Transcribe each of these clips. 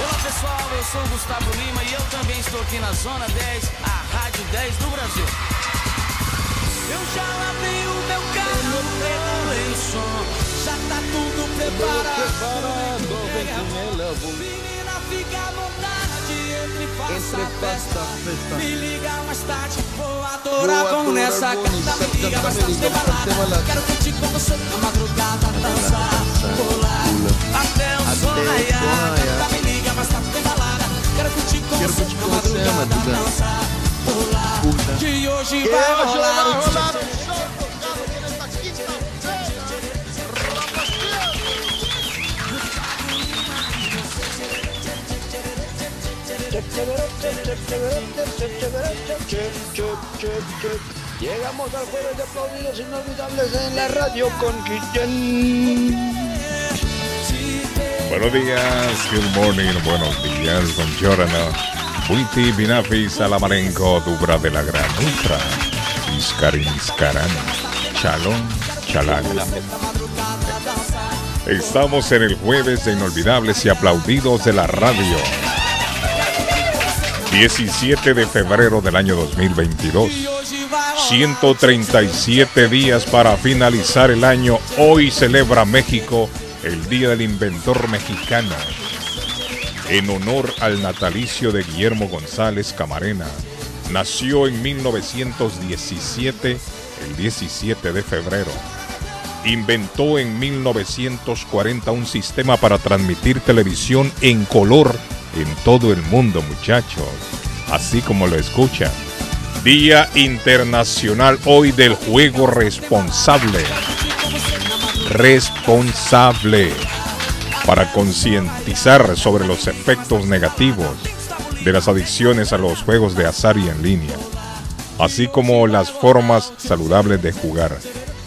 Olá pessoal, eu sou o Gustavo Lima e eu também estou aqui na Zona 10, a Rádio 10 do Brasil. Eu já lavei o meu carro, regulei o som, já tá tudo preparado. Menina, fica à vontade, entre faça a festa. Me liga mais tarde, vou adorar com nessa canta. Me liga mais tarde, tem balada. Quero curtir com você na madrugada, dançar, pular, até o sol raiar. Canta, me Llegamos al jueves de aplaudidos inolvidables en la radio con Guillén. Buenos días, good morning, buenos días, Buiti, binafi, salamarenco, dubra de la gran ultra. Iscarin, chalón, chalán. Estamos en el jueves de inolvidables y aplaudidos de la radio. 17 de febrero del año 2022. 137 días para finalizar el año. Hoy celebra México el Día del Inventor Mexicano. En honor al natalicio de Guillermo González Camarena. Nació en 1917, el 17 de febrero. Inventó en 1940 un sistema para transmitir televisión en color en todo el mundo, muchachos. Así como lo escuchan. Día Internacional hoy del Juego Responsable. Responsable. Para concientizar sobre los efectos negativos de las adicciones a los juegos de azar y en línea. Así como las formas saludables de jugar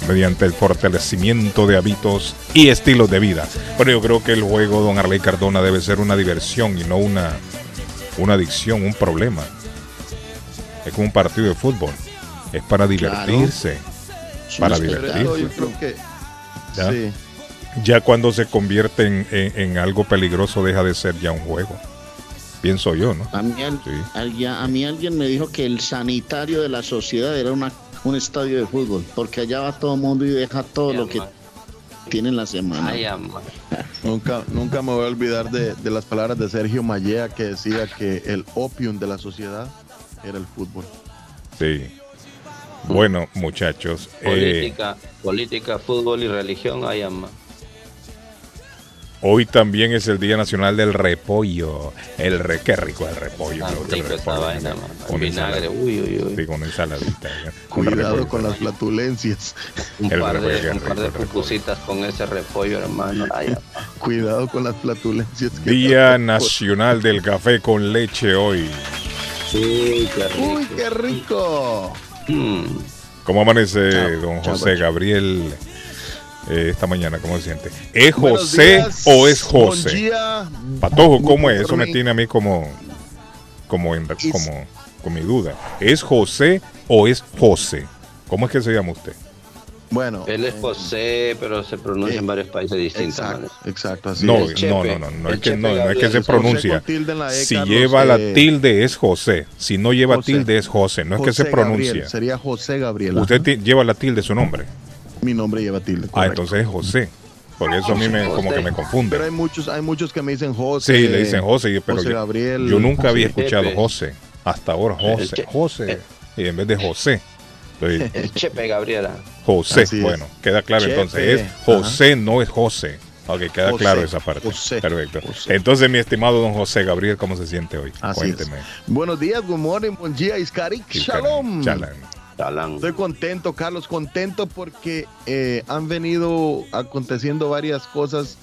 mediante el fortalecimiento de hábitos y estilos de vida. Pero yo creo que el juego, don Arley Cardona, debe ser una diversión y no una, una adicción, un problema. Es como un partido de fútbol. Es para divertirse. Para divertirse. Claro, yo creo que sí. Ya cuando se convierte en, en- en algo peligroso deja de ser ya un juego. Pienso yo, ¿no? A mí, al- Sí. al- a mí alguien me dijo que el sanitario de la sociedad era una, un estadio de fútbol, porque allá va todo el mundo y deja todo lo que tiene en la semana. Ay. Nunca, nunca me voy a olvidar de, de las palabras de Sergio Mallea que decía que el opium de la sociedad era el fútbol. Sí. Bueno, muchachos. eh, Política, política, fútbol y religión, ay, ama. Hoy también es el Día Nacional del Repollo. El re, qué rico el repollo. Con Vinagre, ensalada. uy, uy, uy. Sí, con ensaladita. ¿no? Con Cuidado con las flatulencias. Un El par repollo, de, un par rico de el repollo. pupusitas con ese repollo, hermano. Ay. Cuidado con las flatulencias. que- Día Nacional del Café con Leche hoy. Sí, qué rico. Uy, qué rico. Mm. ¿Cómo amanece don José. Gabriel eh, esta mañana? ¿Cómo se siente? ¿Es José días, o es José? día. Patojo, ¿cómo es? Eso me tiene a mí como, como, en, como con mi duda. ¿Es José o es José? ¿Cómo es que se llama usted? Bueno. Él es eh, José, pero se pronuncia eh, en varios países distintos. Exacto. Así No, es. no, no, no, no es que no, no es que se pronuncia. E, Si Carlos, lleva la eh, tilde es José, si no lleva José. tilde es José, no es que se pronuncia. Gabriel, sería José Gabriel. Usted lleva la tilde su nombre. Mi nombre lleva tilde. Ah, correcto. entonces es José. Porque eso a mí me, como que me confunde. Pero hay muchos, hay muchos que me dicen José. Sí, le dicen José, pero José yo, Gabriel. yo nunca había José escuchado Pepe. José. Hasta ahora José, che- José. Y en vez de José. Entonces, El Chepe Gabriela. José, Así es. bueno, queda claro Chepe, entonces. Es José, no es José. Ok, queda José, claro esa parte. José, Perfecto. José. Entonces, mi estimado don José Gabriel, ¿cómo se siente hoy? Así es. Cuénteme. Buenos días, good morning, buen día, Iskarik, shalom. Shalom. Talán. Estoy contento, Carlos, contento porque eh, han venido aconteciendo varias cosas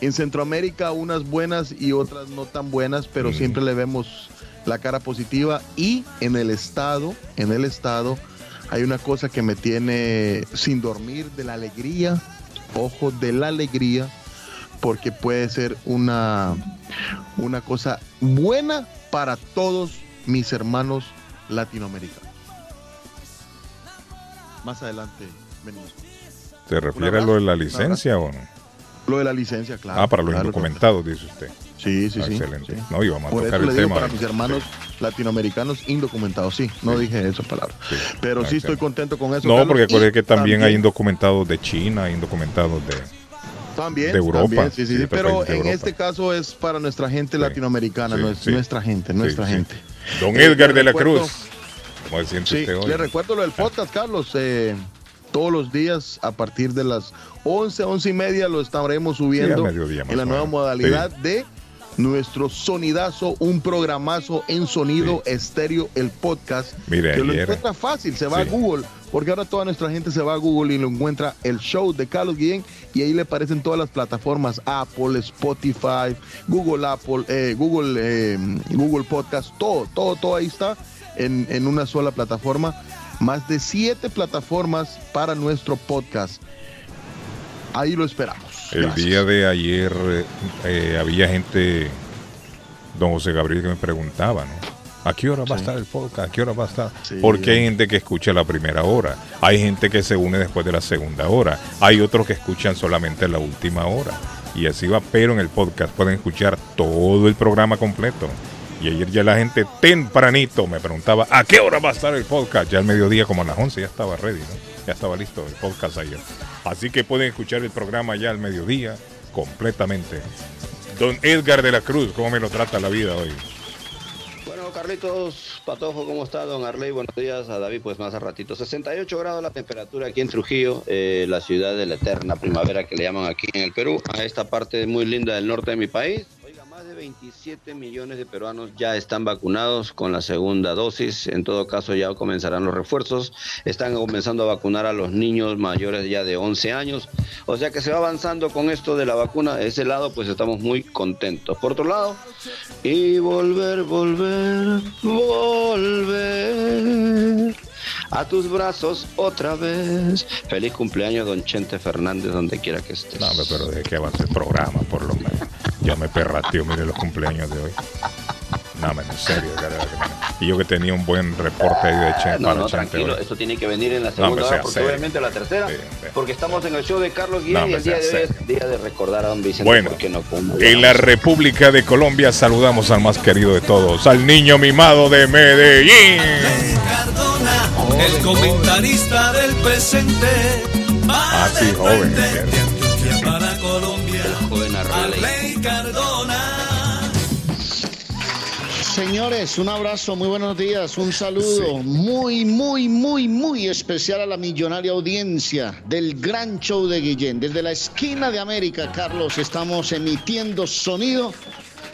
En Centroamérica unas buenas y otras no tan buenas, pero Mm. siempre le vemos la cara positiva. Y en el estado, en el estado, hay una cosa que me tiene sin dormir de la alegría, ojo, de la alegría, porque puede ser una, una cosa buena para todos mis hermanos latinoamericanos. Más adelante venimos. ¿Se refiere a lo de la licencia o no? Lo de la licencia, claro. Ah, para los claro, indocumentados, dice usted. Sí, sí, Ah, sí. excelente. sí. No, y vamos a Por tocar eso el le digo tema. para mis hermanos latinoamericanos indocumentados. Sí, no dije esa palabra. Sí, Pero ah, sí estoy contento con eso. No, Carlos, porque y acuérdate que también, hay indocumentados de China, hay indocumentados de... también, de Europa, también, sí, sí, sí, sí, de pero en este caso es para nuestra gente latinoamericana, nuestra gente, nuestra gente. Don Eh, Edgar de la Cruz. ¿Cómo se Sí, usted hoy? le recuerdo lo del podcast, Carlos. eh, todos los días a partir de las 11, 11 y media lo estaremos subiendo más en la nueva modalidad de nuestro sonidazo, un programazo en sonido estéreo, el podcast. Mire, que lo ayer- encuentra fácil, se va Sí. a Google, porque ahora toda nuestra gente se va a Google y lo encuentra el show de Carlos Guillén y ahí le aparecen todas las plataformas, Apple, Spotify, Google Apple, eh, Google, eh, Google Podcast, todo, todo, todo ahí está en, en una sola plataforma. Más de siete plataformas para nuestro podcast. Ahí lo esperamos. El día de ayer eh, había gente, don José Gabriel, que me preguntaba, ¿no? ¿A qué hora va a estar el podcast? ¿A qué hora va a estar? Sí. Porque hay gente que escucha la primera hora, hay gente que se une después de la segunda hora, hay otros que escuchan solamente la última hora. Y así va, pero en el podcast pueden escuchar todo el programa completo. Y ayer ya la gente tempranito me preguntaba, ¿a qué hora va a estar el podcast? Ya al mediodía, como a las 11, ya estaba ready, ¿no? Ya estaba listo el podcast ayer. Así que pueden escuchar el programa ya al mediodía, completamente. Don Edgar de la Cruz, ¿cómo me lo trata la vida hoy? Bueno, Carlitos Patojo, ¿cómo está? Don Arley, buenos días. A David, pues más a ratito. 68 grados la temperatura aquí en Trujillo, eh, la ciudad de la eterna primavera que le llaman aquí en el Perú, a esta parte muy linda del norte de mi país. De 27 millones de peruanos ya están vacunados con la segunda dosis. En todo caso, ya comenzarán los refuerzos. Están comenzando a vacunar a los niños mayores ya de 11 años. O sea que se va avanzando con esto de la vacuna. De ese lado, pues estamos muy contentos. Por otro lado, y volver, volver, volver a tus brazos otra vez. Feliz cumpleaños, don Chente Fernández, donde quiera que estés. No, pero desde que avance el programa, por lo menos. Ya me perrateo, mire los cumpleaños de hoy. No, hombre, en serio. carajo. Y yo que tenía un buen reporte ahí de Chen, No, para no, Chente tranquilo, hoy. eso tiene que venir en la No, segunda hombre, hora, sea porque serio. obviamente la tercera, porque estamos en el show de Carlos No, Guillén y el día de hoy es día de recordar a don Vicente, Bueno, porque no En la República de Colombia saludamos al más querido de todos, al niño mimado de Medellín. Cardona, el comentarista del presente. Ah, sí, joven, para Colombia. joven Arley. Cardona. Señores, un abrazo, muy buenos días, un saludo muy, muy, muy, muy especial a la millonaria audiencia del gran show de Guillén. Desde la esquina de América, Carlos, estamos emitiendo sonido.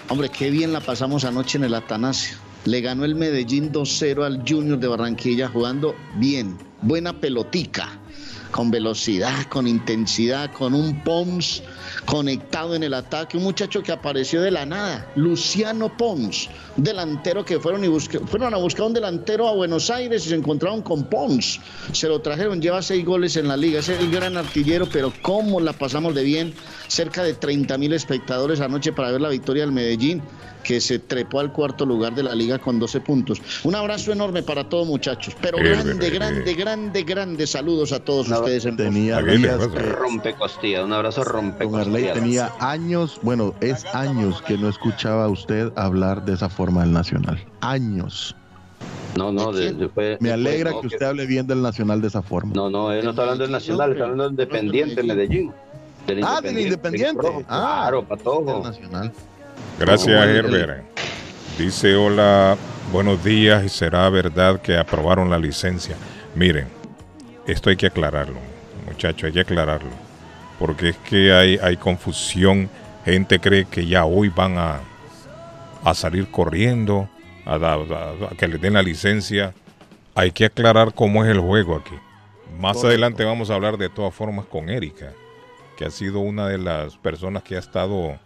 Hombre, qué bien la pasamos anoche en el Atanasio. Le ganó el Medellín 2-0 al Junior de Barranquilla jugando bien, buena pelotica, con velocidad, con intensidad, con un Pons conectado en el ataque, un muchacho que apareció de la nada, Luciano Pons, delantero que fueron, y fueron a buscar un delantero a Buenos Aires y se encontraron con Pons, se lo trajeron, lleva seis goles en la liga, es el gran artillero, pero cómo la pasamos de bien, cerca de 30 mil espectadores anoche para ver la victoria del Medellín, que se trepó al cuarto lugar de la liga con 12 puntos. Un abrazo enorme para todos muchachos, pero Eh, grande, eh, grande, grande, grande saludos a todos No, ustedes en Tenía pues, que Rompe costilla, un abrazo rompe Don Arley costilla. tenía años, bueno, es años que no escuchaba a usted hablar de esa forma del Nacional. Años. No, no, de- después- Me después, alegra no, que usted hable bien del Nacional de esa forma. No, no, él no está hablando del Nacional, está hablando del Independiente Medellín. Del Ah, del Independiente. Ah, claro, Del Patojo. Nacional. Gracias, Herbert. Dice, hola, buenos días y será verdad que aprobaron la licencia. Miren, esto hay que aclararlo, muchachos, hay que aclararlo. Porque es que hay, hay confusión. Gente cree que ya hoy van a, a salir corriendo, a, da- a- a que les den la licencia. Hay que aclarar cómo es el juego aquí. Más Correcto. adelante vamos a hablar de todas formas con Erika que ha sido una de las personas que ha estado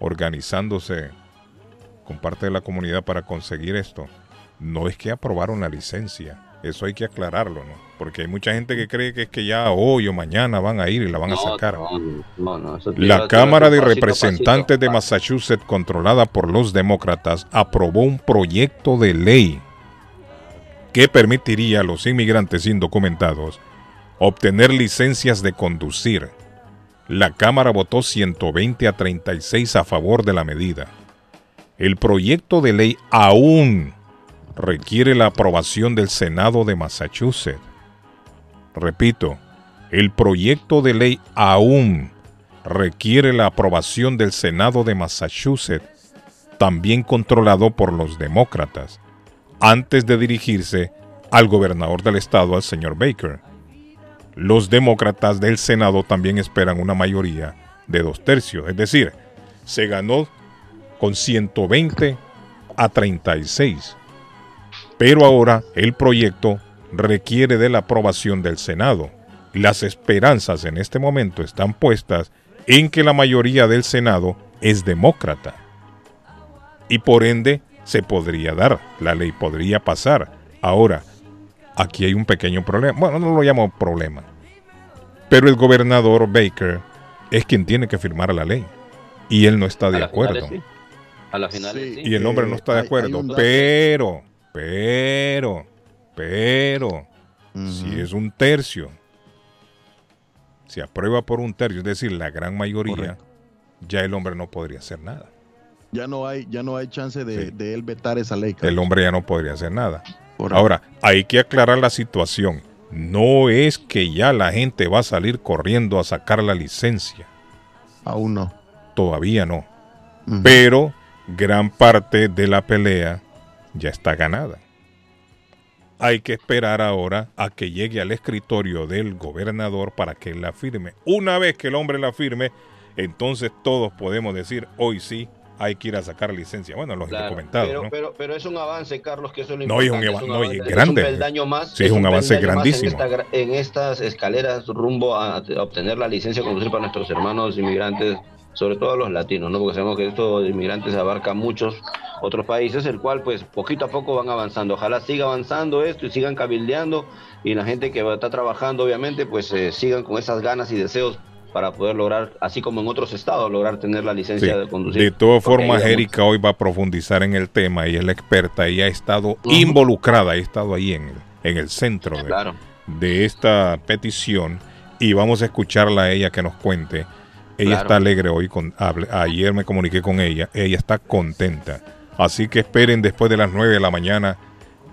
organizándose con parte de la comunidad para conseguir esto, no es que aprobaron la licencia. Eso hay que aclararlo, ¿no? Porque hay mucha gente que cree que es que ya hoy o mañana van a ir y la van a sacar. la Cámara de Representantes de Massachusetts, controlada por los demócratas, aprobó un proyecto de ley que permitiría a los inmigrantes indocumentados obtener licencias de conducir. La Cámara votó 120 a 36 a favor de la medida. El proyecto de ley aún requiere la aprobación del Senado de Massachusetts. Repito, el proyecto de ley aún requiere la aprobación del Senado de Massachusetts, también controlado por los demócratas, antes de dirigirse al gobernador del estado, al señor Baker. Los demócratas del Senado también esperan una mayoría de dos tercios, es decir, se ganó con 120 a 36. Pero ahora el proyecto requiere de la aprobación del Senado. Las esperanzas en este momento están puestas en que la mayoría del Senado es demócrata. Y por ende se podría dar, la ley podría pasar. Ahora, aquí hay un pequeño problema. Bueno, no lo llamo problema. Pero el gobernador Baker es quien tiene que firmar la ley. Y él no está de acuerdo. A la final Y el hombre no está de acuerdo. pero pero, pero, si es un tercio, si aprueba por un tercio, es decir, la gran mayoría, ya el hombre no podría hacer nada. Ya no hay, ya no hay chance de, él vetar esa ley. El hombre ya no podría hacer nada. Ahora, hay que aclarar la situación. No es que ya la gente va a salir corriendo a sacar la licencia. Aún no. Todavía no. Pero gran parte de la pelea ya está ganada. Hay que esperar ahora a que llegue al escritorio del gobernador para que la firme. Una vez que el hombre la firme, entonces todos podemos decir, hoy sí, hay que ir a sacar licencia. Bueno, los claro, pero, pero, pero, es un avance, Carlos, que eso es lo no, es un, no, es grande. Es un peldaño más. Sí, es un, avance grandísimo. En, estas escaleras rumbo a, obtener la licencia de conducir para nuestros hermanos inmigrantes, sobre todo los latinos, ¿no? Porque sabemos que estos inmigrantes abarcan muchos otros países, el cual pues poquito a poco van avanzando. Ojalá siga avanzando esto y sigan cabildeando y la gente que está trabajando obviamente pues eh, sigan con esas ganas y deseos para poder lograr, así como en otros estados, lograr tener la licencia de conducir. De todas formas, Erika hoy va a profundizar en el tema y es la experta y ha estado involucrada, ha estado ahí en el, en el centro de, de esta petición y vamos a escucharla a ella que nos cuente. Ella está alegre hoy, con, ayer me comuniqué con ella, ella está contenta. Así que esperen después de las 9 de la mañana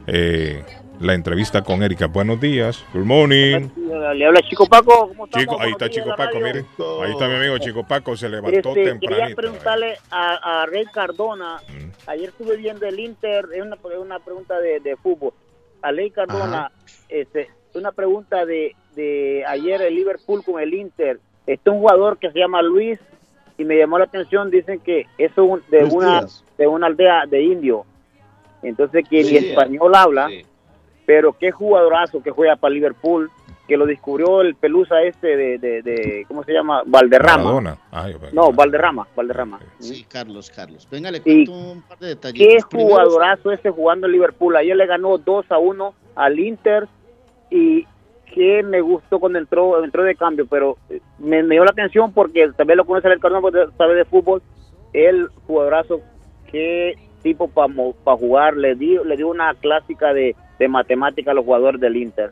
eh, la entrevista con Erika. Buenos días. Good morning. Le habla Chico Paco. ¿Cómo Chico, ahí está Chico Paco, mire. Ahí está mi amigo Chico Paco, se levantó este, tempranito. Quería preguntarle a, a Rey Cardona. Mm. Ayer estuve viendo el Inter, es una, una pregunta de, de, fútbol. A Rey Cardona, este, una pregunta de, de ayer el Liverpool con el Inter. Está un jugador que se llama Luis y me llamó la atención, dicen que es de una de una aldea de indio. Entonces que ni español habla, pero qué jugadorazo que juega para Liverpool, que lo descubrió el pelusa este de, de, ¿cómo se llama? Valderrama. no, Valderrama, Valderrama. Sí, Carlos, Carlos. Venga, le cuento un par de detalles. Qué jugadorazo ese jugando en Liverpool. Ayer le ganó 2 a 1 al Inter y que me gustó cuando entró entró de cambio, pero eh, me, dio la atención porque también lo conoce el porque sabe de fútbol. El jugadorazo, qué tipo para jugar, le dio, le dio una clásica de, de matemática los jugadores del Inter.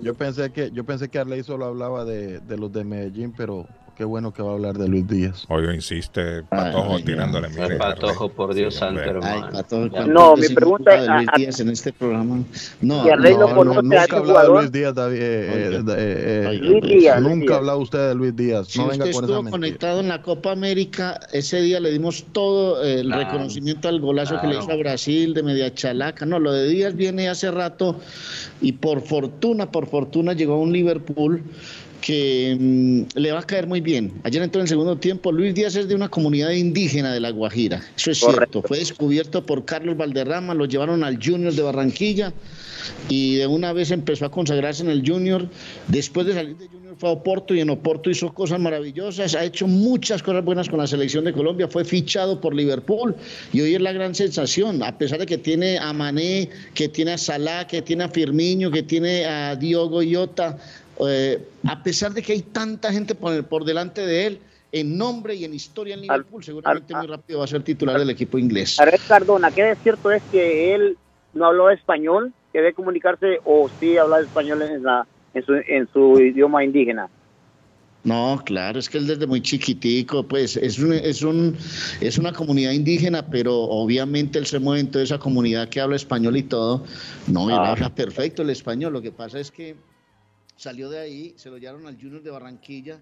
Yo pensé que yo pensé que Arley solo hablaba de, de los de Medellín, pero Qué bueno que va a hablar de Luis Díaz. Hoy insiste Patojo tirándole mierda. Patojo, por Dios santo, hermano. no, mi pregunta es. Luis Díaz en este programa. No, no, no, nunca ha hablado de Luis Díaz, David. Eh, eh, eh, Luis Díaz. Nunca ha hablado usted de Luis Díaz. Si no venga usted con estuvo conectado en la Copa América, ese día le dimos todo el reconocimiento al golazo que le hizo a Brasil de media chalaca. No, lo de Díaz viene hace rato y por fortuna, por fortuna llegó a un Liverpool que mm, le va a caer muy bien. Ayer entró en el segundo tiempo. Luis Díaz es de una comunidad indígena de La Guajira. Eso es cierto. Fue descubierto por Carlos Valderrama, lo llevaron al Junior de Barranquilla y de una vez empezó a consagrarse en el Junior. Después de salir de Junior fue a Oporto y en Oporto hizo cosas maravillosas. Ha hecho muchas cosas buenas con la selección de Colombia. Fue fichado por Liverpool y hoy es la gran sensación. A pesar de que tiene a Mané, que tiene a Salah, que tiene a Firmino, que tiene a Diogo Iota eh, a pesar de que hay tanta gente por, por, delante de él, en nombre y en historia en Liverpool, seguramente muy rápido va a ser titular del equipo inglés. A ver, Cardona, ¿qué es cierto es que él no habló español, que debe comunicarse o sí habla español en, la, en, su, en su idioma indígena? No, claro, es que él desde muy chiquitico, pues es, un, es, un, es una comunidad indígena, pero obviamente él se mueve en toda esa comunidad que habla español y todo. No, él ah. habla perfecto el español. Lo que pasa es que salió de ahí, se lo llevaron al Junior de Barranquilla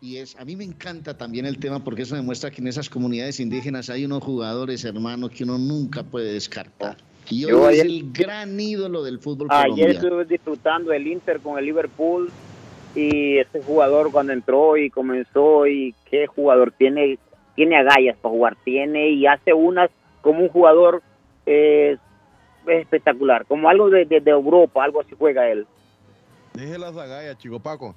y es, a mí me encanta también el tema porque eso demuestra que en esas comunidades indígenas hay unos jugadores hermanos que uno nunca puede descartar. Y hoy es el gran ídolo del fútbol Ayer estuve disfrutando el Inter con el Liverpool y ese jugador cuando entró y comenzó y qué jugador tiene tiene agallas para jugar, tiene y hace unas como un jugador eh, espectacular, como algo de, de Europa, algo así juega él. Deje las agallas, chico Paco.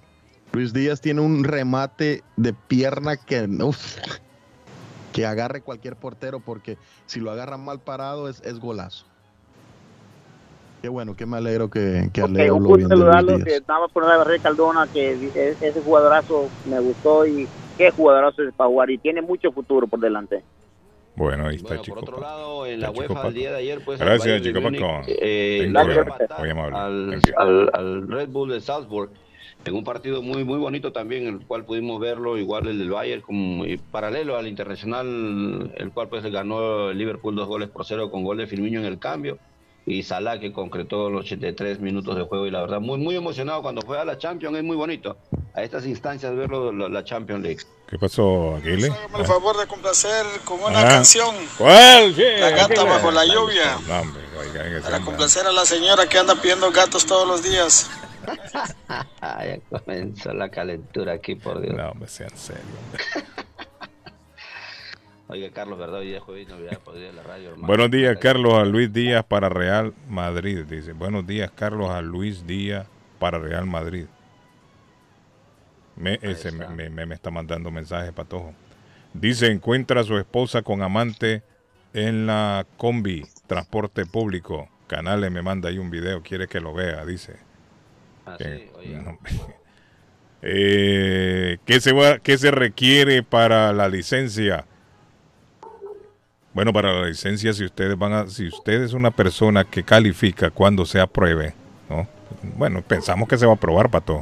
Luis Díaz tiene un remate de pierna que, que agarre cualquier portero porque si lo agarran mal parado es, es golazo. Qué bueno, qué me alegro que, que okay, un gusto saludarlo, que estaba por la barrera Caldona, que ese jugadorazo me gustó y qué jugadorazo es para jugar y tiene mucho futuro por delante. Bueno, ahí está bueno, Chico Por otro lado, en la UEFA el día de ayer, pues. Gracias, Chico Paco. Eh, muy amable. Al, al, al, Red Bull de Salzburg en un partido muy muy bonito también, el cual pudimos verlo, igual el del Bayern, como paralelo al Internacional, el cual pues ganó el Liverpool dos goles por cero con gol de Firmino en el cambio y Salah que concretó los 83 minutos de juego y la verdad muy muy emocionado cuando fue a la Champions, es muy bonito a estas instancias verlo la Champions League. ¿Qué pasó, Aguile? Hágame el favor de complacer con una ah. canción. ¿Cuál? Sí, la gata bajo la lluvia. No, hombre, oiga, Para complacer a la señora que anda pidiendo gatos todos los días. ya comenzó la calentura aquí, por Dios. No, me sea en serio. Oiga, Carlos, ¿verdad? Hoy día jueves no podría la radio. Hermano. Buenos días, Carlos, a Luis Díaz para Real Madrid. Dice, buenos días, Carlos, a Luis Díaz para Real Madrid. Me, ese me, me, me, está mandando mensajes, Patojo. Dice, encuentra a su esposa con amante en la combi, transporte público. Canales me manda ahí un video, quiere que lo vea, dice. Ah, sí, no, eh, ¿qué, se va, ¿Qué se requiere para la licencia? Bueno, para la licencia, si ustedes van a, si usted es una persona que califica cuando se apruebe, ¿no? Bueno, pensamos que se va a aprobar, Pato.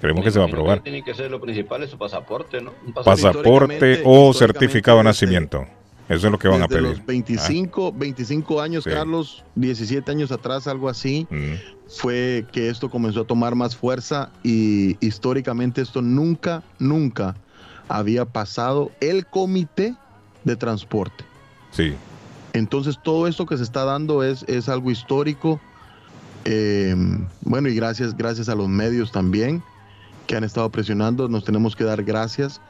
Creemos que se va a aprobar. Tiene que ser lo principal es su pasaporte, ¿no? pasaporte, o certificado de nacimiento. Eso es lo que van a pedir. Los 25, 25 años, Carlos, 17 años atrás, algo así, mm. fue que esto comenzó a tomar más fuerza y históricamente esto nunca, nunca había pasado el comité de transporte. Sí. Entonces todo esto que se está dando es, es algo histórico. Eh, bueno, y gracias, gracias a los medios también que han estado presionando, nos tenemos que dar gracias.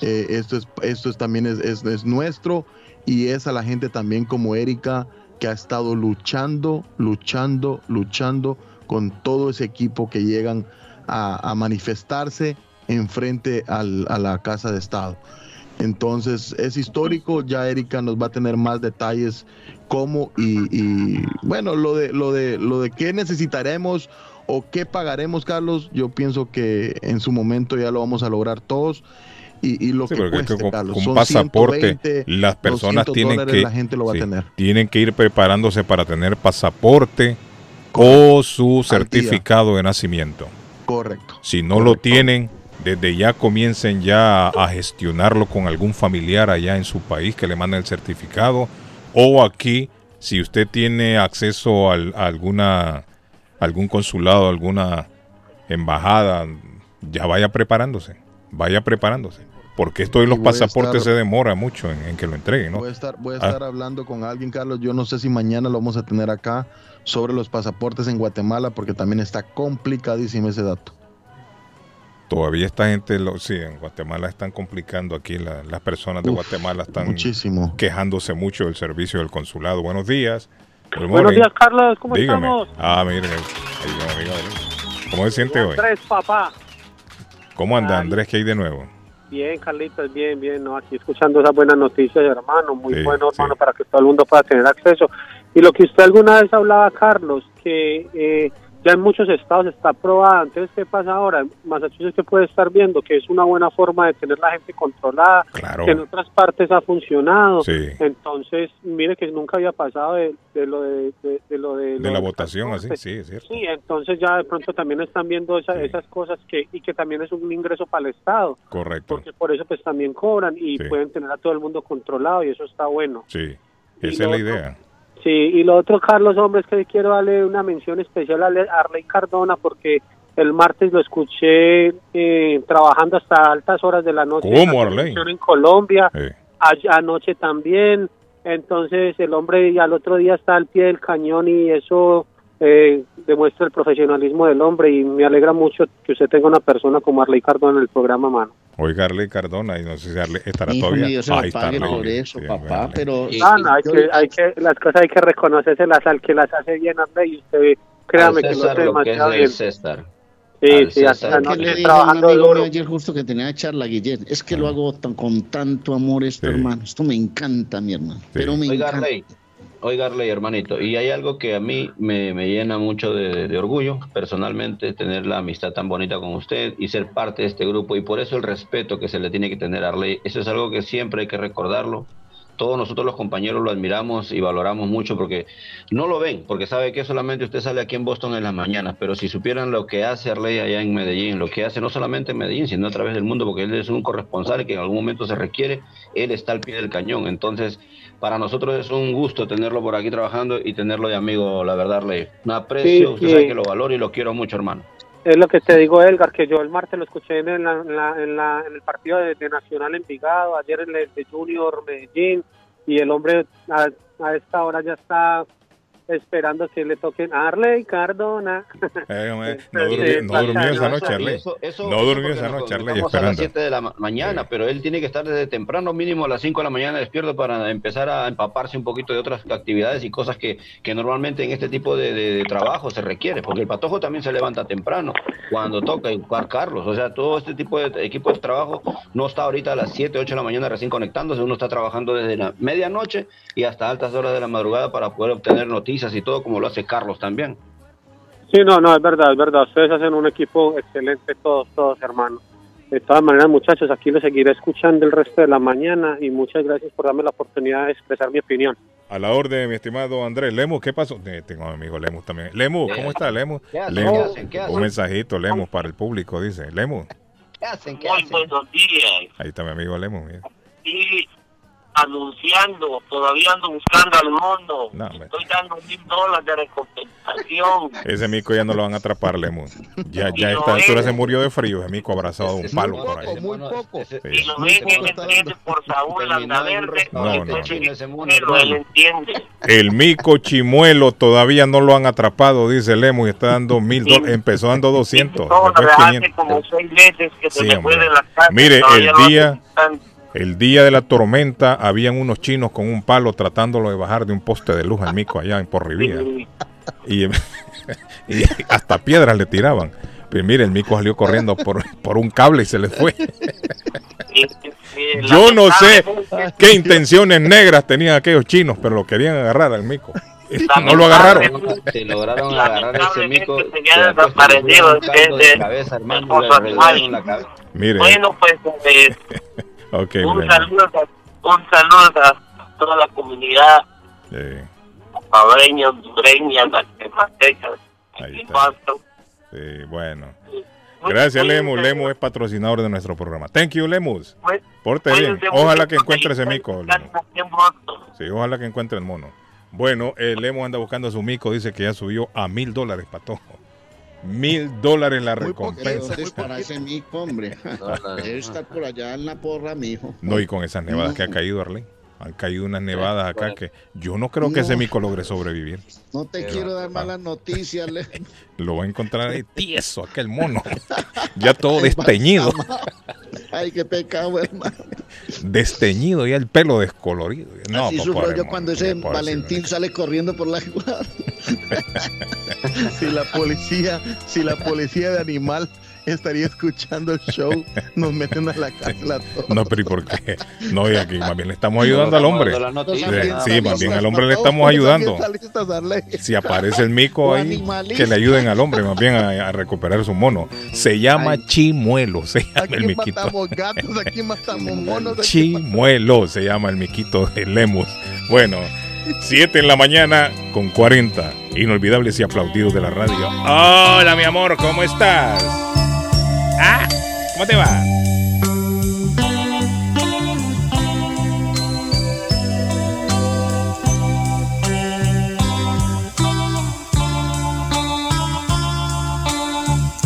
Eh, esto es, esto es también es, es, nuestro y es a la gente también como Erika que ha estado luchando, luchando, luchando con todo ese equipo que llegan a, manifestarse enfrente al, a la Casa de Estado. Entonces es histórico, ya Erika nos va a tener más detalles cómo y, bueno, lo de, lo, de, lo de qué necesitaremos o qué pagaremos, Carlos, yo pienso que en su momento ya lo vamos a lograr todos. Y, lo que cueste, con, Carlos, con pasaporte las personas tienen que la gente lo va a tener. tienen que ir preparándose para tener pasaporte o su certificado de nacimiento. Correcto. Si no lo tienen, desde ya comiencen ya a gestionarlo con algún familiar allá en su país que le mande el certificado o aquí si usted tiene acceso a, alguna algún consulado, alguna embajada, ya vaya preparándose, vaya preparándose. Porque esto de los pasaportes se demora mucho en, que lo entreguen, ¿no? Voy a estar, voy a ah. estar hablando con alguien, Carlos. Yo no sé si mañana lo vamos a tener acá sobre los pasaportes en Guatemala, porque también está complicadísimo ese dato. Todavía esta gente, lo, sí, en Guatemala están complicando aquí, las personas de Guatemala están muchísimo. quejándose mucho del servicio del consulado. Buenos días. Buenos días, Carlos, ¿cómo estamos? Ah, miren, ¿cómo se siente hoy? Andrés, papá. ¿Cómo anda Andrés? ¿Qué hay de nuevo? Bien, Carlitos, bien, bien, ¿no? Aquí escuchando esas buenas noticias, hermano, muy bueno, hermano, para que todo el mundo pueda tener acceso. Y lo que usted alguna vez hablaba, Carlos, que eh, ya en muchos estados está aprobada. Entonces, ¿qué pasa ahora? Massachusetts que puede estar viendo que es una buena forma de tener la gente controlada, que en otras partes ha funcionado. Entonces, mire que nunca había pasado de, lo de, lo de, la votación, así, sí, es cierto. Sí, entonces ya de pronto también están viendo esas cosas que y que también es un ingreso para el Estado. Correcto. Porque por eso pues también cobran y pueden tener a todo el mundo controlado y eso está bueno. Sí, esa es la idea. Sí, y lo otro, Carlos, hombre, es que quiero darle una mención especial a Arley Cardona porque el martes lo escuché eh, trabajando hasta altas horas de la noche. ¿Cómo, Arley? En Colombia, anoche también. Entonces, el hombre y al otro día está al pie del cañón y eso eh, demuestra el profesionalismo del hombre y me alegra mucho que usted tenga una persona como Arley Cardona en el programa, mano. Oiga, Arley Cardona, y no sé si Arley estará todavía. Mío, se Ahí está, por eso, papá, pero... No, no, hay que, hay que, las cosas hay que reconocérselas al que las hace bien, Arley, y usted, créame que lo hace demasiado bien. César. Sí, sí, hasta la noche trabajando duro. ayer justo que tenía charla, Guillermo, es que lo hago tan, con tanto amor esto, hermano, esto me encanta, mi hermano, pero me Oiga, encanta. Arley, Oiga, Arley, hermanito, y hay algo que a mí me, llena mucho de, orgullo, personalmente, tener la amistad tan bonita con usted y ser parte de este grupo, y por eso el respeto que se le tiene que tener a Arley, eso es algo que siempre hay que recordarlo. Todos nosotros los compañeros lo admiramos y valoramos mucho porque no lo ven, porque sabe que solamente usted sale aquí en Boston en las mañanas, pero si supieran lo que hace Arley allá en Medellín, lo que hace no solamente en Medellín, sino a través del mundo, porque él es un corresponsal que en algún momento se requiere, él está al pie del cañón. Entonces, para nosotros es un gusto tenerlo por aquí trabajando y tenerlo de amigo, la verdad, le Un aprecio, usted sabe que lo valoro y lo quiero mucho, hermano. Es lo que te digo, Edgar, que yo el martes lo escuché en, la, en, la, en, el partido de, Nacional Envigado, ayer en el de Junior Medellín, y el hombre a, a esta hora ya está esperando que le toquen Arley Cardona. Eh, no, durmió, esa noche, Arley. no durmió esa noche, Arley. a las 7 de la mañana, pero él tiene que estar desde temprano, mínimo a las 5 de la mañana despierto para empezar a empaparse un poquito de otras actividades y cosas que, que normalmente en este tipo de, trabajo se requiere, porque el patojo también se levanta temprano cuando toca igual Carlos. O sea, todo este tipo de equipo de trabajo no está ahorita a las 7, 8 de la mañana recién conectándose, uno está trabajando desde la medianoche y hasta altas horas de la madrugada para poder obtener noticias y todo, como lo hace Carlos también. Sí, no, no, es verdad, es verdad. Ustedes hacen un equipo excelente, todos, todos, hermanos. De todas maneras, muchachos, aquí lo seguiré escuchando el resto de la mañana y muchas gracias por darme la oportunidad de expresar mi opinión. A la orden, mi estimado Andrés. Lemus, ¿qué pasó? Eh, tengo a mi amigo Lemus también. Lemus, ¿cómo está Lemus? Un mensajito, Lemus, para el público, dice. Lemus. ¿Qué hacen? Muy buenos días. Ahí está mi amigo Lemus. Mira anunciando, todavía ando buscando al mundo. Estoy dando mil dólares de recompensación. Ese mico ya no lo van a atrapar, Lemon. Ya, ya esta altura se murió de frío, ese mico abrazado de un palo por ahí. Muy poco. Y lo ven él entiende por Saúl Landaverde. No, no. Él entiende. El mico chimuelo todavía no lo han atrapado, dice Lemo, y está dando mil dólares. Empezó dando 200. No, hace como seis meses que se me fue de la casa. Mire, el día... El día de la tormenta habían unos chinos con un palo tratándolo de bajar de un poste de luz al mico allá en Porrivía. Y, y hasta piedras le tiraban. Pero mire, el mico salió corriendo por, por un cable y se le fue. Yo no sé qué intenciones negras tenían aquellos chinos, pero lo querían agarrar al mico. No lo agarraron. Se lograron agarrar ese mico. desaparecido Mire. Bueno, pues eh, un, saludo a, un saludo a toda la comunidad sí. pabreña, hondureña, guatemalteca. Ahí está. Sí, bueno. Gracias, Lemus. Lemus es patrocinador de nuestro programa. Thank you, Lemus. Porte bien. Ojalá que encuentre ese mico. Sí, ojalá que encuentre el mono. Bueno, eh, Lemus anda buscando a su mico. Dice que ya subió a mil dólares, patojo. Mil dólares la recompensa. Es para ese mico, hombre. Debe estar por allá en la porra, mijo. No, y con esas nevadas que ha caído, Arley. Han caído unas nevadas acá que yo no creo que ese mico logre sobrevivir. No te quiero dar malas noticias, Lo va a encontrar ahí tieso, aquel mono. ya todo desteñido. Ay, qué pecado, hermano. Desteñido, ya el pelo descolorido. No, Así sufro yo cuando ese Valentín sale corriendo por la si la policía, si la policía de animal estaría escuchando el show, nos meten a la cárcel a todos. No, pero ¿y por qué? No, y aquí más bien le estamos ayudando al hombre. Sí, más bien al hombre le estamos ayudando. Si aparece el mico ahí, que le ayuden al hombre más bien a, recuperar su mono. Se llama Chimuelo, se llama el miquito. matamos gatos, aquí matamos monos. Chimuelo se llama el miquito de Lemus. Bueno. 7 en la mañana con 40. Inolvidables y aplaudidos de la radio. Hola, mi amor, ¿cómo estás? Ah, ¿cómo te va?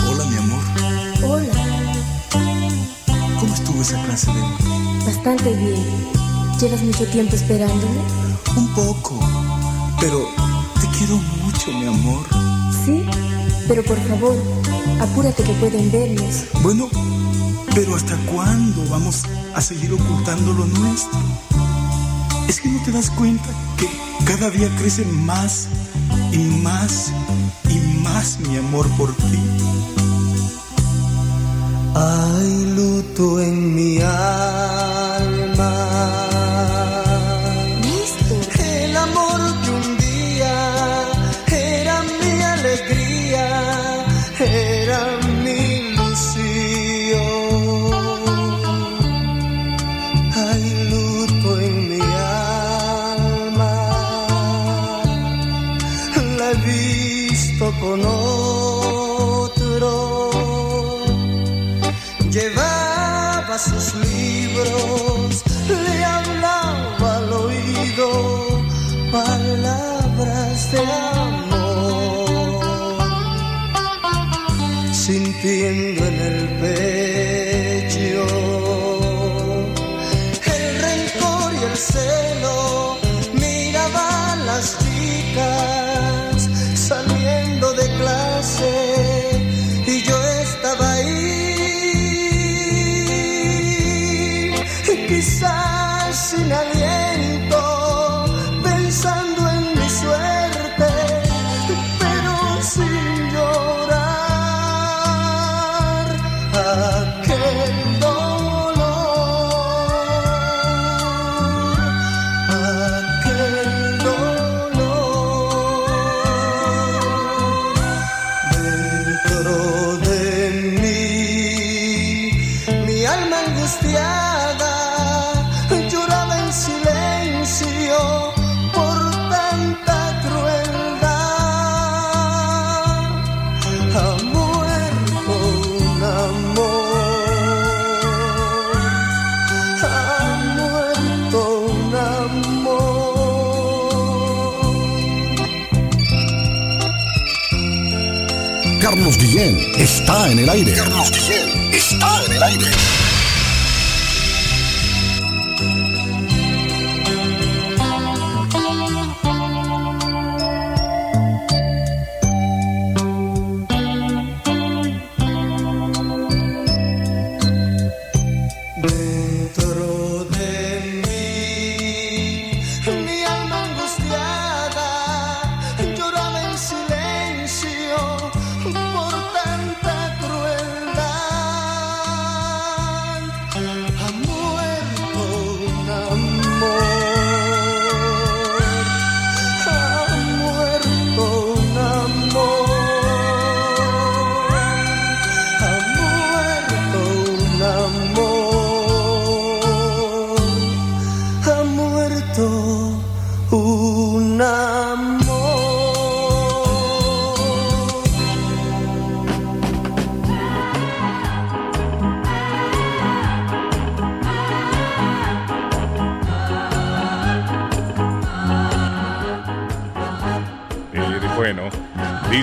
Hola, mi amor. Hola. ¿Cómo estuvo esa clase de hoy? Bastante bien. ¿Llevas mucho tiempo esperándome? Un poco. Pero te quiero mucho, mi amor. ¿Sí? Pero por favor, apúrate que pueden vernos. Bueno, pero ¿hasta cuándo vamos a seguir ocultando lo nuestro? Es que no te das cuenta que cada día crece más y más y más mi amor por ti. Hay luto en mi alma está en el aire. En el aire.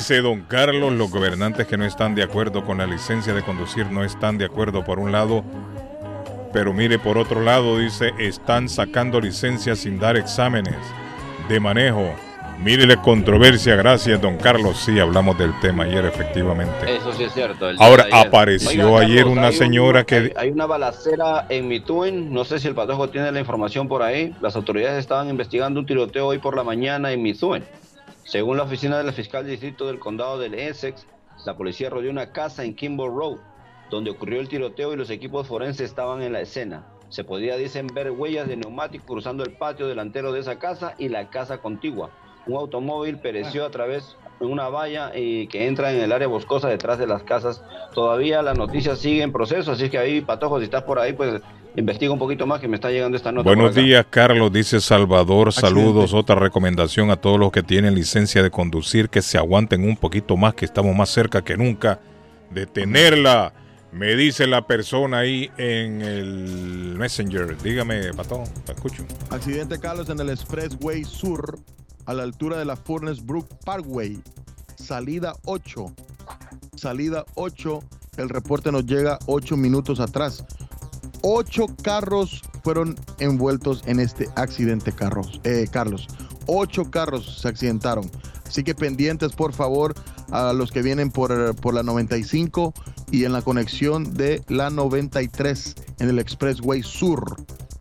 Dice don Carlos, los gobernantes que no están de acuerdo con la licencia de conducir no están de acuerdo, por un lado, Pero mire, por otro lado, dice, están sacando licencias sin dar exámenes de manejo. Mire la controversia, gracias, don Carlos. Sí, hablamos del tema ayer, efectivamente. Eso sí es cierto. Ahora, apareció ayer una señora que... Hay una balacera en Mituen, no sé si el patojo tiene la información por ahí. Las autoridades estaban investigando un tiroteo hoy por la mañana en Mituen. Según la oficina del fiscal distrito del condado del Essex, la policía rodeó una casa en Kimball Road, donde ocurrió el tiroteo y los equipos forenses estaban en la escena. Se podía, dicen, ver huellas de neumático cruzando el patio delantero de esa casa y la casa contigua. Un automóvil pereció a través de una valla y que entra en el área boscosa detrás de las casas. Todavía la noticia sigue en proceso, así que ahí, Patojo, si estás por ahí, pues investiga un poquito más que me está llegando esta nota. Buenos días, Carlos, dice Salvador. Saludos. Otra recomendación a todos los que tienen licencia de conducir, que se aguanten un poquito más, que estamos más cerca que nunca de tenerla. Me dice la persona ahí en el Messenger. Dígame, Patón, te escucho. Accidente, Carlos, en el Expressway Sur, a la altura de la Furnace Brook Parkway. Salida 8. Salida 8. El reporte nos llega 8 minutos atrás. Ocho carros fueron envueltos en este accidente, Carlos. Eh, Carlos. Ocho carros se accidentaron. Así que pendientes, por favor, a los que vienen por, por la 95 y en la conexión de la 93 en el Expressway Sur.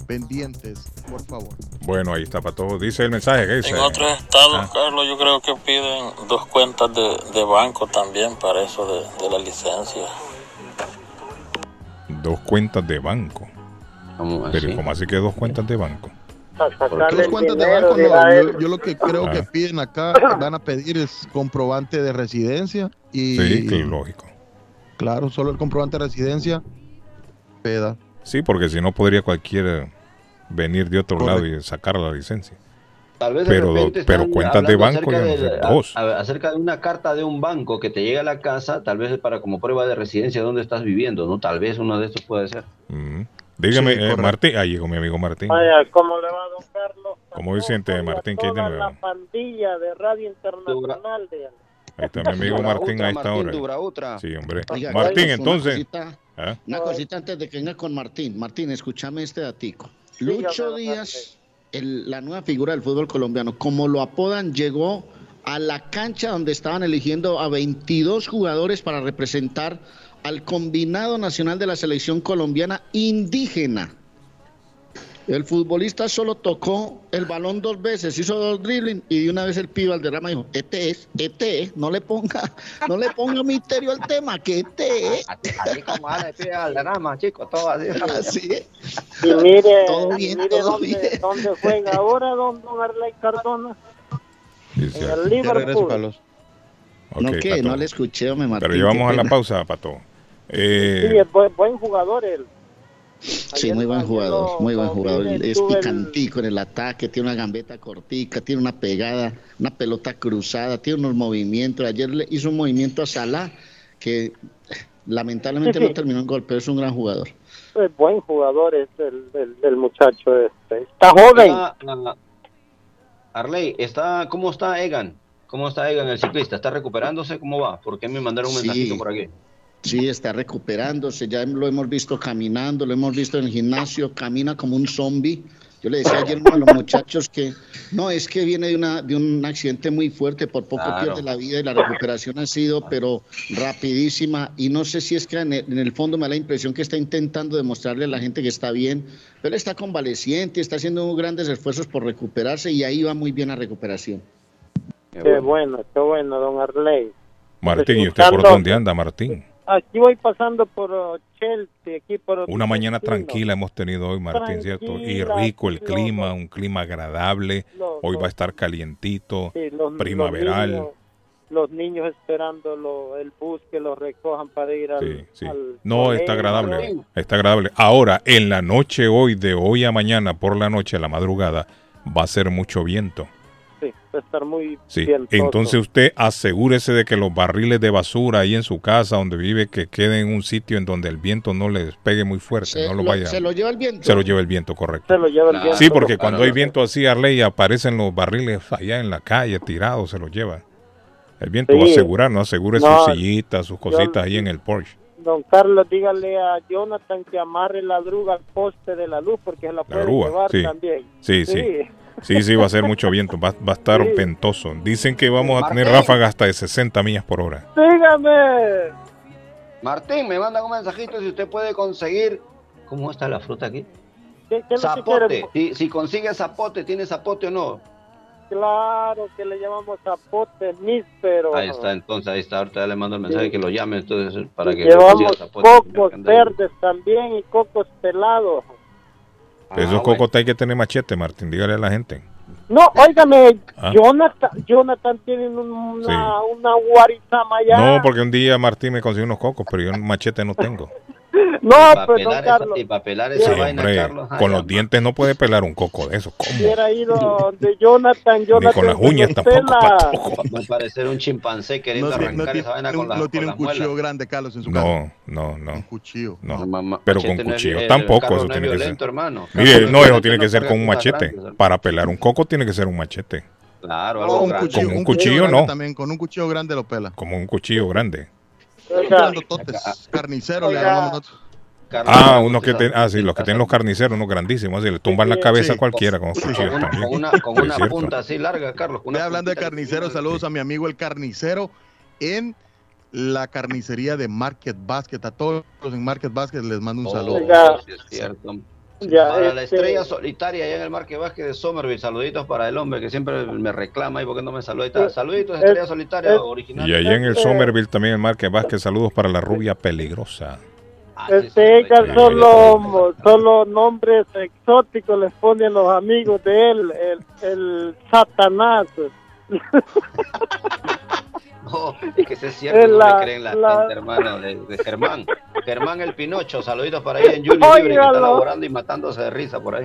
Pendientes, por favor. Bueno, ahí está para todos. Dice el mensaje. En otros estados, Carlos, yo creo que piden dos cuentas de, de banco también para eso de, de la licencia. Dos cuentas de banco. Pero ¿cómo así que dos cuentas de banco? Dos cuentas de banco, no, yo, yo, lo que creo que piden acá, van a pedir es comprobante de residencia y... Sí, que lógico. Claro, solo el comprobante de residencia, peda. Sí, porque si no podría cualquiera venir de otro Correcto. lado y sacar la licencia. Tal vez pero, pero cuentas de banco ya de, no sé, dos. A, acerca de una carta de un banco que te llega a la casa, tal vez para como prueba de residencia donde estás viviendo, ¿no? Tal vez uno de estos puede ser. Mm. Dígame, sí, eh, Martín. Ahí llegó mi amigo Martín. Vaya, ¿cómo le va, don Carlos? ¿Cómo se siente, Martín? ¿Qué hay de nuevo? La pandilla de Radio Internacional de... Ahí está mi amigo Martín a esta hora. Dura otra. Sí, hombre. Oiga, Martín, entonces. Una cosita, ¿Ah? una cosita, antes de que venga con Martín. Martín, escúchame este datico. Lucho Díaz, el, la nueva figura del fútbol colombiano, como lo apodan, llegó a la cancha donde estaban eligiendo a 22 jugadores para representar al combinado nacional de la selección colombiana indígena. El futbolista solo tocó el balón dos veces, hizo dos dribbling y de una vez el pibe al derrama dijo, este es, este es, no le ponga, no le ponga misterio al tema, que este es. Así, así como al derrama, chicos, todo así. así es. Y mire, todo bien, mire todo dónde, bien. dónde juega ahora don, don Arley Cardona. Dice, En el Liverpool. No, que Pato. no le escuché, me Martín. Pero llevamos a la pena. pausa, Pato. Eh, Sí, es buen, buen jugador él. Sí, muy buen jugador, muy buen jugador. Es picantico en el ataque, tiene una gambeta cortica, tiene una pegada, una pelota cruzada, tiene unos movimientos. Ayer le hizo un movimiento a Salah que eh, lamentablemente Sí, sí. no terminó en gol, pero es un gran jugador. Es buen jugador es el, el, el muchacho este. Está joven. Está, Arley, está, ¿cómo está Egan? ¿Cómo está Egan, el ciclista? ¿Está recuperándose? ¿Cómo va? Porque me mandaron un Sí. mensajito por aquí. Sí, está recuperándose, ya lo hemos visto caminando, lo hemos visto en el gimnasio, camina como un zombie. Yo le decía ayer a los muchachos que no, es que viene de, una, de un accidente muy fuerte, por poco Claro. pierde la vida y la recuperación ha sido, pero rapidísima. Y no sé si es que en el, en el fondo me da la impresión que está intentando demostrarle a la gente que está bien, pero está convaleciente, está haciendo grandes esfuerzos por recuperarse y ahí va muy bien la recuperación. Qué bueno, qué bueno, don Arley. Martín, ¿y usted por dónde anda, Martín? Aquí voy pasando por uh, Chelsea, aquí por... Una mañana tranquila hemos tenido hoy, Martín, ¿cierto? Y rico el clima, un clima agradable. los- Hoy va a estar calientito, Sí, los- primaveral. Los niños, los niños esperando lo- el bus que los recojan para ir al... Sí, sí. al No, está agradable, está agradable. Ahora, en la noche hoy, de hoy a mañana, por la noche, a la madrugada, va a ser mucho viento. Sí, va a estar muy Sí. vientoso. Entonces usted asegúrese de que los barriles de basura ahí en su casa, donde vive, que queden en un sitio en donde el viento no les pegue muy fuerte, Se no lo lo- vaya. se lo lleva el viento. Se lo lleva el viento, correcto. Se lo lleva el viento. Sí, porque cuando hay viento así, Arley, aparecen los barriles allá en la calle, tirados, se los lleva. El viento Sí. va a asegurar, ¿no? Asegure No, sus sillitas, sus cositas ahí en el Porsche. Don Carlos, dígale a Jonathan que amarre la druga al poste de la luz porque se la puede llevar sí. también. Sí, sí, sí. Sí, va a ser mucho viento, va, va a estar ventoso. Dicen que vamos a tener ráfagas hasta de 60 millas por hora. Dígame. Martín, me manda un mensajito si usted puede conseguir. ¿Cómo está la fruta aquí? ¿Qué, qué Zapote. Si, si consigue zapote, ¿tiene zapote o no? Claro que le llamamos zapote níspero. Ahí está, entonces, ahí está. Ahorita le mando el mensaje que lo llame, entonces, para que Llevamos consiga zapote. cocos verdes también y cocos pelados. Esos cocos hay que tener machete, Martín. Dígale a la gente. No, óigame, Ah. Jonathan, Jonathan tiene un- una, una guarizama allá. No, porque un día Martín me consiguió unos cocos, pero yo un machete no tengo. No, para pues, don pelar esa, Carlos, y para pelar Sí, esa vaina, hombre, Carlos. ay, con los dientes no puede pelar un coco de esos. ¿Cómo? hubiera ido donde Jonathan, Jonathan. con las uñas tampoco. Va a parecer un chimpancé queriendo No, no arrancar tiene- esa vaina no- con la no tiene con un cuchillo muela. grande, Carlos, en su casa. No, no, no. Un cuchillo. No, pero con no es- cuchillo tampoco, Carlos eso no es tiene que ser. hermano. Mire, no, es eso tiene no que ser con un machete. Para pelar un coco tiene que ser un machete. Claro, No, algo un grande. cuchillo, Con un un cuchillo grande no. También, con un cuchillo grande lo pela. Como un cuchillo grande. Grandototes, Carnicero le Oiga. llamamos nosotros. Ah, no, uno que ten- ah, sí, los que tienen los carniceros, unos grandísimos, así le tumban la cabeza a cualquiera con Con cuchillos una, también. con una, con una cierto. punta así larga, Carlos. con una hablando de puntita carnicero, así. saludos a mi amigo el carnicero en la carnicería de Market Basket. A todos los en Market Basket les mando un Oh, saludo. Oiga. sí es cierto. Ya, para la este- estrella solitaria allá en el Marque Vázquez de Somerville, saluditos para el hombre que siempre me reclama y porque no me saluda. Está. Saluditos, estrella es- solitaria es- original. Y allá en el Este- Somerville también el Marque Vázquez, saludos para la rubia peligrosa. Este, solo, solo nombres exóticos les ponen los amigos de él, el, el Satanás. No, es que es cierto, Es no la- le creen la, la- gente, hermano, de, de Germán. Germán el Pinocho, saluditos para ahí en Junior Libre, que está laborando y matándose de risa por ahí.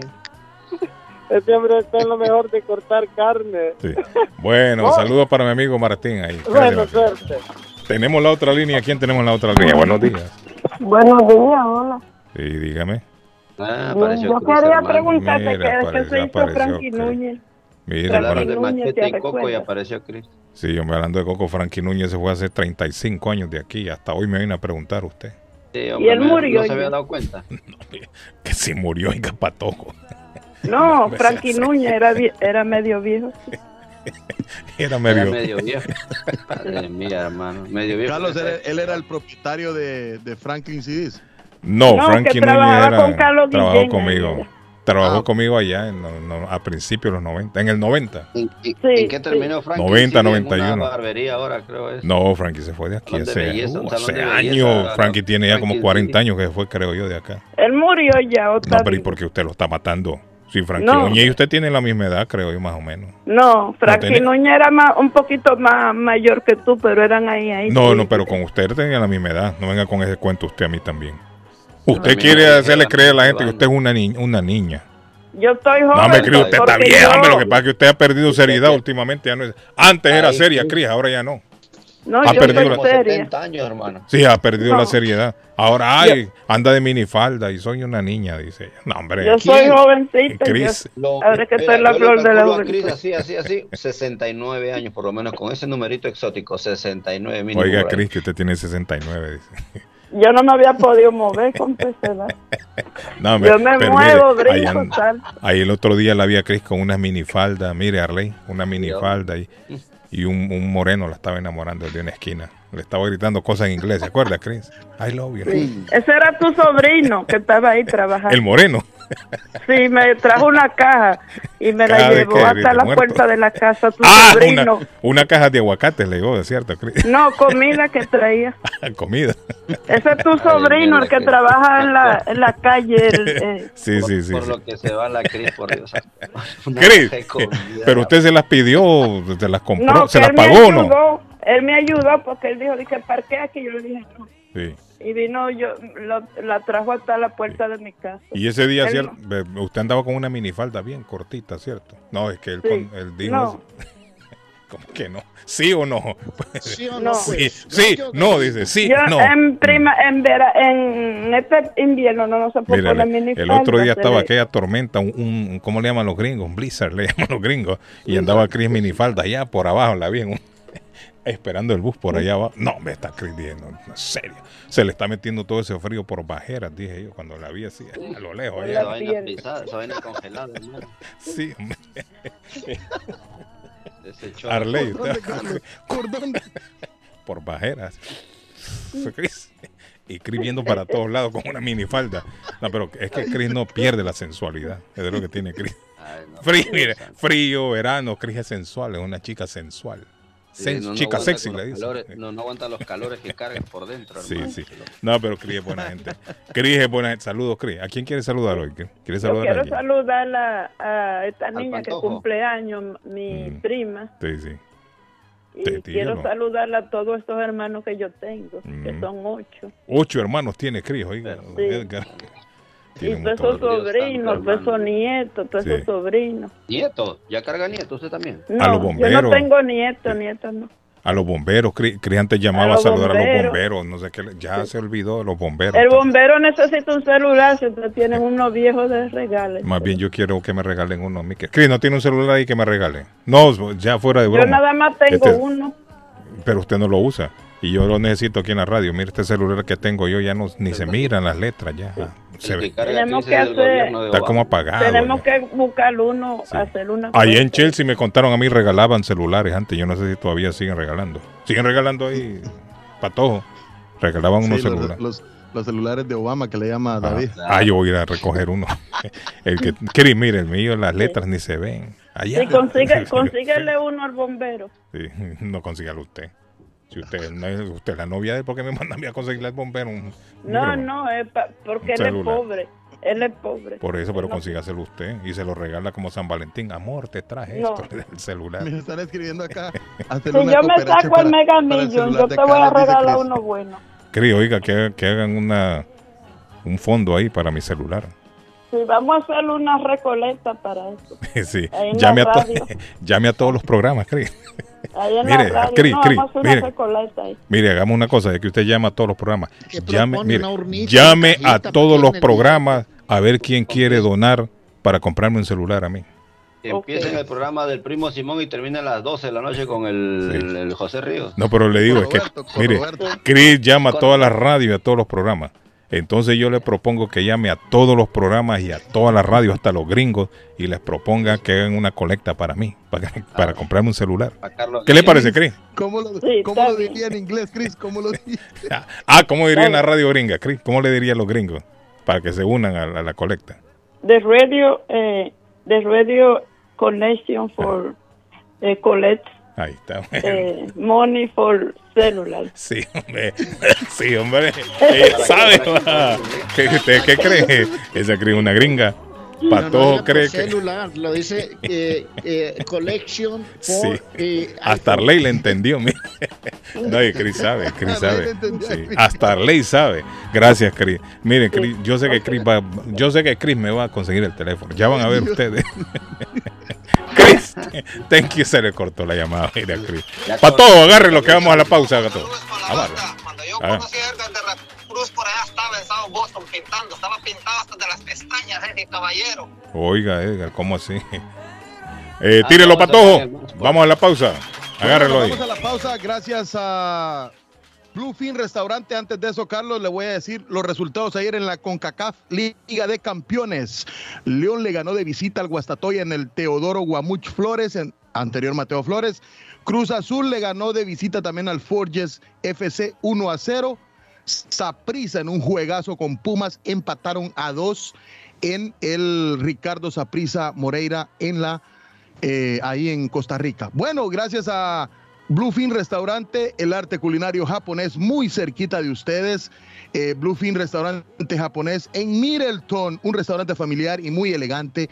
Ese hombre está en lo mejor de cortar carne. Sí. Bueno, Oh. saludos para mi amigo Martín ahí. Bueno, Gracias. suerte. Tenemos la otra línea. ¿Quién tenemos en la otra línea? Buenos días. Buenos días, hola. Sí, dígame. Ah, Yo, quería preguntarte Mira, qué, apareció- se hizo apareció Frankie. Núñez. Mira, Hablaron de machete ¿te y coco y apareció Chris. Sí, yo me hablando de Coco Frankie Núñez, se fue hace 35 años de aquí. Hasta hoy me vino a preguntar usted. Sí, Y él me- murió No se había dado cuenta. Que se murió en Capatoco. No, me Frankie. Núñez era, era medio viejo. Era Era medio. medio viejo. Madre mía, hermano. Medio viejo. Carlos, él, él era el propietario de, de Franklin CDs. No, No, Frankie que Núñez trabajaba era, con Carlos trabajó Guillén, conmigo. era. Trabajó Ah. conmigo allá en, no- no, a principios de los 90. En el 90. ¿En, en- Sí, en qué sí. terminó Frankie? 90, Sí, en 91. Una barbería ahora, creo es. No, Frankie se fue de aquí hace, belleza, uh, hace de belleza, años. Frankie tiene ya como Frankie, 40 sí. años que se fue, creo yo, de acá. Él murió ya otra No, pero ¿y vez. por qué usted lo está matando? Sí, Frankie No. Núñez y usted tienen la misma edad, creo yo, más o menos. No, Frankie tiene- Núñez era más, un poquito más mayor que tú, pero eran ahí, ahí. No, sí. no, pero con usted tenía la misma edad. No venga con ese cuento usted a mí también. Usted quiere hacerle creer a la gente que usted es una, ni- una niña. Yo estoy joven. No, me creo, usted está vieja, yo- hombre. Lo que pasa es que usted ha perdido seriedad últimamente. Ya no es- Antes era seria, sí. Cris, ahora ya no. No, ha yo perdido soy la- Como seria. 70 años, hermano. Sí, ha perdido No. la seriedad. Ahora, ay, anda de minifalda y soy una niña, dice ella. No, hombre. Yo soy ¿Quién? jovencita. yo- Cris. Lo- Ahora que estoy en la yo flor de la Chris juventud. así, así, así, 69 años por lo menos, con ese numerito exótico, 69 mínimo. Oiga, ahí. Cris, que usted tiene 69, dice. Yo no me había podido mover con esa edad. No, hombre, Yo me pero muevo, mire, ahí, brinco, tal. ahí el otro día la vi a Cris con una minifalda. Mire, Arley, una minifalda y, y un, un moreno la estaba enamorando de una esquina. Le estaba gritando cosas en inglés, ¿se acuerda, Chris? I love you. Ese era tu sobrino que estaba ahí trabajando. El moreno. Sí, me trajo una caja y me la ¿Caja de llevó qué? hasta ¿De la muerto? puerta de la casa tu Ah, sobrino. una, una caja de aguacates le llegó, ¿de cierto, Chris? No, comida que traía. Comida. Ese es tu sobrino, el que trabaja en la, en la calle. el, eh, Sí, por, sí, sí. por sí. lo que se va la Cris, por Dios. Comida. pero usted se las pidió, se las compró, no, se las él me pagó, ¿no? ayudó. Él me ayudó porque él dijo, dije, parquea aquí. Yo le dije, no. Sí. Y vino, yo lo- la trajo hasta la puerta de mi casa. Y ese día, Él ¿cierto? Usted andaba con una minifalda bien cortita, ¿cierto? No, es que él, Sí. con- él dijo... No. ¿Cómo que no? ¿Sí o no? ¿Sí o No. Sí, pues? sí, Yo- no, dice, sí, yo no. en prima, en vera, en este invierno no, no se puede Mírale, poner mini el otro día estaba aquella tormenta, un, un- ¿cómo le llaman los gringos? Un blizzard le llaman los gringos. Y andaba Chris minifalda allá por abajo, la vi en un- esperando el bus por allá abajo. No, me está creyendo, en serio. Se le está metiendo todo ese frío por bajeras, dije yo, cuando la vi así, a lo lejos. Esa vaina pisada, esa vaina congelada, hermano. Sí, hombre. Arley, ¿Por dónde, Carlos? ¿Por bajeras. Y Chris viendo para todos lados con una minifalda. No, pero es que Chris no pierde la sensualidad. Es de lo que tiene Chris. Ay, no, Frío, mire, frío, verano, Chris es sensual, es una chica sensual. Sen- no, no chica aguanta sexy, le los dice. calores- no, no aguanta los calores que cargan por dentro, Sí, hermano. sí. No, pero Chris es buena gente. Chris es buena gente. Saludos, Chris. ¿A quién quieres saludar hoy? Saludar a quiero alguien? saludar a, a esta niña que cumple años, mi Mm. prima. Sí, sí. Y Te- quiero tío, saludar a todos estos hermanos que yo tengo, que Mm. son ocho. Ocho hermanos tiene Chris, oiga. Sí. Edgar. Y Tiene un todos esos montón. sobrinos, todos esos nietos, todos Sí. esos sobrinos. Nieto, ya carga nieto usted también. No, A los yo bomberos. no tengo nietos, nietos no. A los bomberos. Chris antes llamaba a, saludar a los bomberos. No sé qué. Ya se olvidó de los bomberos. El bombero necesita un celular si usted tiene uno viejo de regales. Más bien yo quiero que me regalen uno a mí. Chris, ¿no tiene un celular ahí que me regale? No, ya fuera de Yo broma. nada más tengo Este- uno. Pero usted no lo usa. Y yo lo necesito aquí en la radio. Mire este celular que tengo yo, ya no ni se miran las letras ya. Se ve. Tenemos que hacer, Está como apagado. tenemos que buscar uno, hacer una Ahí en. Chelsea me contaron a mí regalaban celulares antes. Yo no sé si todavía siguen regalando. Siguen regalando ahí patojo. Regalaban unos los, celulares. los- los celulares de Obama que le llama David. Ah, yo voy a ir a recoger uno. El que, Chris, mire, el mío, las letras ni se ven. Allá. Sí, consigue, consíguele uno al bombero. Sí, no consígalo usted. Si usted no es usted es la novia de él, ¿por qué me manda a mí a conseguirle al bombero? Un, No, no, es pa- porque él es pobre. Él es pobre. Por eso, pero no- consígaselo usted y se lo regala como San Valentín. Amor, te traje No. esto, el celular. Me están escribiendo acá. Si yo me saco el Mega Million, yo te voy a regalar uno bueno. Cris, oiga, que, que hagan una un fondo ahí para mi celular. Sí, vamos a hacer una recolecta para eso. sí, llame a, llame a todos los programas, Cris. Mire, radio. Cris, no, Cris, mire. Mire, hagamos una cosa, ya que usted llama a todos los programas. Llame, mire, llame a todos los programas a ver quién quiere donar para comprarme un celular a mí. Empieza en el programa del primo Simón y termina a las 12 de la noche con el, el- el José Ríos. No, pero le digo, es que, mire, Chris llama a todas las radios y a todos los programas. Entonces yo le propongo que llame a todos los programas y a todas las radios, hasta los gringos, y les proponga que hagan una colecta para mí, para, para comprarme un celular. ¿Qué le parece, Chris? ¿Cómo lo, cómo diría en inglés, Chris? ¿Cómo lo diría? Ah, ¿cómo diría en la radio gringa, Chris? ¿Cómo le diría a los gringos para que se unan a, la- a la colecta? The radio, eh, the radio connection for eh, collect Ahí está. eh, money for cellular. Sí, hombre. Sí, hombre. Eh, ¿Sabe? ¿Qué, usted qué cree? Esa cree una gringa. Patojo No, cree por que... celular, lo dice eh, eh, collection Sí. for eh, Hasta Arley le entendió, mire. No, y Chris sabe, Chris sabe. le entendió a Sí. Hasta Arley sabe. Gracias, Chris. Miren, Chris, yo sé que Chris va, yo sé que Chris me va a conseguir el teléfono. Ya van a ver ustedes. Chris, thank you, se le cortó la llamada. Mira, Chris. Para todo, agarre lo que vamos a la pausa, gato. Amarre. Ah, Cruz por allá estaba en South Boston pintando, estaba pintado hasta de las pestañas, ese caballero. Oiga, Edgar, ¿cómo así? Eh, tírelo, patojo. Vamos a la pausa. Agárrelo Bueno, ahí. Vamos a la pausa. Gracias a Bluefin Restaurante. Antes de eso, Carlos, le voy a decir los resultados ayer en la CONCACAF Liga de Campeones. León le ganó de visita al Guastatoya en el Teodoro Guamuch Flores, en anterior Mateo Flores. Cruz Azul le ganó de visita también al Forges FC 1 a 0. Saprisa en un juegazo con Pumas empataron a 2 en el Ricardo Saprisa Moreira en la eh, ahí en Costa Rica. Bueno, gracias a Bluefin Restaurante, el arte culinario japonés muy cerquita de ustedes. Eh, Bluefin Restaurante japonés en Middleton, un restaurante familiar y muy elegante.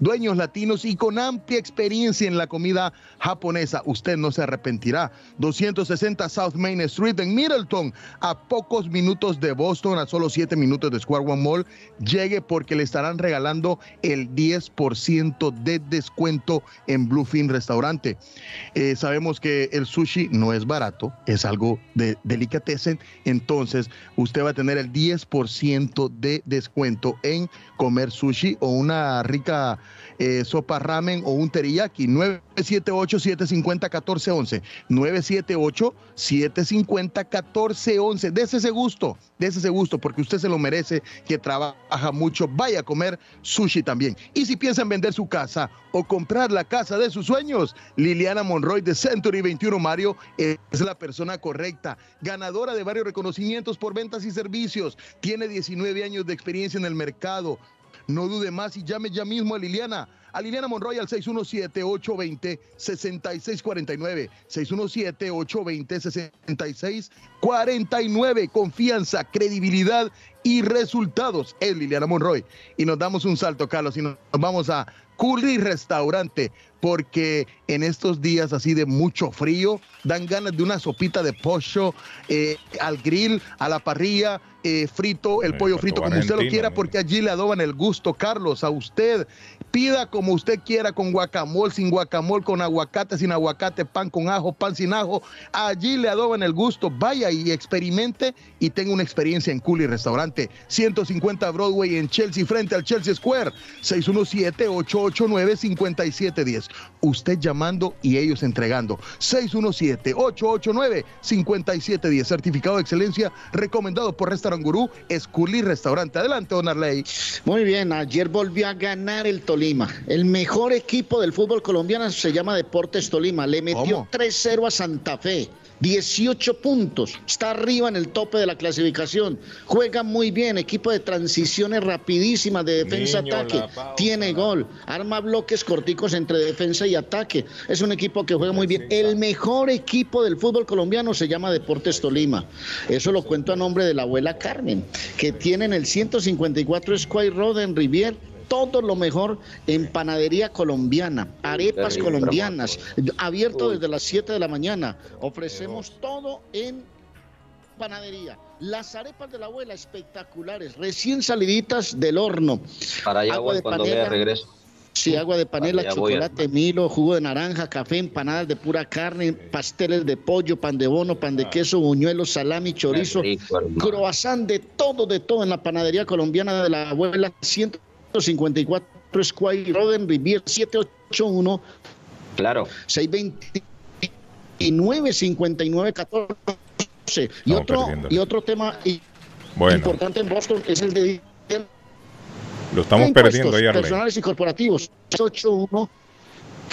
Dueños latinos y con amplia experiencia en la comida japonesa. Usted no se arrepentirá. 260 South Main Street en Middleton, a pocos minutos de Boston, a solo 7 minutos de Square One Mall. Llegue porque le estarán regalando el 10% de descuento en Bluefin Restaurante. Eh, sabemos que el sushi no es barato, es algo de delicatessen, entonces usted va a tener el 10% de descuento en comer sushi o una rica eh, sopa ramen o un teriyaki. 978-750-1411. 978-750-1411. Dese ese gusto, dese ese gusto, porque usted se lo merece, que trabaja mucho. Vaya a comer sushi también. Y si piensan vender su casa o comprar la casa de sus sueños, Liliana Monroy de Century 21 Mario es la persona correcta. Ganadora de varios reconocimientos por ventas y servicios. Tiene 19 años de experiencia en el mercado no dude más y llame ya mismo a Liliana. A Liliana Monroy al 617-820-6649. 617-820-6649. Confianza, credibilidad y resultados. Es Liliana Monroy. Y nos damos un salto, Carlos, y nos vamos a Curry Restaurante, porque en estos días así de mucho frío, dan ganas de una sopita de pollo eh, al grill, a la parrilla, eh, frito, el pollo frito, como usted lo quiera, porque allí le adoban el gusto, Carlos, a usted. Pida como usted quiera, con guacamole, sin guacamole, con aguacate, sin aguacate, pan con ajo, pan sin ajo. Allí le adoban el gusto. Vaya y experimente y tenga una experiencia en Curry Restaurante. 150 Broadway en Chelsea, frente al Chelsea Square. 617 8 889-5710. Usted llamando y ellos entregando. 617-889-5710. Certificado de excelencia recomendado por Restaurant Gurú, Esculí Restaurante. Adelante, Don Arley. Muy bien, ayer volvió a ganar el Tolima. El mejor equipo del fútbol colombiano se llama Deportes Tolima. Le metió 3-0 a Santa Fe. 18 puntos, está arriba en el tope de la clasificación, juega muy bien, equipo de transiciones rapidísimas de defensa-ataque, tiene gol, arma bloques corticos entre defensa y ataque, es un equipo que juega muy bien. El mejor equipo del fútbol colombiano se llama Deportes Tolima, eso lo cuento a nombre de la abuela Carmen, que tiene en el 154 Square Road en Rivier todo lo mejor en panadería colombiana, arepas colombianas, abierto desde las 7 de la mañana. Ofrecemos todo en panadería. Las arepas de la abuela espectaculares, recién saliditas del horno. Para allá agua de cuando panela, regreso. Sí, agua de panela, chocolate, milo, jugo de naranja, café, empanadas de pura carne, pasteles de pollo, pan de bono, pan de ah. queso, buñuelos, salami, chorizo, croissant, de todo, de todo en la panadería colombiana de la abuela. 54 Square Roden Rivier 781. Claro. 629 59 14. Y otro y otro tema importante en Boston es el de lo estamos perdiendo ya. Personales y corporativos. 781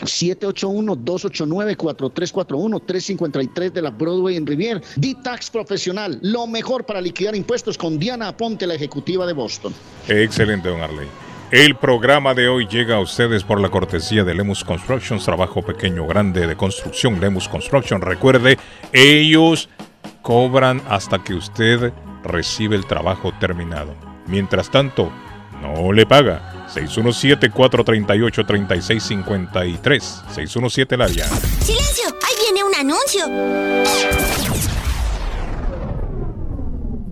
781-289-4341-353 de la Broadway en Rivier. D-Tax Profesional, lo mejor para liquidar impuestos con Diana Aponte, la ejecutiva de Boston. Excelente, don Arley. El programa de hoy llega a ustedes por la cortesía de Lemus Construction, trabajo pequeño grande de construcción Lemus Construction. Recuerde, ellos cobran hasta que usted recibe el trabajo terminado. Mientras tanto, no le paga. 617-438-3653. 617 el área. ¡Silencio! ¡Ahí viene un anuncio!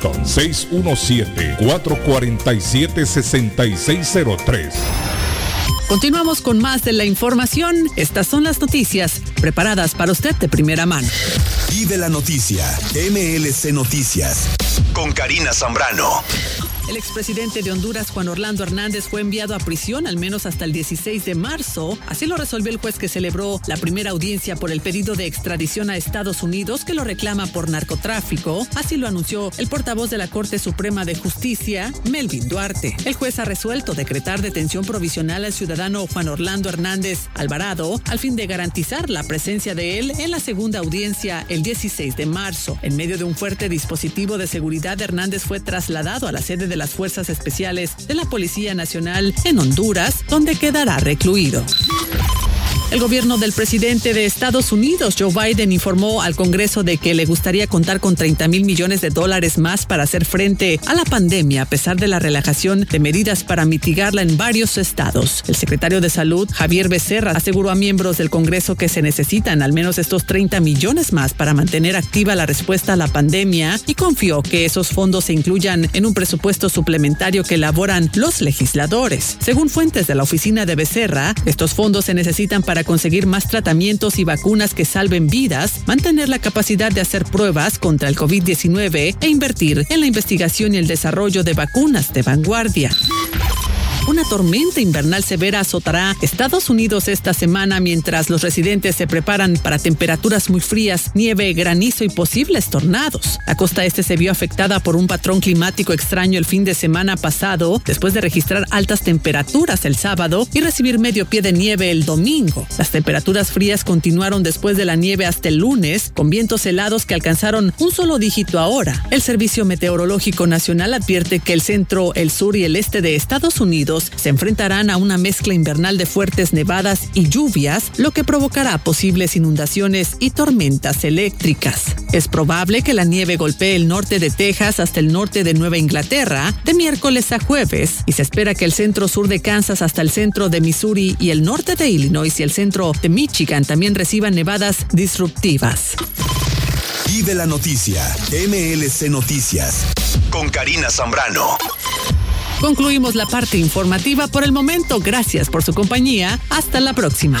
617-447-6603. Continuamos con más de la información. Estas son las noticias preparadas para usted de primera mano. Y de la noticia, MLC Noticias, con Karina Zambrano. El expresidente de Honduras, Juan Orlando Hernández, fue enviado a prisión al menos hasta el 16 de marzo. Así lo resolvió el juez que celebró la primera audiencia por el pedido de extradición a Estados Unidos que lo reclama por narcotráfico. Así lo anunció el portavoz de la Corte Suprema de Justicia, Melvin Duarte. El juez ha resuelto decretar detención provisional al ciudadano Juan Orlando Hernández Alvarado al fin de garantizar la presencia de él en la segunda audiencia el 16 de marzo. En medio de un fuerte dispositivo de seguridad, Hernández fue trasladado a la sede de las Fuerzas Especiales de la Policía Nacional en Honduras, donde quedará recluido. El gobierno del presidente de Estados Unidos, Joe Biden, informó al Congreso de que le gustaría contar con 30 mil millones de dólares más para hacer frente a la pandemia a pesar de la relajación de medidas para mitigarla en varios estados. El secretario de Salud, Javier Becerra, aseguró a miembros del Congreso que se necesitan al menos estos 30 millones más para mantener activa la respuesta a la pandemia y confió que esos fondos se incluyan en un presupuesto suplementario que elaboran los legisladores. Según fuentes de la oficina de Becerra, estos fondos se necesitan para conseguir más tratamientos y vacunas que salven vidas, mantener la capacidad de hacer pruebas contra el COVID-19 e invertir en la investigación y el desarrollo de vacunas de vanguardia. Una tormenta invernal severa azotará Estados Unidos esta semana mientras los residentes se preparan para temperaturas muy frías, nieve, granizo y posibles tornados. La costa este se vio afectada por un patrón climático extraño el fin de semana pasado, después de registrar altas temperaturas el sábado y recibir medio pie de nieve el domingo. Las temperaturas frías continuaron después de la nieve hasta el lunes, con vientos helados que alcanzaron un solo dígito ahora. El Servicio Meteorológico Nacional advierte que el centro, el sur y el este de Estados Unidos se enfrentarán a una mezcla invernal de fuertes nevadas y lluvias, lo que provocará posibles inundaciones y tormentas eléctricas. Es probable que la nieve golpee el norte de Texas hasta el norte de Nueva Inglaterra de miércoles a jueves y se espera que el centro sur de Kansas hasta el centro de Missouri y el norte de Illinois y el centro de Michigan también reciban nevadas disruptivas. Vive la noticia, MLC Noticias, con Karina Zambrano. Concluimos la parte informativa por el momento. Gracias por su compañía. Hasta la próxima.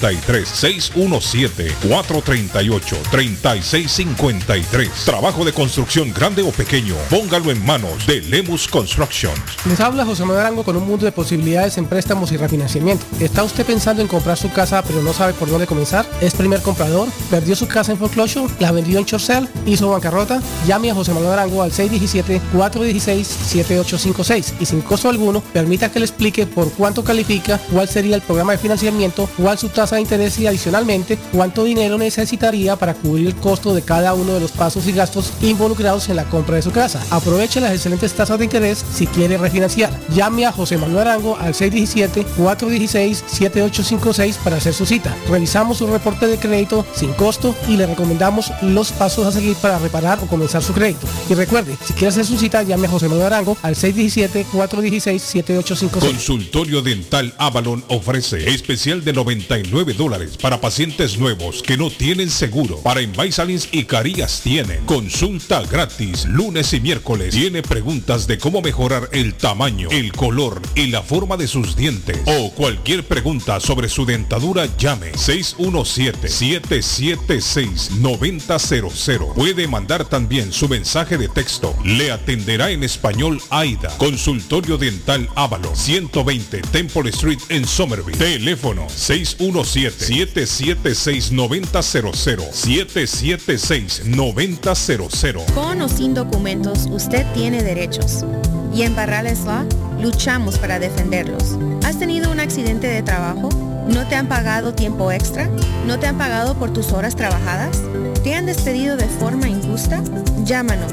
617-438-3653. Trabajo de construcción grande o pequeño, póngalo en manos de Lemus Construction. Les habla José Manuel Arango con un mundo de posibilidades en préstamos y refinanciamiento. ¿Está usted pensando en comprar su casa pero no sabe por dónde comenzar? ¿Es primer comprador? ¿Perdió su casa en foreclosure? ¿La vendió en Chorcel? ¿Hizo bancarrota? Llame a José Manuel Arango al 617-416-7856 y sin costo alguno permita que le explique por cuánto califica, cuál sería el programa de financiamiento, cuál su tasa de interés y adicionalmente cuánto dinero necesitaría para cubrir el costo de cada uno de los pasos y gastos involucrados en la compra de su casa. Aproveche las excelentes tasas de interés si quiere refinanciar. Llame a José Manuel Arango al 617-416-7856 para hacer su cita. Revisamos su reporte de crédito sin costo y le recomendamos los pasos a seguir para reparar o comenzar su crédito. Y recuerde, si quiere hacer su cita, llame a José Manuel Arango al 617-416-7856. Consultorio Dental Avalon ofrece especial de 99 dólares para pacientes nuevos que no tienen seguro. Para Invisalins y Carías tienen consulta gratis lunes y miércoles. Tiene preguntas de cómo mejorar el tamaño, el color y la forma de sus dientes o cualquier pregunta sobre su dentadura llame 617-776-9000. Puede mandar también su mensaje de texto. Le atenderá en español AIDA. Consultorio Dental Ávalo 120 Temple Street en Somerville. Teléfono 617 776-9000. 776-9000. Con o sin documentos, usted tiene derechos. Y en Barrales Law luchamos para defenderlos. ¿Has tenido un accidente de trabajo? ¿No te han pagado tiempo extra? ¿No te han pagado por tus horas trabajadas? ¿Te han despedido de forma injusta? Llámanos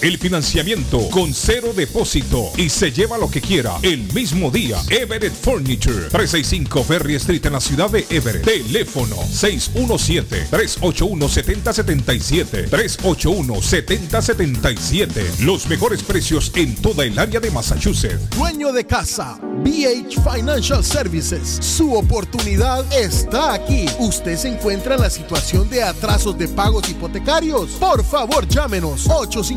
El financiamiento con cero depósito y se lleva lo que quiera el mismo día. Everett Furniture. 365 Ferry Street en la ciudad de Everett. Teléfono 617 381 381-7077. 381-7077. Los mejores precios en toda el área de Massachusetts. Dueño de casa, BH Financial Services. Su oportunidad está aquí. Usted se encuentra en la situación de atrasos de pagos hipotecarios. Por favor, llámenos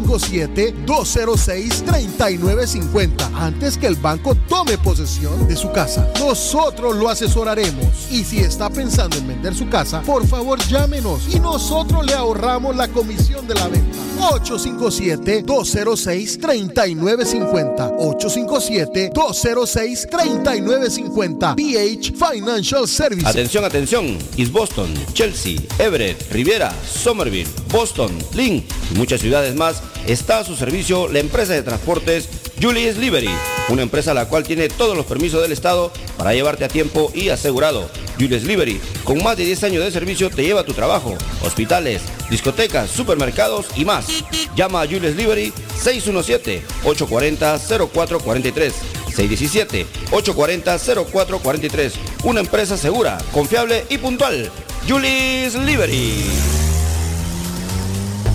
857-206-3950 antes que el banco tome posesión de su casa. Nosotros lo asesoraremos. Y si está pensando en vender su casa, por favor llámenos y nosotros le ahorramos la comisión de la venta. 857-206-3950. 857-206-3950. BH Financial Services. Atención, atención. East Boston, Chelsea, Everett, Riviera, Somerville, Boston, Lynn y muchas ciudades más está a su servicio la empresa de transportes Julius Liberty, una empresa la cual tiene todos los permisos del Estado para llevarte a tiempo y asegurado. Julius Liberty, con más de 10 años de servicio, te lleva a tu trabajo, hospitales, discotecas, supermercados y más. Llama a Julius Liberty 617-840-0443. 617-840-0443. Una empresa segura, confiable y puntual. Julius Liberty.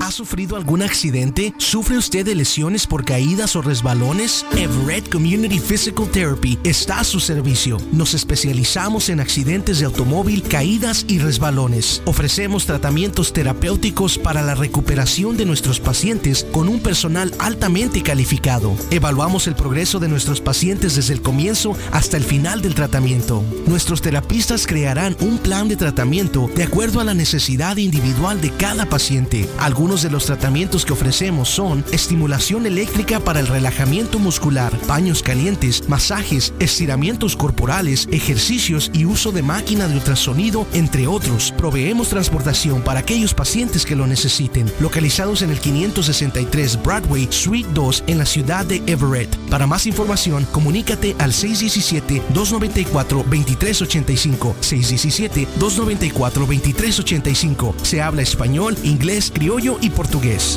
¿Ha sufrido algún accidente? ¿Sufre usted de lesiones por caídas o resbalones? Everett Community Physical Therapy está a su servicio. Nos especializamos en accidentes de automóvil, caídas y resbalones. Ofrecemos tratamientos terapéuticos para la recuperación de nuestros pacientes con un personal altamente calificado. Evaluamos el progreso de nuestros pacientes desde el comienzo hasta el final del tratamiento. Nuestros terapistas crearán un plan de tratamiento de acuerdo a la necesidad individual de cada paciente. Algunos de los tratamientos que ofrecemos son estimulación eléctrica para el relajamiento muscular, paños calientes, masajes, estiramientos corporales, ejercicios y uso de máquina de ultrasonido, entre otros. Proveemos transportación para aquellos pacientes que lo necesiten, localizados en el 563 Broadway, Suite 2 en la ciudad de Everett. Para más información, comunícate al 617-294-2385. 617-294-2385. Se habla español, inglés, criollo y portugués.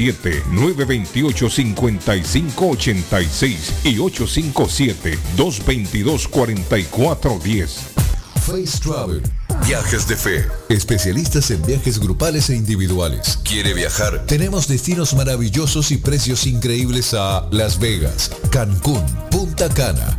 928-5586 y 857-222-4410. Face Travel. Viajes de fe. Especialistas en viajes grupales e individuales. ¿Quiere viajar? Tenemos destinos maravillosos y precios increíbles a Las Vegas, Cancún, Punta Cana,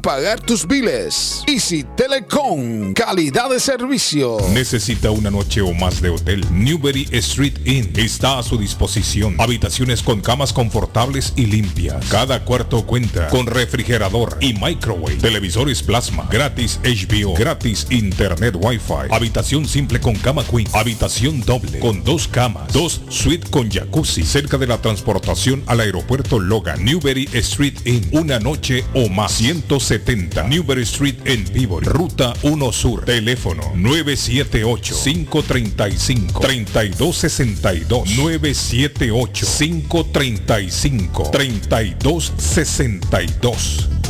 pagar tus biles. Easy Telecom, calidad de servicio. Necesita una noche o más de hotel. Newberry Street Inn está a su disposición. Habitaciones con camas confortables y limpias. Cada cuarto cuenta con refrigerador y microwave. Televisores plasma. Gratis HBO. Gratis Internet Wi-Fi. Habitación simple con cama queen. Habitación doble con dos camas. Dos suite con jacuzzi. Cerca de la transportación al aeropuerto Logan. Newberry Street Inn. Una noche o más. 170 Newberry Street en Peabody. Ruta 1 Sur. Teléfono 978-535-3262. 978-535-3262.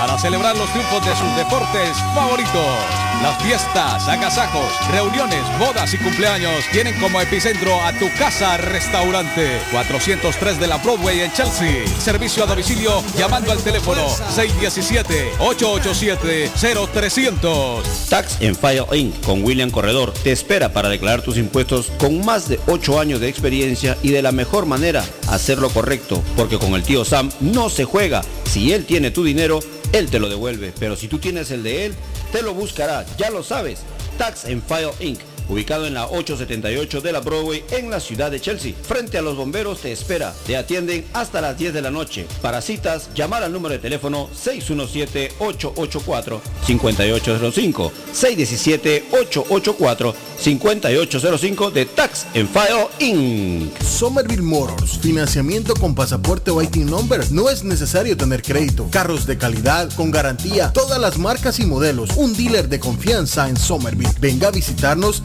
para celebrar los triunfos de sus deportes favoritos. Las fiestas, agasajos, reuniones, bodas y cumpleaños tienen como epicentro a tu casa restaurante. 403 de la Broadway en Chelsea. Servicio a domicilio llamando al teléfono 617-887-0300. Tax en File Inc. con William Corredor te espera para declarar tus impuestos con más de 8 años de experiencia y de la mejor manera hacerlo correcto, porque con el tío Sam no se juega. Si él tiene tu dinero, él te lo devuelve, pero si tú tienes el de él, te lo buscará, ya lo sabes. Tax and File Inc. Ubicado en la 878 de la Broadway en la ciudad de Chelsea. Frente a los bomberos te espera. Te atienden hasta las 10 de la noche. Para citas, llamar al número de teléfono 617-884-5805. 617-884-5805 de Tax and File Inc. Somerville Motors, financiamiento con pasaporte o IT number. No es necesario tener crédito. Carros de calidad, con garantía, todas las marcas y modelos. Un dealer de confianza en Somerville. Venga a visitarnos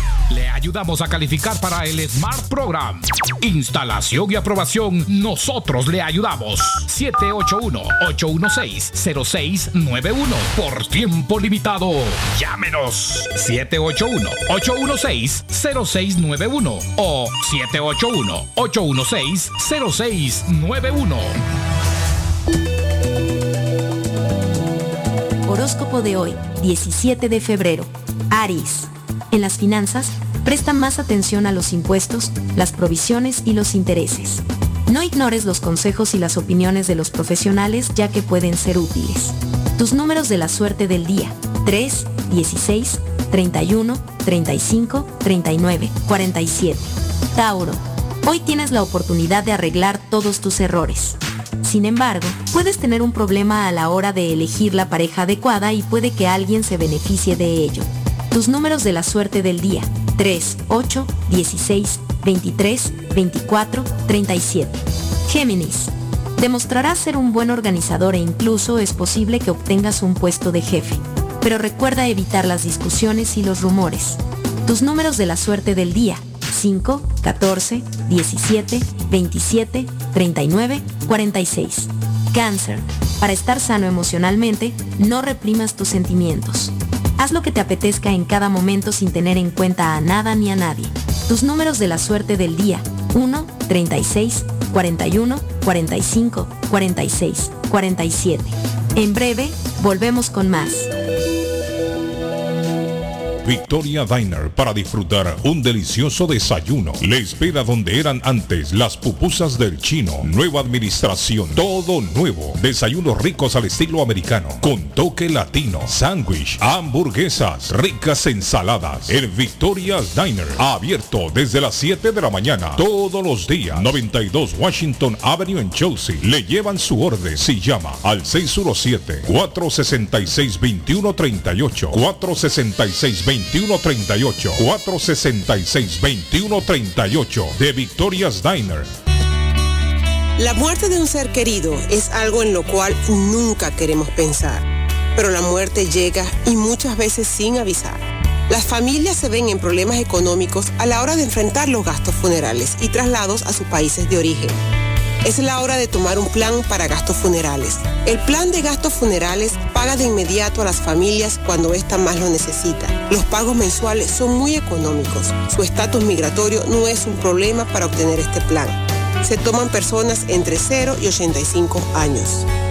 Le ayudamos a calificar para el Smart Program. Instalación y aprobación, nosotros le ayudamos. 781-816-0691. Por tiempo limitado. Llámenos. 781-816-0691 o 781-816-0691. Horóscopo de hoy, 17 de febrero. Aries. En las finanzas, presta más atención a los impuestos, las provisiones y los intereses. No ignores los consejos y las opiniones de los profesionales ya que pueden ser útiles. Tus números de la suerte del día. 3, 16, 31, 35, 39, 47. Tauro. Hoy tienes la oportunidad de arreglar todos tus errores. Sin embargo, puedes tener un problema a la hora de elegir la pareja adecuada y puede que alguien se beneficie de ello. Tus números de la suerte del día. 3, 8, 16, 23, 24, 37. Géminis. Demostrarás ser un buen organizador e incluso es posible que obtengas un puesto de jefe. Pero recuerda evitar las discusiones y los rumores. Tus números de la suerte del día. 5, 14, 17, 27, 39, 46. Cáncer. Para estar sano emocionalmente, no reprimas tus sentimientos. Haz lo que te apetezca en cada momento sin tener en cuenta a nada ni a nadie. Tus números de la suerte del día. 1, 36, 41, 45, 46, 47. En breve, volvemos con más. Victoria Diner para disfrutar un delicioso desayuno. Le espera donde eran antes las pupusas del chino. Nueva administración. Todo nuevo. Desayunos ricos al estilo americano. Con toque latino. Sándwich. Hamburguesas. Ricas ensaladas. El Victoria Diner. Abierto desde las 7 de la mañana. Todos los días. 92 Washington Avenue en Chelsea. Le llevan su orden si llama al 617 466 2138 466 2138 466 2138 de Victoria's Diner. La muerte de un ser querido es algo en lo cual nunca queremos pensar, pero la muerte llega y muchas veces sin avisar. Las familias se ven en problemas económicos a la hora de enfrentar los gastos funerales y traslados a sus países de origen. Es la hora de tomar un plan para gastos funerales. El plan de gastos funerales paga de inmediato a las familias cuando ésta más lo necesita. Los pagos mensuales son muy económicos. Su estatus migratorio no es un problema para obtener este plan. Se toman personas entre 0 y 85 años.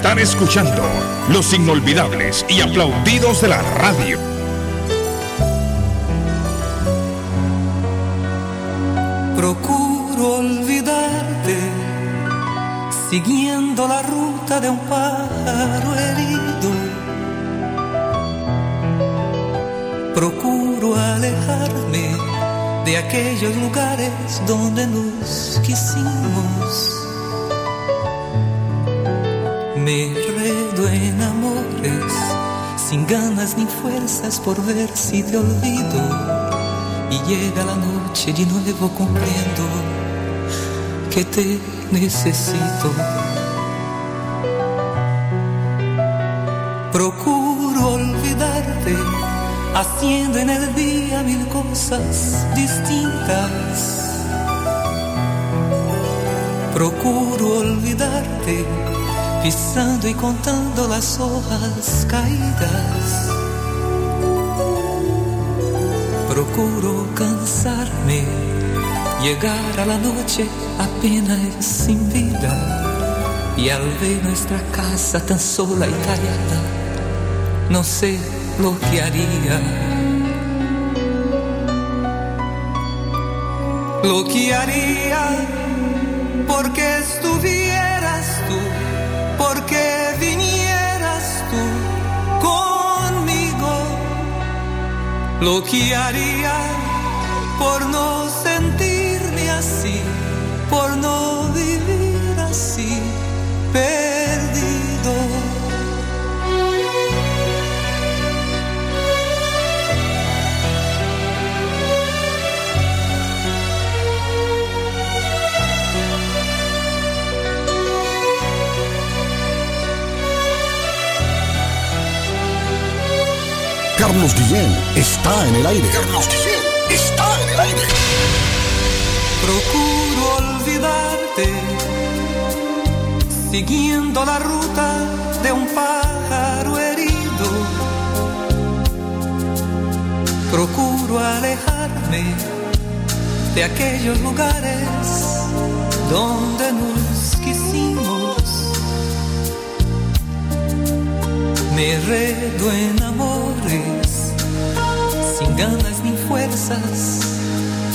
Están escuchando los inolvidables y aplaudidos de la radio. Procuro olvidarte, siguiendo la ruta de un pájaro herido. Procuro alejarme de aquellos lugares donde nos quisimos. Sin ganas ni fuerzas por ver si te olvido. Y llega la noche y nuevo comprendo que te necesito. Procuro olvidarte, haciendo en el día mil cosas distintas. Procuro olvidarte, pisando y contando las hojas caídas. Procuro cansarme, llegar a la noche apenas sin vida. Y al ver nuestra casa tan sola y callada, no sé lo que haría. Lo que haría porque estuvieras Lo Carlos Guillén está en el aire. Carlos Guillén está en el aire. Procuro olvidarte, siguiendo la ruta de un pájaro herido. Procuro alejarme de aquellos lugares donde nos quisimos. Me redo en sin ganas ni fuerzas,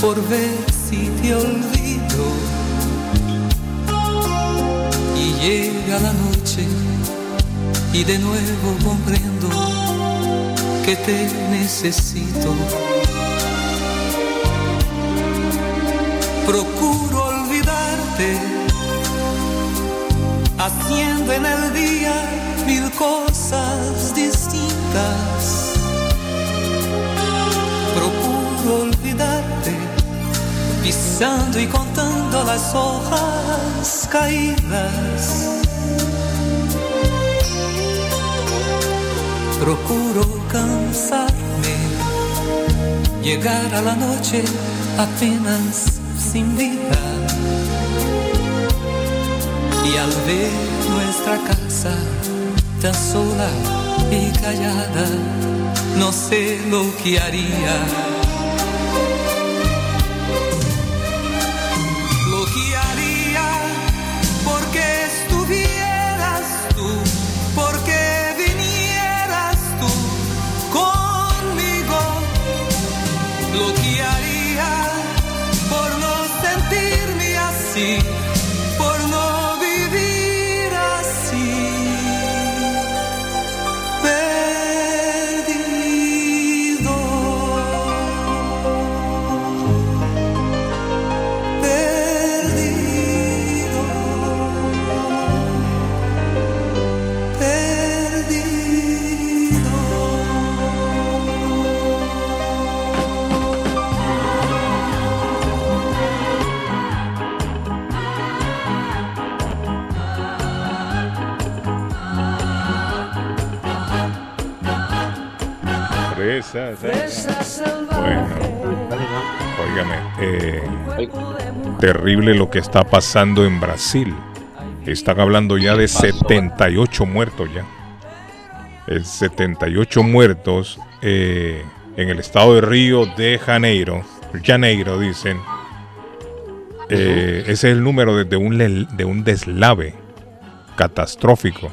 por ver si te olvido. Y llega la noche y de nuevo comprendo que te necesito. Procuro olvidarte, haciendo en el día mil cosas distintas. Pisando y contando las hojas caídas. Procuro cansarme, a la noche apenas sin vida. Y al ver nuestra casa tan sola y callada, no sé lo que haría. Bueno, óigame, eh, terrible lo que está pasando en Brasil. Están hablando ya de 78 muertos ya. El 78 muertos eh, en el estado de Río de Janeiro. Janeiro dicen. Eh, ese es el número de, de un, de un deslave catastrófico.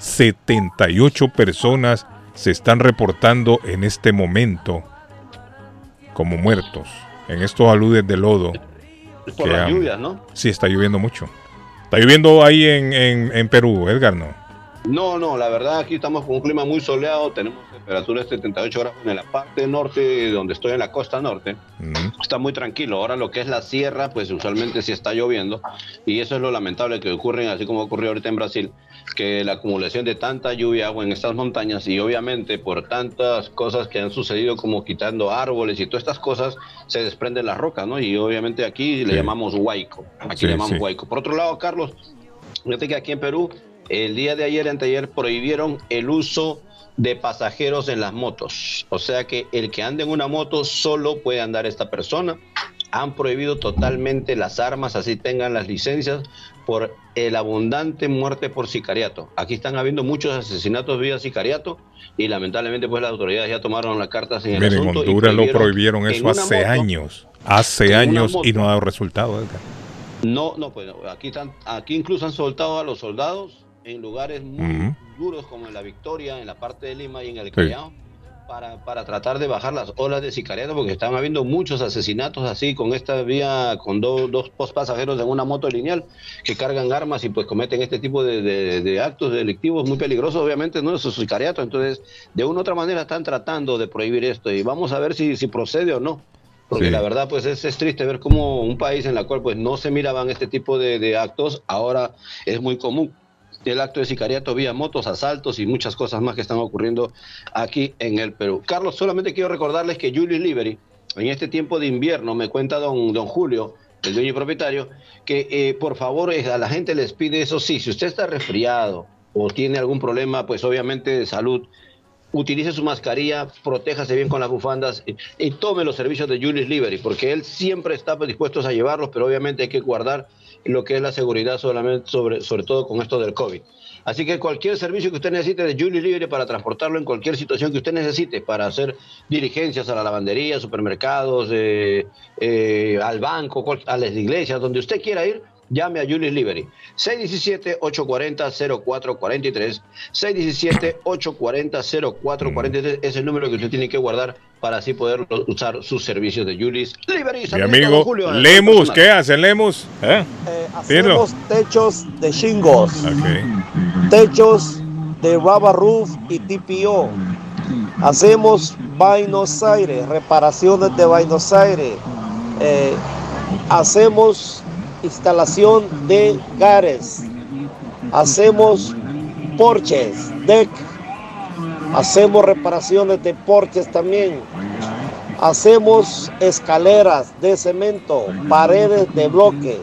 78 personas se están reportando en este momento como muertos en estos aludes de lodo. Por las lluvias, ¿no? Sí, está lloviendo mucho. Está lloviendo ahí en, en- en Perú, Edgar, ¿no? No, no, la verdad aquí estamos con un clima muy soleado, tenemos temperaturas de 78 grados en la parte norte, donde estoy en la costa norte. Está muy tranquilo. Ahora lo que es la sierra, pues usualmente sí está lloviendo y eso es lo lamentable que ocurre, así como ocurrió ahorita en Brasil, que la acumulación de tanta lluvia agua en estas montañas y obviamente por tantas cosas que han sucedido como quitando árboles y todas estas cosas se desprenden las rocas, ¿no? Y obviamente aquí le llamamos huaico. Aquí Sí, le llamamos sí. huaico. Por otro lado, Carlos, Fíjate que aquí en Perú, el día de ayer anteayer prohibieron el uso de pasajeros en las motos. O sea que el que ande en una moto solo puede andar esta persona. han prohibido totalmente las armas, así tengan las licencias, por el abundante muerte por sicariato. Aquí están habiendo muchos asesinatos vía sicariato y lamentablemente pues las autoridades ya tomaron las cartas en el Miren, en asunto. y Honduras lo prohibieron en eso hace moto- años. Hace en años y no ha dado resultado. Edgar. No, no, pues aquí, están, aquí incluso han soltado a los soldados en lugares muy duros como en la Victoria, en la parte de Lima y en el Sí. Callao, para, para tratar de bajar las olas de sicariato, porque están habiendo muchos asesinatos así, con esta vía, con do- dos post pasajeros en una moto lineal que cargan armas y pues cometen este tipo de, de- de actos delictivos muy peligrosos, obviamente, ¿no? Es sicariato. Entonces, de una u otra manera están tratando de prohibir esto y vamos a ver si, si procede o no. Porque Sí. la verdad, pues es, es triste ver cómo un país en el cual pues no se miraban este tipo de, de actos, ahora es muy común el acto de sicariato vía motos, asaltos y muchas cosas más que están ocurriendo aquí en el Perú. Carlos, solamente quiero recordarles que Julius Liberty, en este tiempo de invierno, me cuenta don, don Julio, el dueño y propietario, que eh, por favor eh, a la gente les pide eso sí, si usted está resfriado o tiene algún problema, pues obviamente de salud, utilice su mascarilla, protéjase bien con las bufandas y, y tome los servicios de Julius Liberty, porque él siempre está pues, dispuesto a llevarlos, pero obviamente hay que guardar lo que es la seguridad solamente sobre, sobre todo con esto del COVID. Así que cualquier servicio que usted necesite de Julius Liberty para transportarlo en cualquier situación que usted necesite, para hacer diligencias a la lavandería, supermercados, eh, eh, al banco, a las iglesias, donde usted quiera ir, llame a Julius Liberty. 617-840-0443. 617-840-0443 es el número que usted tiene que guardar para así poder usar sus servicios de Julius Liberty. Mi amigo Julio. Lemus, ¿qué hace Lemus? ¿Eh? Dilo. Hacemos techos de shingles, Ok. techos de rubber roof y TPO. Hacemos Buenos Aires, reparaciones de Buenos Aires. Eh, hacemos instalación de gares. Hacemos porches, deck. Hacemos reparaciones de porches también. Hacemos escaleras de cemento, paredes de bloque.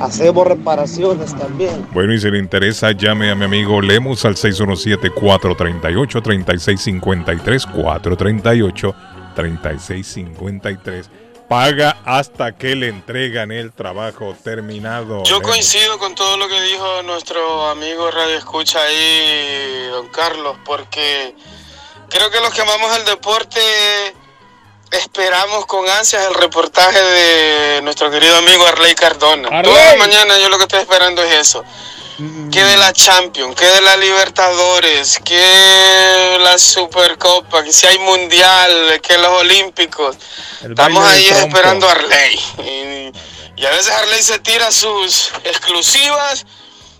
Hacemos reparaciones también. Bueno, y si le interesa, llame a mi amigo Lemus al 617-438-3653. 438-3653. Paga hasta que le entregan el trabajo terminado. Yo coincido con todo lo que dijo nuestro amigo Radio Escucha ahí, don Carlos, porque creo que los que amamos el deporte esperamos con ansias el reportaje de nuestro querido amigo Arley Cardona. Toda la mañana yo lo que estoy esperando es eso. Que de la Champions, que de la Libertadores, que la Supercopa, que si hay Mundial, que los Olímpicos. El Estamos ahí esperando a Arley. Y, y a veces Arley se tira sus exclusivas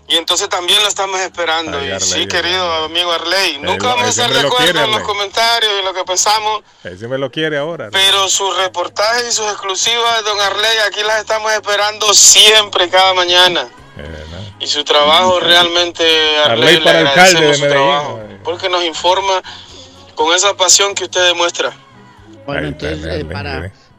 y entonces también lo estamos esperando. Ay, y Arley, sí, Arley. querido amigo Arley, nunca lo- vamos a estar siempre de acuerdo en los Arley. comentarios y lo que pensamos, Él sí me lo quiere ahora. pero sus reportajes y sus exclusivas, don Arley, aquí las estamos esperando siempre, cada mañana. Y su trabajo realmente, Arley, Arley le para alcalde de Medellín. trabajo, porque nos informa con esa pasión que usted demuestra. Bueno, entonces, eh,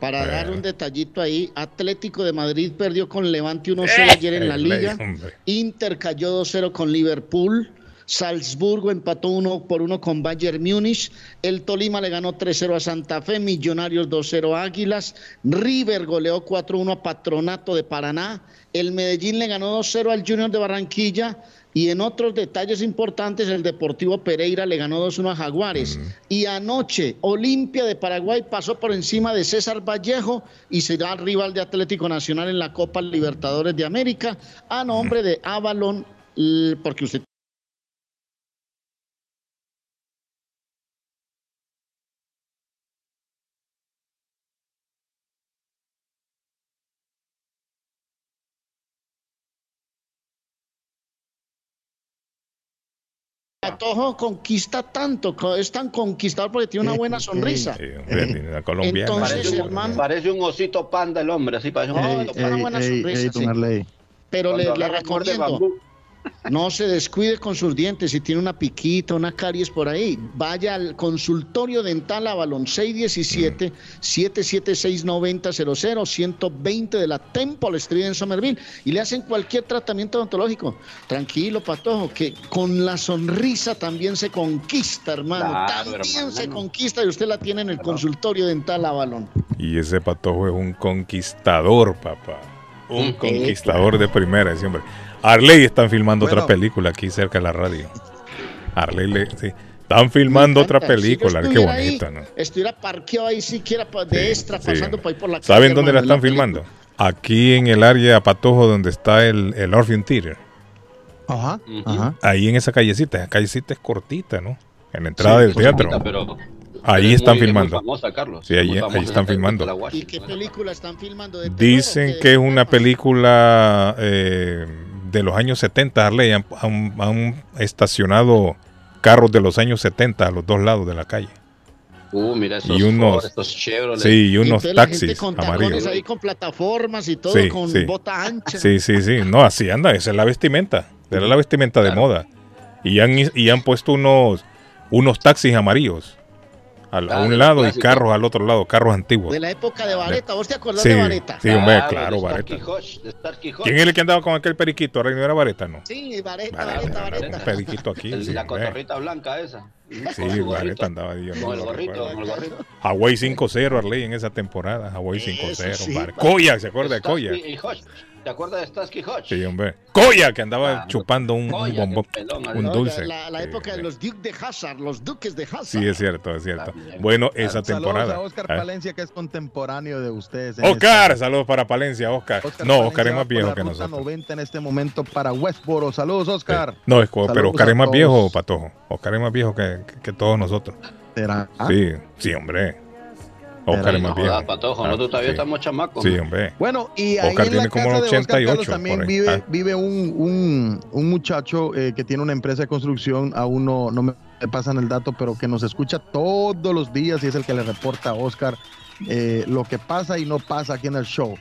para, dar un detallito ahí, Atlético de Madrid perdió con Levante 1-0 Eh, ayer en la liga. hombre. Inter cayó 2-0 con Liverpool. Salzburgo empató 1 por 1 con Bayern Múnich. El Tolima le ganó 3-0 a Santa Fe. Millonarios 2-0 a Águilas. River goleó 4-1 a Patronato de Paraná. El Medellín le ganó 2-0 al Junior de Barranquilla. Y en otros detalles importantes, el Deportivo Pereira le ganó 2-1 a Jaguares. Y anoche, Olimpia de Paraguay pasó por encima de César Vallejo y será rival de Atlético Nacional en la Copa Libertadores de América a nombre de Avalon, porque usted Patojo conquista tanto, es tan conquistador porque tiene una buena sonrisa. La colombiana. Entonces, Parece un, hermano- parece un osito panda el hombre, así parece un Ey, osito panda. ey, buena ey, sonrisa, sí. Pero le, le recomiendo. No se descuide con sus dientes. Si tiene una piquita, una caries por ahí, vaya al consultorio dental Avalon 617 776 120 de la Temple Street en Somerville y le hacen cualquier tratamiento odontológico. Tranquilo, patojo, que con la sonrisa también se conquista, hermano. Claro, también hermano. se conquista y usted la tiene en el consultorio dental Avalon. Y ese patojo es un conquistador, papá. Un conquistador de primera, hombre. Arley están filmando otra película aquí cerca de la radio. Arley, le, sí. Están filmando otra encanta. Si película, qué estuviera ahí, bonita, ¿no? Estuviera parqueado ahí siquiera de extra, Sí. pasando por ahí por la calle. ¿Saben dónde la están filmando? Aquí en el área Patojo donde está el, el Orpheum Theater. Ajá, ajá. Ahí en esa callecita, esa callecita es cortita, ¿no? En la entrada Sí, del teatro. cortita, pero- ahí pero es están muy- es filmando. famosa, Carlos. Sí, ahí, ahí están película, filmando. ¿Y qué película están filmando? ¿De Dicen que es una película eh, de los años 70, Harley. Han, han- han estacionado carros de los años 70 a los dos lados de la calle. Uh, mira esos Y unos- Ford, estos Chevrolet. sí, y unos taxis con amarillos. ahí con plataformas y todo, Sí, con sí. bota ancha. Sí, sí, sí. No, así anda. Esa es la vestimenta. Era la vestimenta de moda. Y han, y han puesto unos, unos taxis amarillos. Al- a Ah, un lado y clásicos. carros al otro lado, carros antiguos. De la época de Vareta. ¿Vos te acordás Sí, de Vareta? sí, hombre, Claro, claro, de Vareta. Hodge. ¿Quién es el que andaba con aquel periquito? ¿Rey no era Vareta, no? Sí, Vareta, Vareta, Vareta, un periquito aquí. El- sí, la hombre. cotorrita blanca esa. Sí, Vareta andaba yo no Con el gorrito, con el gorrito. Hawaii 5-0, Arley, en esa temporada. Hawaii 5-0. sí, Var- pa- Koya, ¿se acuerda de Starsky Koya? y Hodge. ¿Te acuerdas de Starsky Hodge? Sí, hombre. Koya, que andaba chupando un, pelón, un No, dulce. La, la época de los Duques de Hazard, los Duques de Hazard. Sí, es cierto, es cierto. Bueno, esa Saludos temporada. a Oscar ¿eh? Palencia, que es contemporáneo de ustedes. en Oscar, esta- saludos para Palencia, Oscar. Oscar no, Palencia Oscar es más viejo que nosotros. 90 en este momento para Westboro. Saludos, Oscar. No, es pero Oscar es más todos. viejo, Patojo. Oscar es más viejo que, que- que todos nosotros. ¿Será? Sí, sí, hombre. Oscar es No más viejo. Patojo, nosotros todavía sí. estamos chamacos. Sí, hombre. Bueno, y ahí Oscar en la tiene como casa Oscar 88 Carlos también por ahí. vive, Ah. vive un, un, un muchacho eh, que tiene una empresa de construcción, aún no, no me pasan el dato, pero que nos escucha todos los días y es el que le reporta a Oscar eh, lo que pasa y no pasa aquí en el show.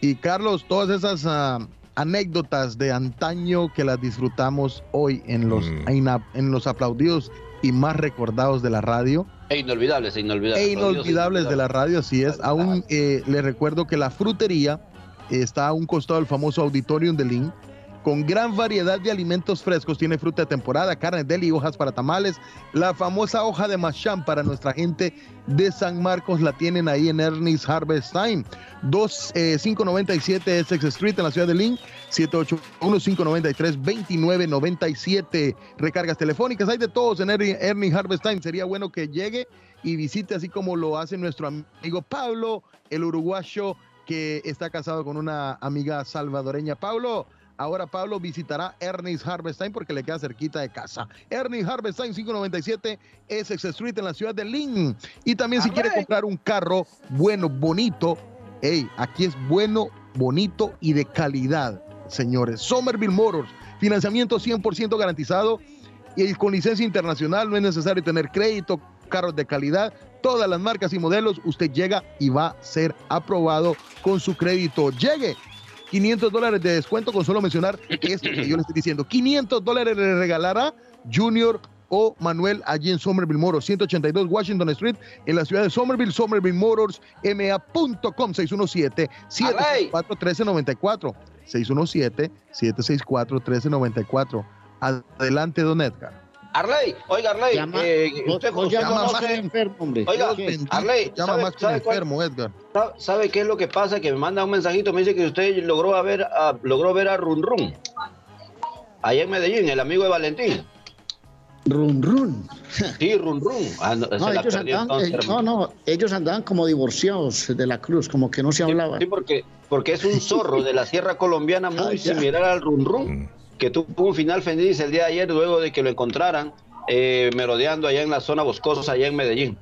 Y Carlos, todas esas ah, anécdotas de antaño que las disfrutamos hoy en los, Mm. en, en los aplaudidos y más recordados de la radio. E inolvidables, e inolvidables. E inolvidables de la radio, así es. Aún eh, le recuerdo que la frutería está a un costado del famoso Auditorium de Lynn, con gran variedad de alimentos frescos. Tiene fruta de temporada, carne deli, hojas para tamales. La famosa hoja de machán para nuestra gente de San Marcos la tienen ahí en Ernest Harvest Time. 2597 Essex Street en la ciudad de Lynn. 781-593-2997. Recargas telefónicas, hay de todos en Ernie Harvest Time. Sería bueno que llegue y visite así como lo hace nuestro amigo Pablo, el uruguayo que está casado con una amiga salvadoreña. Pablo, ahora Pablo visitará Ernest Harvest Time porque le queda cerquita de casa. Ernest Harvest Time 597 Essex Street en la ciudad de Lynn. Y también si quiere comprar un carro bueno, bonito, hey, aquí es bueno, bonito y de calidad, señores. Somerville Motors, financiamiento 100% garantizado y con licencia internacional no es necesario tener crédito, carros de calidad, todas las marcas y modelos, usted llega y va a ser aprobado con su crédito. Llegue. 500 dólares de descuento con solo mencionar esto que yo le estoy diciendo. 500 dólares le regalará Junior o Manuel allí en Somerville Motors, 182 Washington Street, en la ciudad de Somerville, Somerville Motors, ma.com, 617-764-1394. 617-764-1394. Adelante, don Edgar. Arley, oiga Arley, Llama- eh, usted, vos usted llama más conoce- que enfermo, hombre. Oiga, Arley, llama ¿sabe- más que sabe cuál- enfermo, Edgar. sa- ¿Sabe qué es lo que pasa? Que me manda un mensajito, me dice que usted logró a ver a, logró ver a Run Run. Allá en Medellín, el amigo de Valentín. Run Run. Sí, Run Run. Ah, no, No, ellos andaban, eh, no, no, ellos andaban como divorciados de la cruz, como que no se hablaban. Sí, porque, porque es un zorro de la sierra colombiana muy Ay, ya. similar al Run Run, que tuvo un final feliz el día de ayer luego de que lo encontraran eh, merodeando allá en la zona boscosa, allá en Medellín.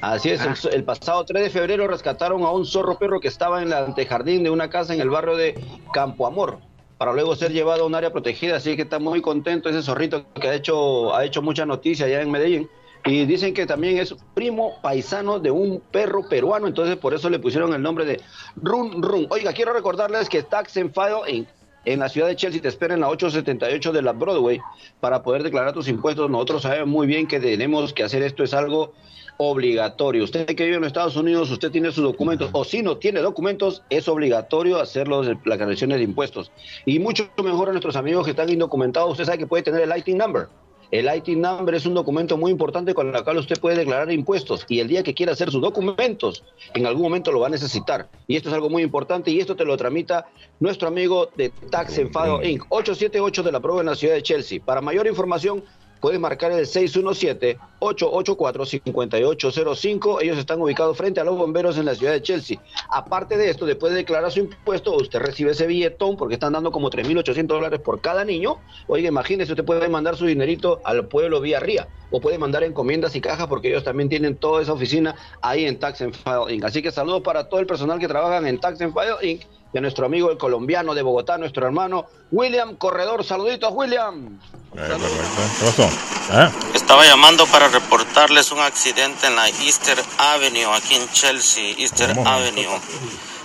Así es, el, el pasado 3 de febrero rescataron a un zorro perro que estaba en el antejardín de una casa en el barrio de Campo Amor, para luego ser llevado a un área protegida, así que está muy contento ese zorrito que ha hecho, ha hecho mucha noticia allá en Medellín. Y dicen que también es primo paisano de un perro peruano, entonces por eso le pusieron el nombre de Run Run. Oiga, quiero recordarles que Tax and File en en la ciudad de Chelsea te espera en la 878 de la Broadway para poder declarar tus impuestos. Nosotros sabemos muy bien que tenemos que hacer esto, es algo obligatorio. Usted que vive en los Estados Unidos, usted tiene sus documentos, o si no tiene documentos, es obligatorio hacer las declaraciones de impuestos. Y mucho mejor a nuestros amigos que están indocumentados, usted sabe que puede tener el ITIN number. El ITIN number es un documento muy importante con el cual usted puede declarar impuestos y el día que quiera hacer sus documentos, en algún momento lo va a necesitar. Y esto es algo muy importante y esto te lo tramita nuestro amigo de Tax Enfado Inc. 878 de la prueba en la ciudad de Chelsea. Para mayor información, puedes marcar el 617-884-5805. Ellos están ubicados frente a los bomberos en la ciudad de Chelsea. Aparte de esto, después de declarar su impuesto, usted recibe ese billetón porque están dando como 3.800 dólares por cada niño. Oiga, imagínese, usted puede mandar su dinerito al pueblo vía RIA o puede mandar encomiendas y cajas porque ellos también tienen toda esa oficina ahí en Tax and File Inc. Así que saludos para todo el personal que trabaja en Tax and File Inc. y a nuestro amigo el colombiano de Bogotá, nuestro hermano William Corredor. Saluditos, William. ¿Qué pasó? ¿Ah? Estaba llamando para reportarles un accidente en la Easter Avenue, aquí en Chelsea, Easter ¿Cómo? Avenue,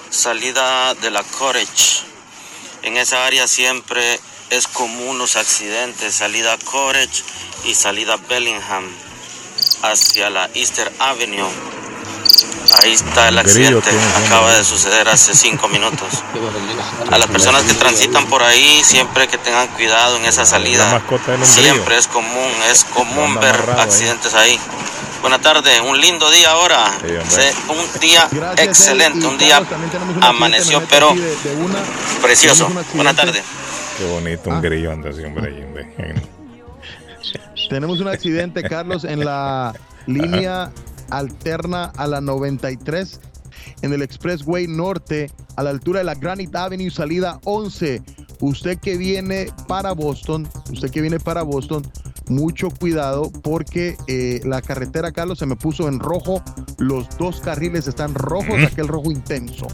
salida de la Courage. En esa área siempre es común los accidentes, salida Courage y salida Bellingham hacia la Easter Avenue. Ahí está el accidente, acaba ¿no? de suceder hace cinco minutos. A las personas que transitan por ahí, siempre que tengan cuidado en esa salida. Siempre es común, es común ver accidentes ahí. Buenas tardes, un lindo día ahora. Un día excelente, un día amaneció, pero precioso. Buenas tardes. Qué bonito, un grillo anda así, hombre. Tenemos un accidente, Carlos, en la línea alterna a la 93 en el Expressway Norte a la altura de la Granite Avenue, salida 11. Usted que viene para Boston, usted que viene para Boston, mucho cuidado porque eh, la carretera, Carlos, se me puso en rojo. Los dos carriles están rojos, aquel rojo intenso,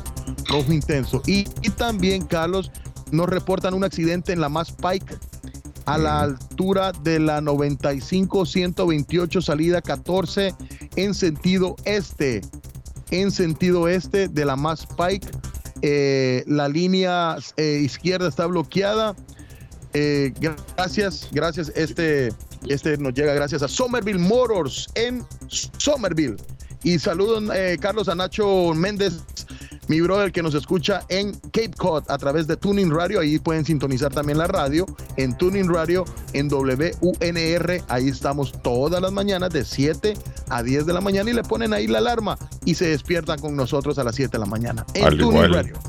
rojo intenso. Y, y también, Carlos, nos reportan un accidente en la Mass Pike a la altura de la 95-128, salida 14 en sentido este. En sentido este de la Mass Pike. Eh, la línea eh, izquierda está bloqueada. Eh, gracias, gracias. Este, este nos llega gracias a Somerville Motors en Somerville. Y saludo, eh, Carlos, a Nacho Méndez, mi brother que nos escucha en Cape Cod a través de Tuning Radio. Ahí pueden sintonizar también la radio en Tuning Radio en WUNR. Ahí estamos todas las mañanas de 7 a 10 de la mañana y le ponen ahí la alarma y se despiertan con nosotros a las 7 de la mañana. En Al Tuning igual Radio.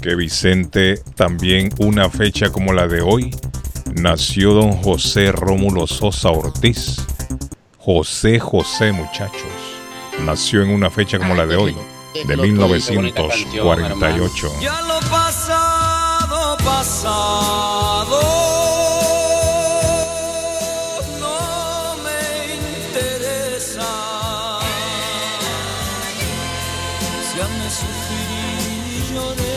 que Vicente, también una fecha como la de hoy, nació don José Rómulo Sosa Ortiz. José José, muchachos. Nació en una fecha como la de hoy, de 1948. Ya lo pasado, pasado. No me interesa. Ya me sufrí y lloré.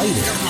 Está en el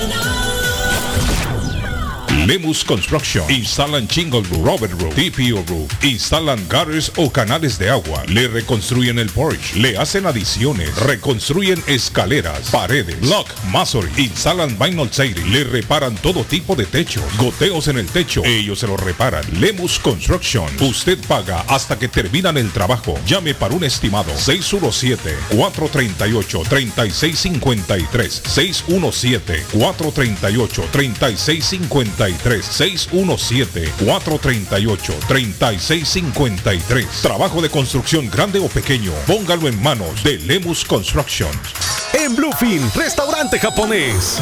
Lemus Construction. Instalan Chingle Roof, Robert Roof, TPO Roof. Instalan gutters o canales de agua. Le reconstruyen el porch. Le hacen adiciones. Reconstruyen escaleras, paredes, block, masonry. Instalan vinyl siding. Le reparan todo tipo de techos. Goteos en el techo. Ellos se lo reparan. Lemus Construction. Usted paga hasta que terminan el trabajo. Llame para un estimado. 617-438-3653. 617-438-3653. 617-438-3653. Trabajo de construcción grande o pequeño. Póngalo en manos de Lemus Construction. En Bluefin, restaurante japonés.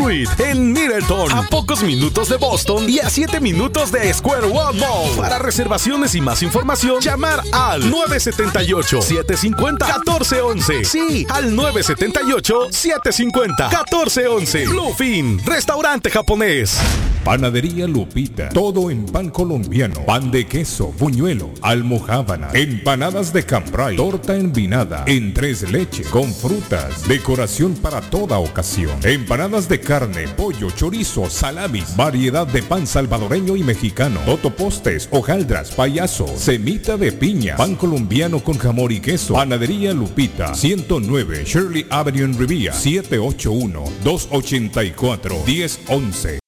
en Middleton, a pocos minutos de Boston y a 7 minutos de Square One Mall. Para reservaciones y más información, llamar al 978-750-1411. Sí, al 978-750-1411. Bluefin, restaurante japonés. Panadería Lupita. Todo en pan colombiano. Pan de queso, buñuelo, almojábana, empanadas de cambray, torta envinada, en tres leches, con frutas, decoración para toda ocasión. Empanadas de carne, pollo, chorizo, salamis, variedad de pan salvadoreño y mexicano, totopostes, hojaldras, payaso, semita de piña, pan colombiano con jamón y queso. Panadería Lupita. 109 Shirley Avenue en Rivia. 781-284-1011.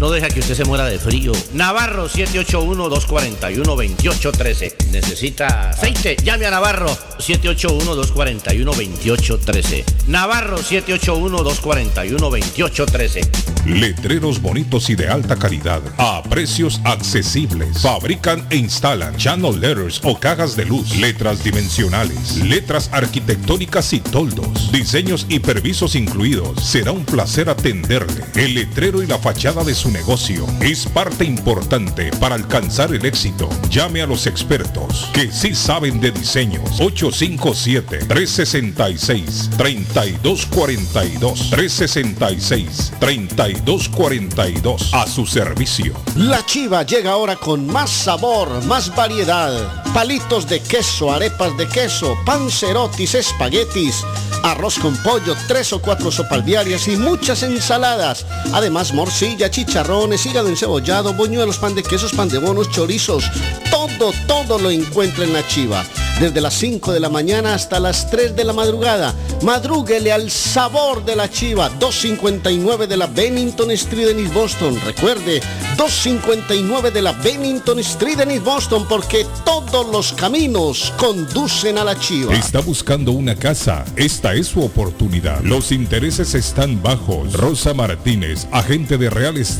no deja que usted se muera de frío. Navarro 781-241-2813. Necesita aceite. Llame a Navarro 781-241-2813. Navarro 781-241-2813. Letreros bonitos y de alta calidad. A precios accesibles. Fabrican e instalan channel letters o cajas de luz. Letras dimensionales. Letras arquitectónicas y toldos. Diseños y permisos incluidos. Será un placer atenderle. El letrero y la fachada de su negocio es parte importante para alcanzar el éxito. Llame a los expertos que sí saben de diseños. 857-366-3242. 366-3242. A su servicio. La chiva llega ahora con más sabor, más variedad. Palitos de queso, arepas de queso, pancerotis, espaguetis, arroz con pollo, tres o cuatro sopas diarias y muchas ensaladas. Además, morcilla, chicharrones, hígado encebollado, boñuelos, pan de quesos, pan de bonos, chorizos. Todo, todo lo encuentra en la chiva. Desde las 5 de la mañana hasta las 3 de la madrugada. Madrúguele al sabor de la chiva. 259 de la Bennington Street en East Boston. Recuerde, 259 de la Bennington Street en East Boston porque todos los caminos conducen a la chiva. Está buscando una casa. Esta es su oportunidad. Los intereses están bajos. Rosa Martínez, agente de Real Estate,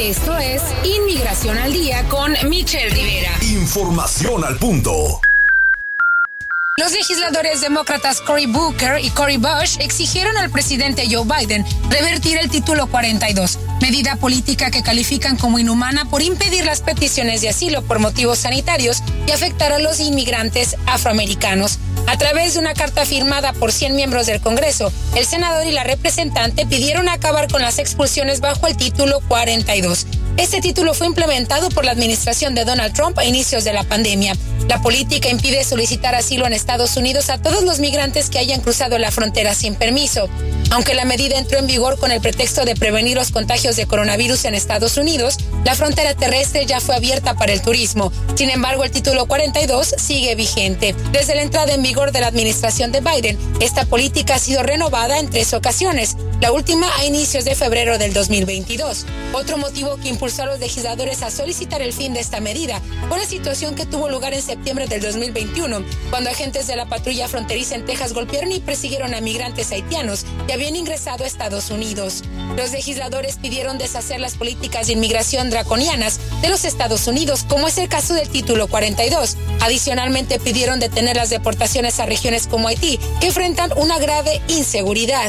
Esto es Inmigración al Día con Michelle Rivera. Información al punto. Los legisladores demócratas Cory Booker y Cory Bush exigieron al presidente Joe Biden revertir el título 42, medida política que califican como inhumana por impedir las peticiones de asilo por motivos sanitarios y afectar a los inmigrantes afroamericanos. A través de una carta firmada por 100 miembros del Congreso, el senador y la representante pidieron acabar con las expulsiones bajo el título 42. Este título fue implementado por la administración de Donald Trump a inicios de la pandemia. La política impide solicitar asilo en Estados Unidos a todos los migrantes que hayan cruzado la frontera sin permiso. Aunque la medida entró en vigor con el pretexto de prevenir los contagios de coronavirus en Estados Unidos, la frontera terrestre ya fue abierta para el turismo. Sin embargo, el título 42 sigue vigente. Desde la entrada en vigor de la administración de Biden, esta política ha sido renovada en tres ocasiones, la última a inicios de febrero del 2022. Otro motivo que impulsó a los legisladores a solicitar el fin de esta medida la situación que tuvo lugar en septiembre del 2021, cuando agentes de la patrulla fronteriza en Texas golpearon y persiguieron a migrantes haitianos que habían ingresado a Estados Unidos. Los legisladores pidieron deshacer las políticas de inmigración draconianas de los Estados Unidos, como es el caso del título 42. Adicionalmente pidieron detener las deportaciones a regiones como Haití, que enfrentan una grave inseguridad.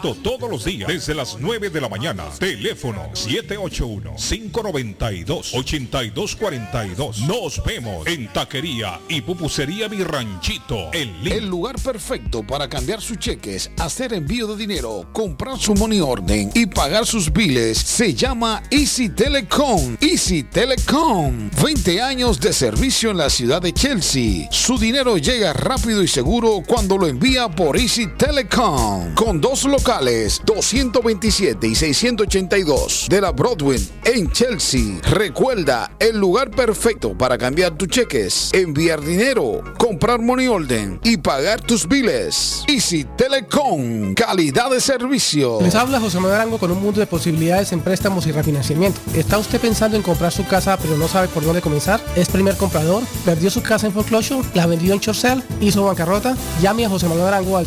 todos los días desde las 9 de la mañana. Teléfono 781-592-8242. Nos vemos en Taquería y Pupusería Mi Ranchito Lima. El lugar perfecto para cambiar sus cheques, hacer envío de dinero, comprar su money orden y pagar sus biles se llama Easy Telecom. Easy Telecom. 20 años de servicio en la ciudad de Chelsea. Su dinero llega rápido y seguro cuando lo envía por Easy Telecom. Con dos locales, 227 y 682 de la Broadway en Chelsea. Recuerda, el lugar perfecto para cambiar tus cheques, enviar dinero, comprar money order y pagar tus biles. Easy Telecom, calidad de servicio. Les habla José Manuel Arango con un mundo de posibilidades en préstamos y refinanciamiento. ¿Está usted pensando en comprar su casa pero no sabe por dónde comenzar? ¿Es primer comprador? ¿Perdió su casa en foreclosure? ¿La vendió en Chorcel? ¿Hizo bancarrota? Llame a José Manuel Arango al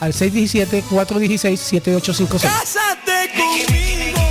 al 617-416-7856.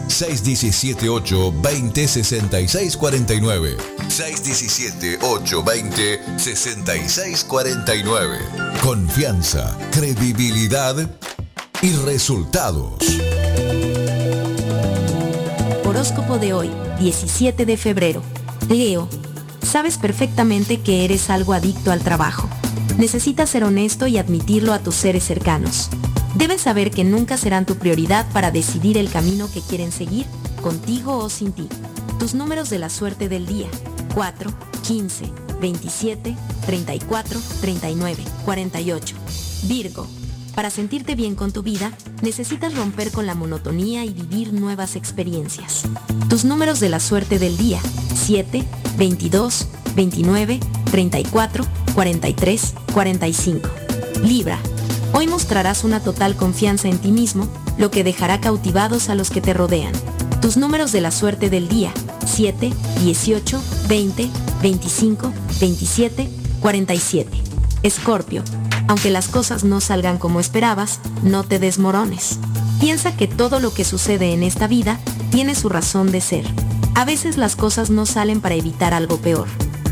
617-820-6649. 617-820-6649. Confianza, credibilidad y resultados. Horóscopo de hoy, 17 de febrero. Leo, sabes perfectamente que eres algo adicto al trabajo. Necesitas ser honesto y admitirlo a tus seres cercanos. Debes saber que nunca serán tu prioridad para decidir el camino que quieren seguir, contigo o sin ti. Tus números de la suerte del día. 4, 15, 27, 34, 39, 48. Virgo. Para sentirte bien con tu vida, necesitas romper con la monotonía y vivir nuevas experiencias. Tus números de la suerte del día. 7, 22, 29, 34, 43, 45. Libra. Hoy mostrarás una total confianza en ti mismo, lo que dejará cautivados a los que te rodean. Tus números de la suerte del día. 7, 18, 20, 25, 27, 47. Escorpio. Aunque las cosas no salgan como esperabas, no te desmorones. Piensa que todo lo que sucede en esta vida tiene su razón de ser. A veces las cosas no salen para evitar algo peor.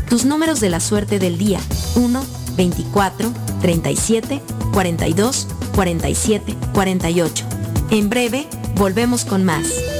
Tus números de la suerte del día. 1, 24, 37, 42, 47, 48. En breve, volvemos con más.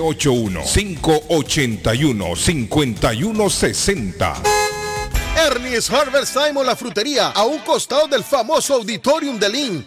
781-581-5160. Ernie's Harvest Time o la frutería, a un costado del famoso Auditorium de Lynn.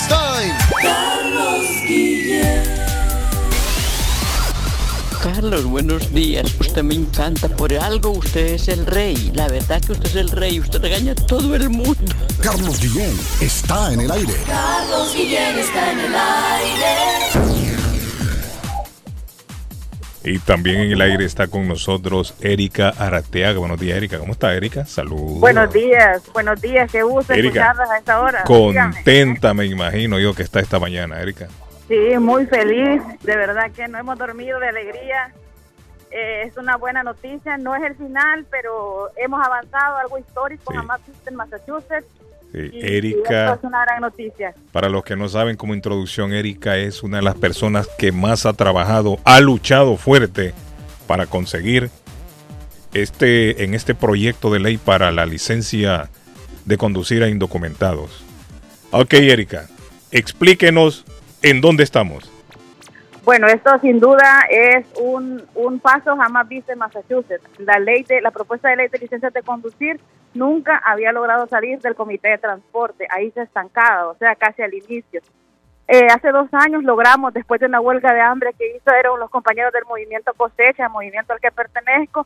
Time. Carlos Guillén. Carlos, buenos días. Usted me encanta. Por algo usted es el rey. La verdad que usted es el rey. Usted regaña a todo el mundo. Carlos Guillén está en el aire. Carlos Guillén está en el aire. Y también en el aire está con nosotros Erika Arateaga. Buenos días, Erika. ¿Cómo está, Erika? Saludos. Buenos días, buenos días, qué gusto Erika, escucharlas a esta hora. Dígame. Contenta, me imagino yo, que está esta mañana, Erika. Sí, muy feliz, de verdad que no hemos dormido de alegría. Eh, es una buena noticia, no es el final, pero hemos avanzado, algo histórico, jamás visto en Massachusetts. Y- y Erika, esto es una gran noticia. para los que no saben como introducción, Erika es una de las personas que más ha trabajado, ha luchado fuerte para conseguir este en este proyecto de ley para la licencia de conducir a indocumentados. Ok, Erika, explíquenos en dónde estamos. Bueno, esto sin duda es un, un paso jamás visto en Massachusetts. La ley de la propuesta de ley de licencias de conducir nunca había logrado salir del comité de transporte. Ahí se estancaba, o sea, casi al inicio. Eh, hace dos años logramos, después de una huelga de hambre que hizo los compañeros del movimiento cosecha, el movimiento al que pertenezco,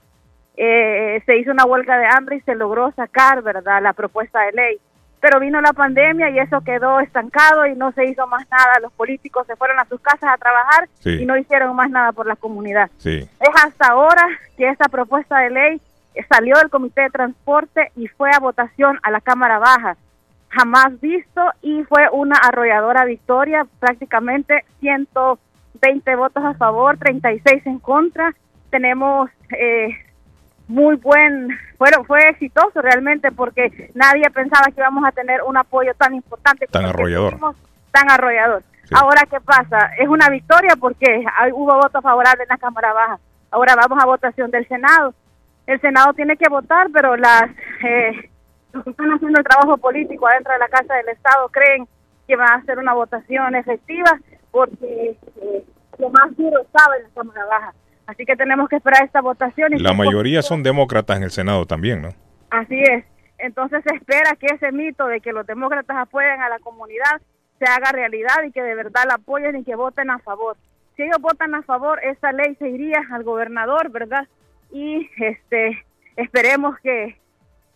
eh, se hizo una huelga de hambre y se logró sacar, ¿verdad?, la propuesta de ley. Pero vino la pandemia y eso quedó estancado y no se hizo más nada. Los políticos se fueron a sus casas a trabajar Sí. y no hicieron más nada por la comunidad. Sí. Es hasta ahora que esta propuesta de ley salió del Comité de Transporte y fue a votación a la Cámara Baja. Jamás visto y fue una arrolladora victoria, prácticamente 120 votos a favor, 36 en contra. Tenemos eh, muy buen, fueron, fue exitoso realmente porque nadie pensaba que íbamos a tener un apoyo tan importante Tan como el que arrollador. tuvimos, tan arrollador. Ahora, ¿qué pasa? Es una victoria porque hay- hubo voto favorable en la Cámara Baja. Ahora vamos a votación del Senado. El Senado tiene que votar, pero las eh, los que están haciendo el trabajo político adentro de la Casa del Estado creen que va a ser una votación efectiva porque eh, lo más duro estaba en la Cámara Baja. Así que tenemos que esperar esta votación. y La mayoría son demócratas en el Senado también, ¿no? Así es. Entonces se espera que ese mito de que los demócratas apoyan a la comunidad se haga realidad y que de verdad la apoyen y que voten a favor. Si ellos votan a favor, esa ley se iría al gobernador, ¿verdad? Y este esperemos que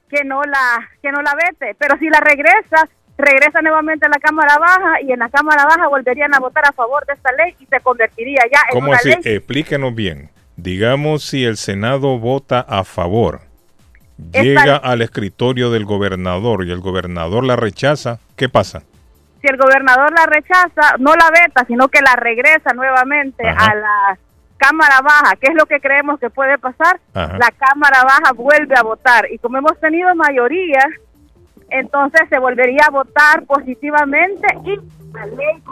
que no la que no la vete, pero si la regresa, regresa nuevamente a la Cámara Baja y en la Cámara Baja volverían a votar a favor de esta ley y se convertiría ya en ¿Cómo una así? ley Explíquenos bien. Digamos si el Senado vota a favor, Esta- llega al escritorio del gobernador y el gobernador la rechaza, ¿qué pasa? Si el gobernador la rechaza, no la veta, sino que la regresa nuevamente Ajá. a la Cámara Baja, ¿qué es lo que creemos que puede pasar? Ajá. La Cámara Baja vuelve a votar y como hemos tenido mayoría, entonces se volvería a votar positivamente y la ley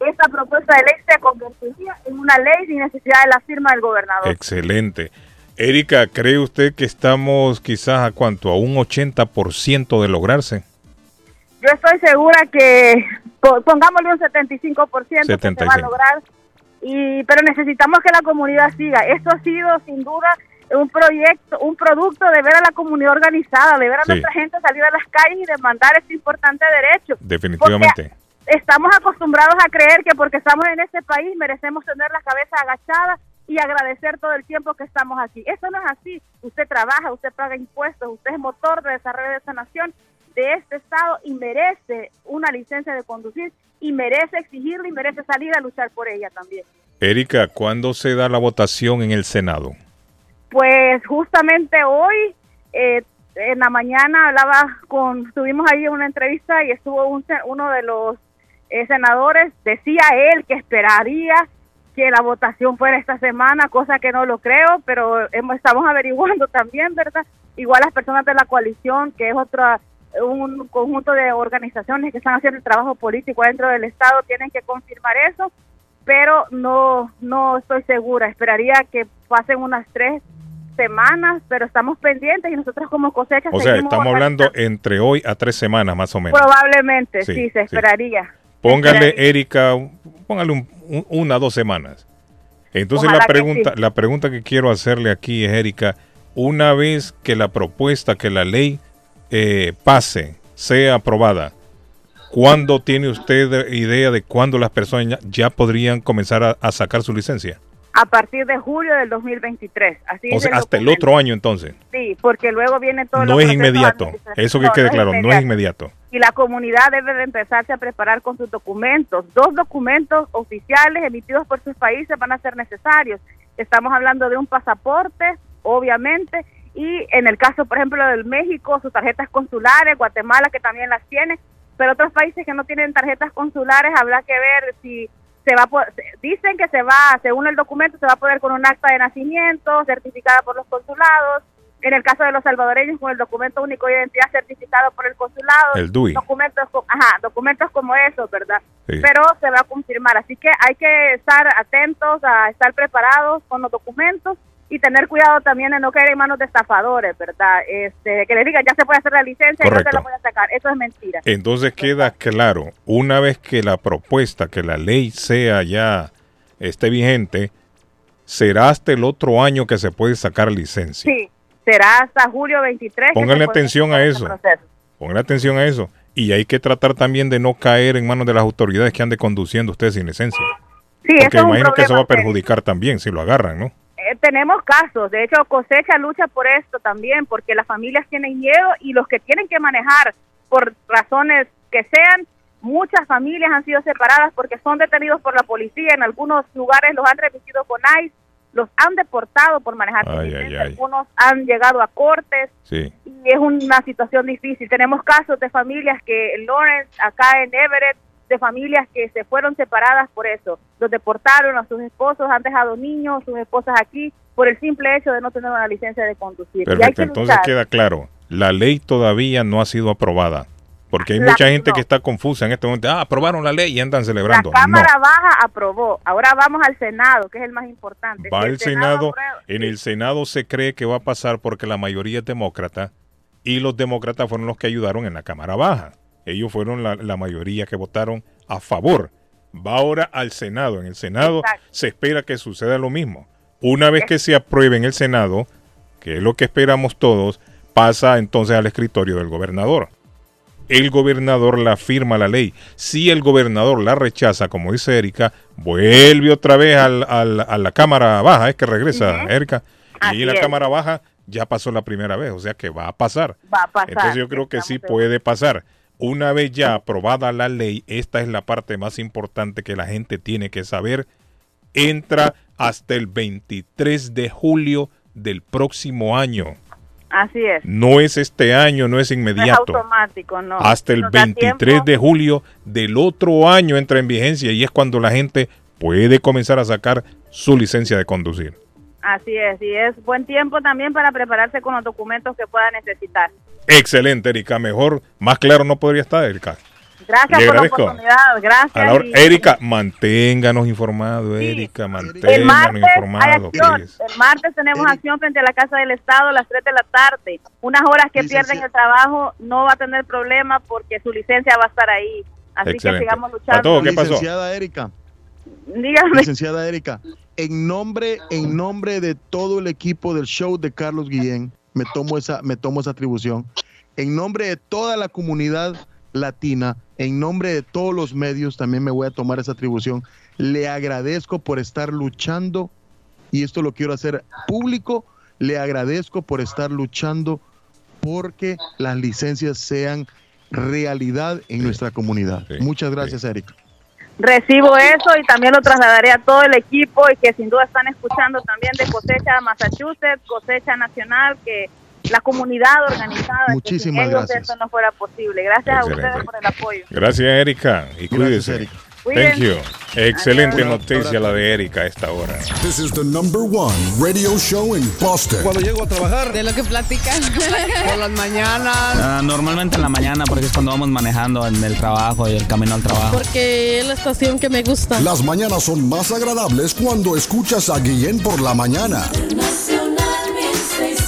esta propuesta de ley se convertiría en una ley sin necesidad de la firma del gobernador. Excelente. Erika, ¿cree usted que estamos quizás a cuánto? A un 80% de lograrse? Yo estoy segura que po- pongámosle un 75% que se va a 75. lograr, y, pero necesitamos que la comunidad siga. Esto ha sido sin duda un proyecto, un producto de ver a la comunidad organizada, de ver a Sí. nuestra gente salir a las calles y demandar este importante derecho. Definitivamente. Estamos acostumbrados a creer que porque estamos en este país merecemos tener la cabeza agachada y agradecer todo el tiempo que estamos aquí. Eso no es así. Usted trabaja, usted paga impuestos, usted es motor de desarrollo de esta nación, de este estado y merece una licencia de conducir y merece exigirla y merece salir a luchar por ella también. Erika, ¿cuándo se da la votación en el Senado? Pues justamente hoy, eh, en la mañana hablaba con, tuvimos ahí una entrevista y estuvo un, uno de los eh, senadores, decía él que esperaría que la votación fuera esta semana, cosa que no lo creo, pero hemos- estamos averiguando también, ¿verdad? Igual las personas de la coalición, que es otra un conjunto de organizaciones que están haciendo el trabajo político dentro del Estado, tienen que confirmar eso, pero no, no estoy segura. Esperaría que pasen unas tres semanas, pero estamos pendientes y nosotros como cosecha O sea, estamos hablando entre hoy a tres semanas más o menos. Probablemente, sí, Sí, se sí. esperaría. Póngale, Erika, póngale un- un- una dos semanas. Entonces Ojalá la pregunta, sí. la pregunta que quiero hacerle aquí es, Erika, una vez que la propuesta, que la ley eh, pase, sea aprobada, ¿cuándo tiene usted idea de cuándo las personas ya, podrían comenzar a, a sacar su licencia? A partir de julio del 2023. Así O sea, hasta el otro año entonces. Sí, porque luego viene todo No es inmediato. Eso que quede claro, no es inmediato. y la comunidad debe de empezarse a preparar con sus documentos. Dos documentos oficiales emitidos por sus países van a ser necesarios. Estamos hablando de un pasaporte, obviamente, y en el caso, por ejemplo, del México, sus tarjetas consulares, Guatemala, que también las tiene, pero otros países que no tienen tarjetas consulares, habrá que ver si se va a dicen que se va, según el documento, se va a poder con un acta de nacimiento certificada por los consulados. En el caso de los salvadoreños, con el documento único de identidad certificado por el consulado. El DUI. Documentos, ajá, documentos como esos, ¿verdad? Sí. Pero se va a confirmar. Así que hay que estar atentos, a estar preparados con los documentos y tener cuidado también de no caer en manos de estafadores, ¿verdad? Este, que le digan, ya se puede hacer la licencia y no se la voy a sacar. Eso es mentira. Entonces queda claro, una vez que la propuesta, que la ley sea ya esté vigente, será hasta el otro año que se puede sacar licencia. Sí, será hasta julio 23. que Pónganle puede atención a eso. este. Pónganle atención a eso. Y hay que tratar también de no caer en manos de las autoridades que ande conduciendo ustedes sin licencia. Sí, eso Porque es un imagino que eso va a perjudicar también si lo agarran, ¿no? Eh, tenemos casos, de hecho cosecha lucha por esto también, porque las familias tienen miedo y los que tienen que manejar por razones que sean, muchas familias han sido separadas porque son detenidos por la policía, en algunos lugares los han remitido con ICE, los han deportado por manejar sin Ay, ay, licencia, ay. algunos han llegado a cortes Sí. y es una situación difícil. Tenemos casos de familias que en Lawrence, acá en Everett, de familias que se fueron separadas por eso. Los deportaron a sus esposos, han dejado niños, sus esposas aquí, por el simple hecho de no tener una licencia de conducir. Y hay Perfecto, que entonces luchar. queda claro, la ley todavía no ha sido aprobada. Porque hay La- mucha gente no. que está confusa en este momento. Ah, aprobaron la ley y andan La celebrando. Cámara no, Baja aprobó. Ahora vamos al Senado, que es el más importante. va Si el Senado Senado. En el Senado se cree que va a pasar porque la mayoría es demócrata y los demócratas fueron los que ayudaron en la Cámara Baja. Ellos fueron la, la mayoría que votaron a favor. Va ahora al Senado. En el Senado Exacto. se espera que suceda lo mismo. Una vez que se apruebe en el Senado, que es lo que esperamos todos, pasa entonces al escritorio del gobernador. El gobernador la firma la ley. Si el gobernador la rechaza, como dice Erika, vuelve otra vez al- al- a la Cámara Baja, es que regresa Erika. Y Así la es. Cámara Baja ya pasó la primera vez, o sea que va a pasar. Va a pasar. Entonces yo creo que sí puede pasar. Una vez ya aprobada la ley, esta es la parte más importante que la gente tiene que saber. Entra hasta el 23 de julio del próximo año. Así es. No es este año, no es No es inmediato. automático, no. Hasta el Nos da 23 tiempo. de julio del otro año entra en vigencia y es cuando la gente puede comenzar a sacar su licencia de conducir. Así es, y es buen tiempo también para prepararse con los documentos que pueda necesitar. Excelente, Erika. Mejor, más claro no podría estar, Erika. Gracias Le por la oportunidad, gracias. A la hora- y- Erika, manténganos informados, Erika, El manténganos informados. El martes tenemos acción frente a la Casa del Estado a las 3 de la tarde. Unas horas que pierden el trabajo no va a tener problema porque su licencia va a estar ahí. Así Excelente. que sigamos luchando. ¿qué pasó? Licenciada Erika. Dígame. Licenciada Erika, en nombre, en nombre de todo el equipo del show de Carlos Guillén, me tomo esa, me tomo esa atribución. En nombre de toda la comunidad latina, en nombre de todos los medios, también me voy a tomar esa atribución. Le agradezco por estar luchando, y esto lo quiero hacer público, le agradezco por estar luchando porque las licencias sean realidad en nuestra comunidad. Muchas gracias, Erika. Recibo eso y también lo trasladaré a todo el equipo y que sin duda están escuchando también de Cosecha Massachusetts, Cosecha Nacional, que la comunidad organizada, que sin Muchísimas ellos gracias. esto no fuera posible. Gracias a Excelente. ustedes por el apoyo. Gracias, Erika. Y cuídese. Thank you. Excelente Adiós. noticia la de Erika a esta hora. This is the number one radio show in Boston. Cuando llego a trabajar. De lo que platican. Por las mañanas. Ah, normalmente en la mañana, porque es cuando vamos manejando en el trabajo y el camino al trabajo. Porque es la estación que me gusta. Las mañanas son más agradables cuando escuchas a Guillén por la mañana. Nacional 1600.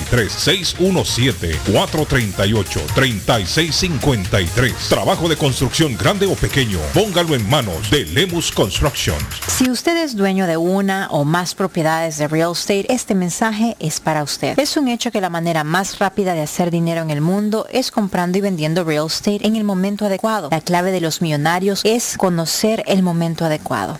617-438-3653. Trabajo de construcción grande o pequeño. Póngalo en manos de Lemus Construction. Si usted es dueño de una o más propiedades de real estate, este mensaje es para usted. Es un hecho que la manera más rápida de hacer dinero en el mundo es comprando y vendiendo real estate en el momento adecuado. La clave de los millonarios es conocer el momento adecuado.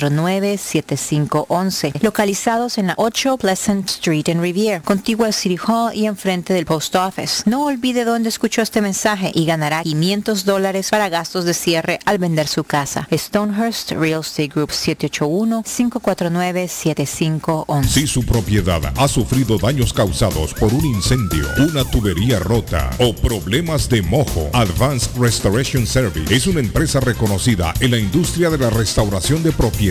781-549-7511, localizados en la 8 Pleasant Street en Rivier, contigua al City Hall y enfrente del Post Office. No olvide dónde escuchó este mensaje y ganará 500 dólares para gastos de cierre al vender su casa. Stonehurst Real Estate Group 781-549-7511. Si su propiedad ha sufrido daños causados por un incendio, una tubería rota o problemas de mojo, Advanced Restoration Service es una empresa reconocida en la industria de la restauración de propiedades.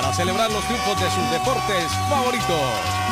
para celebrar los triunfos de sus deportes favoritos.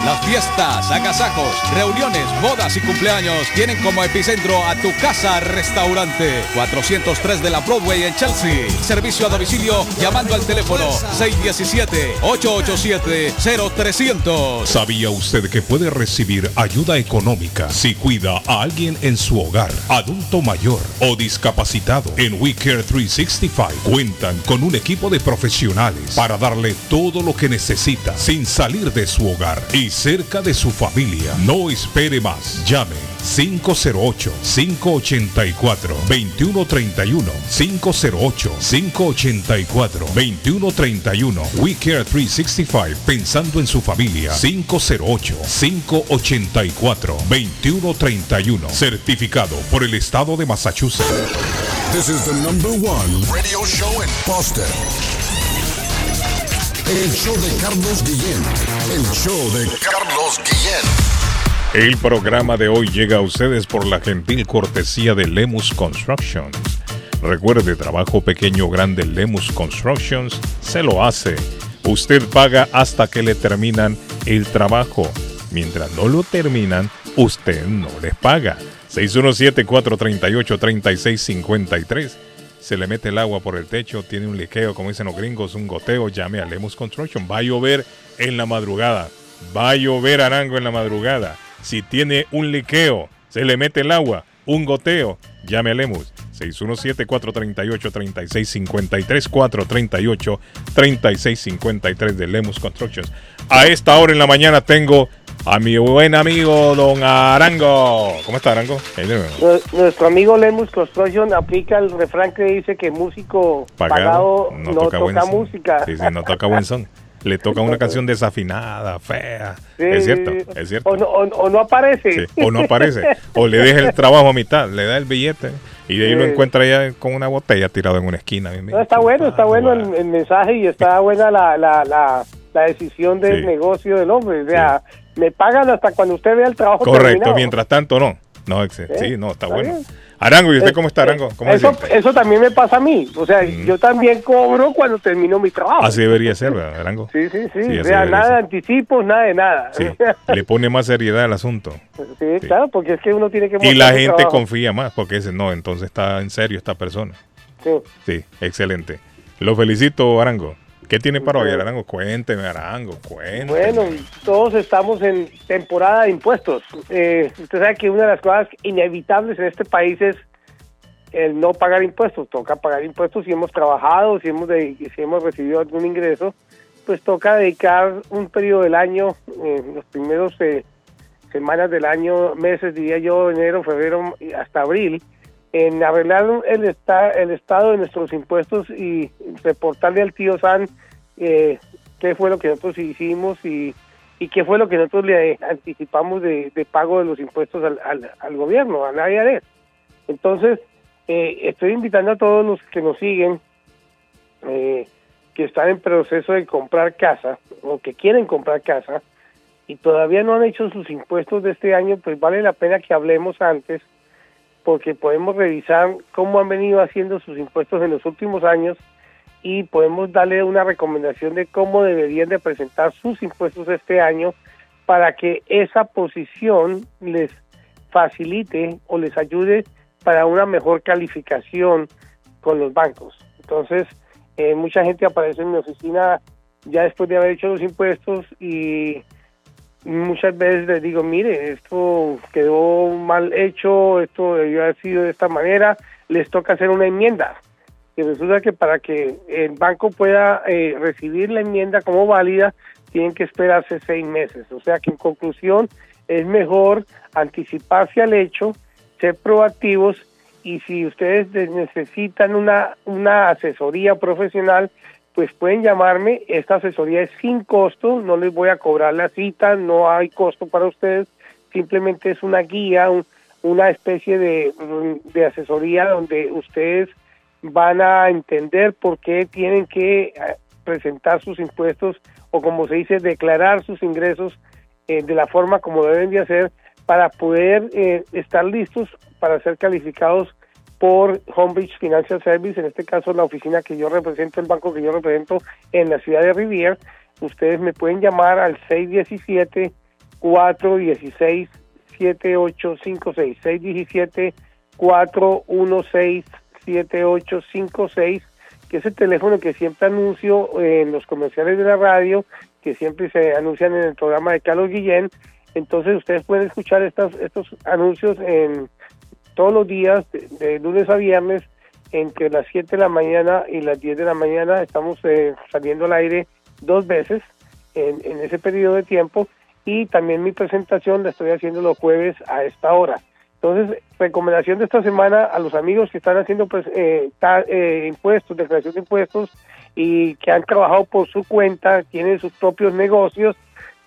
Las fiestas, agasajos, reuniones, bodas y cumpleaños tienen como epicentro a tu casa restaurante 403 de la Broadway en Chelsea. Servicio a domicilio llamando al teléfono 617-887-0300. ¿Sabía usted que puede recibir ayuda económica si cuida a alguien en su hogar, adulto mayor o discapacitado? En We Care 365 cuentan con un equipo de profesionales para darle todo lo que necesita sin salir de su hogar y cerca de su familia. No espere más. Llame 508-584-2131. 508-584-2131. We Care 365. Pensando en su familia. 508-584-2131. Certificado por el Estado de Massachusetts. This is the number one radio show in Boston. El show de Carlos Guillén. El show de Carlos Guillén. El programa de hoy llega a ustedes por la gentil cortesía de Lemus Constructions. Recuerde, trabajo pequeño grande Lemus Constructions se lo hace. Usted paga hasta que le terminan el trabajo. Mientras no lo terminan, usted no les paga. 617-438-3653. Se le mete el agua por el techo, tiene un liqueo, como dicen los gringos, un goteo, llame a Lemus Construction. Va a llover en la madrugada. Va a llover arango en la madrugada. Si tiene un liqueo, se le mete el agua, un goteo, llame a Lemus. 617-438-3653, 438-3653 de Lemus Constructions. A esta hora en la mañana tengo a mi buen amigo Don Arango. ¿Cómo está Arango? Nuestro amigo Lemus Construction aplica el refrán que dice que músico pagado, no, toca, son. música. Sí, sí, no toca buen son. Le toca una canción desafinada, fea. Sí, es cierto, es cierto. O no, o- o no aparece. Sí, O no aparece. O le deja el trabajo a mitad, le da el billete y de ahí lo encuentra ya con una botella tirado en una esquina. No, está bueno, está bueno el, el mensaje y está buena la, la, la, la decisión del negocio del hombre. O sea, me pagan hasta cuando usted vea el trabajo Correcto, terminado. mientras tanto no. No, Sí, sí, no, está, está bueno. bien. Arango, ¿y usted Eh, cómo está, Arango? ¿Cómo se Eso, eso también me pasa a mí. O sea, yo también cobro cuando termino mi trabajo. Así debería ser, ¿verdad, Arango? Sí, sí, sí. Sí, o sea, nada de anticipos, nada de nada. Sí, le pone más seriedad al asunto. Sí, claro, porque es que uno tiene que Y la gente trabajo. confía más porque dice, no, entonces está en serio esta persona. Sí. Sí, excelente. Lo felicito, Arango. ¿Qué tiene para hoy, Arango? Cuénteme, Arango, cuénteme. Bueno, todos estamos en temporada de impuestos. Eh, usted sabe que una de las cosas inevitables en este país es el no pagar impuestos. Toca pagar impuestos si hemos trabajado, si hemos, si hemos recibido algún ingreso, pues toca dedicar un periodo del año, eh, los primeros eh, semanas del año, meses, diría yo, enero, febrero hasta abril, en arreglar el, el estado de nuestros impuestos y reportarle al tío San eh, qué fue lo que nosotros hicimos y, y qué fue lo que nosotros le anticipamos de, de pago de los impuestos al, al, al gobierno, a la IRS. Entonces, eh, estoy invitando a todos los que nos siguen, eh, que están en proceso de comprar casa o que quieren comprar casa y todavía no han hecho sus impuestos de este año, pues vale la pena que hablemos antes porque podemos revisar cómo han venido haciendo sus impuestos en los últimos años y podemos darle una recomendación de cómo deberían de presentar sus impuestos este año para que esa posición les facilite o les ayude para una mejor calificación con los bancos. Entonces, eh, mucha gente aparece en mi oficina ya después de haber hecho los impuestos y muchas veces les digo, mire, esto quedó mal hecho, esto debió haber sido de esta manera, les toca hacer una enmienda. Y resulta que para que el banco pueda eh, recibir la enmienda como válida, tienen que esperarse seis meses. O sea que en conclusión es mejor anticiparse al hecho, ser proactivos y si ustedes de- necesitan una, una asesoría profesional, pues pueden llamarme. Esta asesoría es sin costo, no les voy a cobrar la cita, no hay costo para ustedes, simplemente es una guía, un- una especie de, de asesoría donde ustedes van a entender por qué tienen que eh, presentar sus impuestos o como se dice, declarar sus ingresos eh, de la forma como deben de hacer para poder eh, estar listos para ser calificados por Homebridge Financial Service, en este caso la oficina que yo represento, el banco que yo represento en la ciudad de Rivier. Ustedes me pueden llamar al 416 7856 617 416 7856 que es el teléfono que siempre anuncio en los comerciales de la radio, que siempre se anuncian en el programa de Carlos Guillén. Entonces ustedes pueden escuchar estas, estos anuncios en todos los días, de, lunes a viernes, entre las 7 de la mañana y las 10 de la mañana. Estamos eh, saliendo al aire dos veces en, ese periodo de tiempo y también mi presentación la estoy haciendo los jueves a esta hora. Entonces, recomendación de esta semana a los amigos que están haciendo pues, eh, eh, impuestos, declaración de impuestos y que han trabajado por su cuenta, tienen sus propios negocios,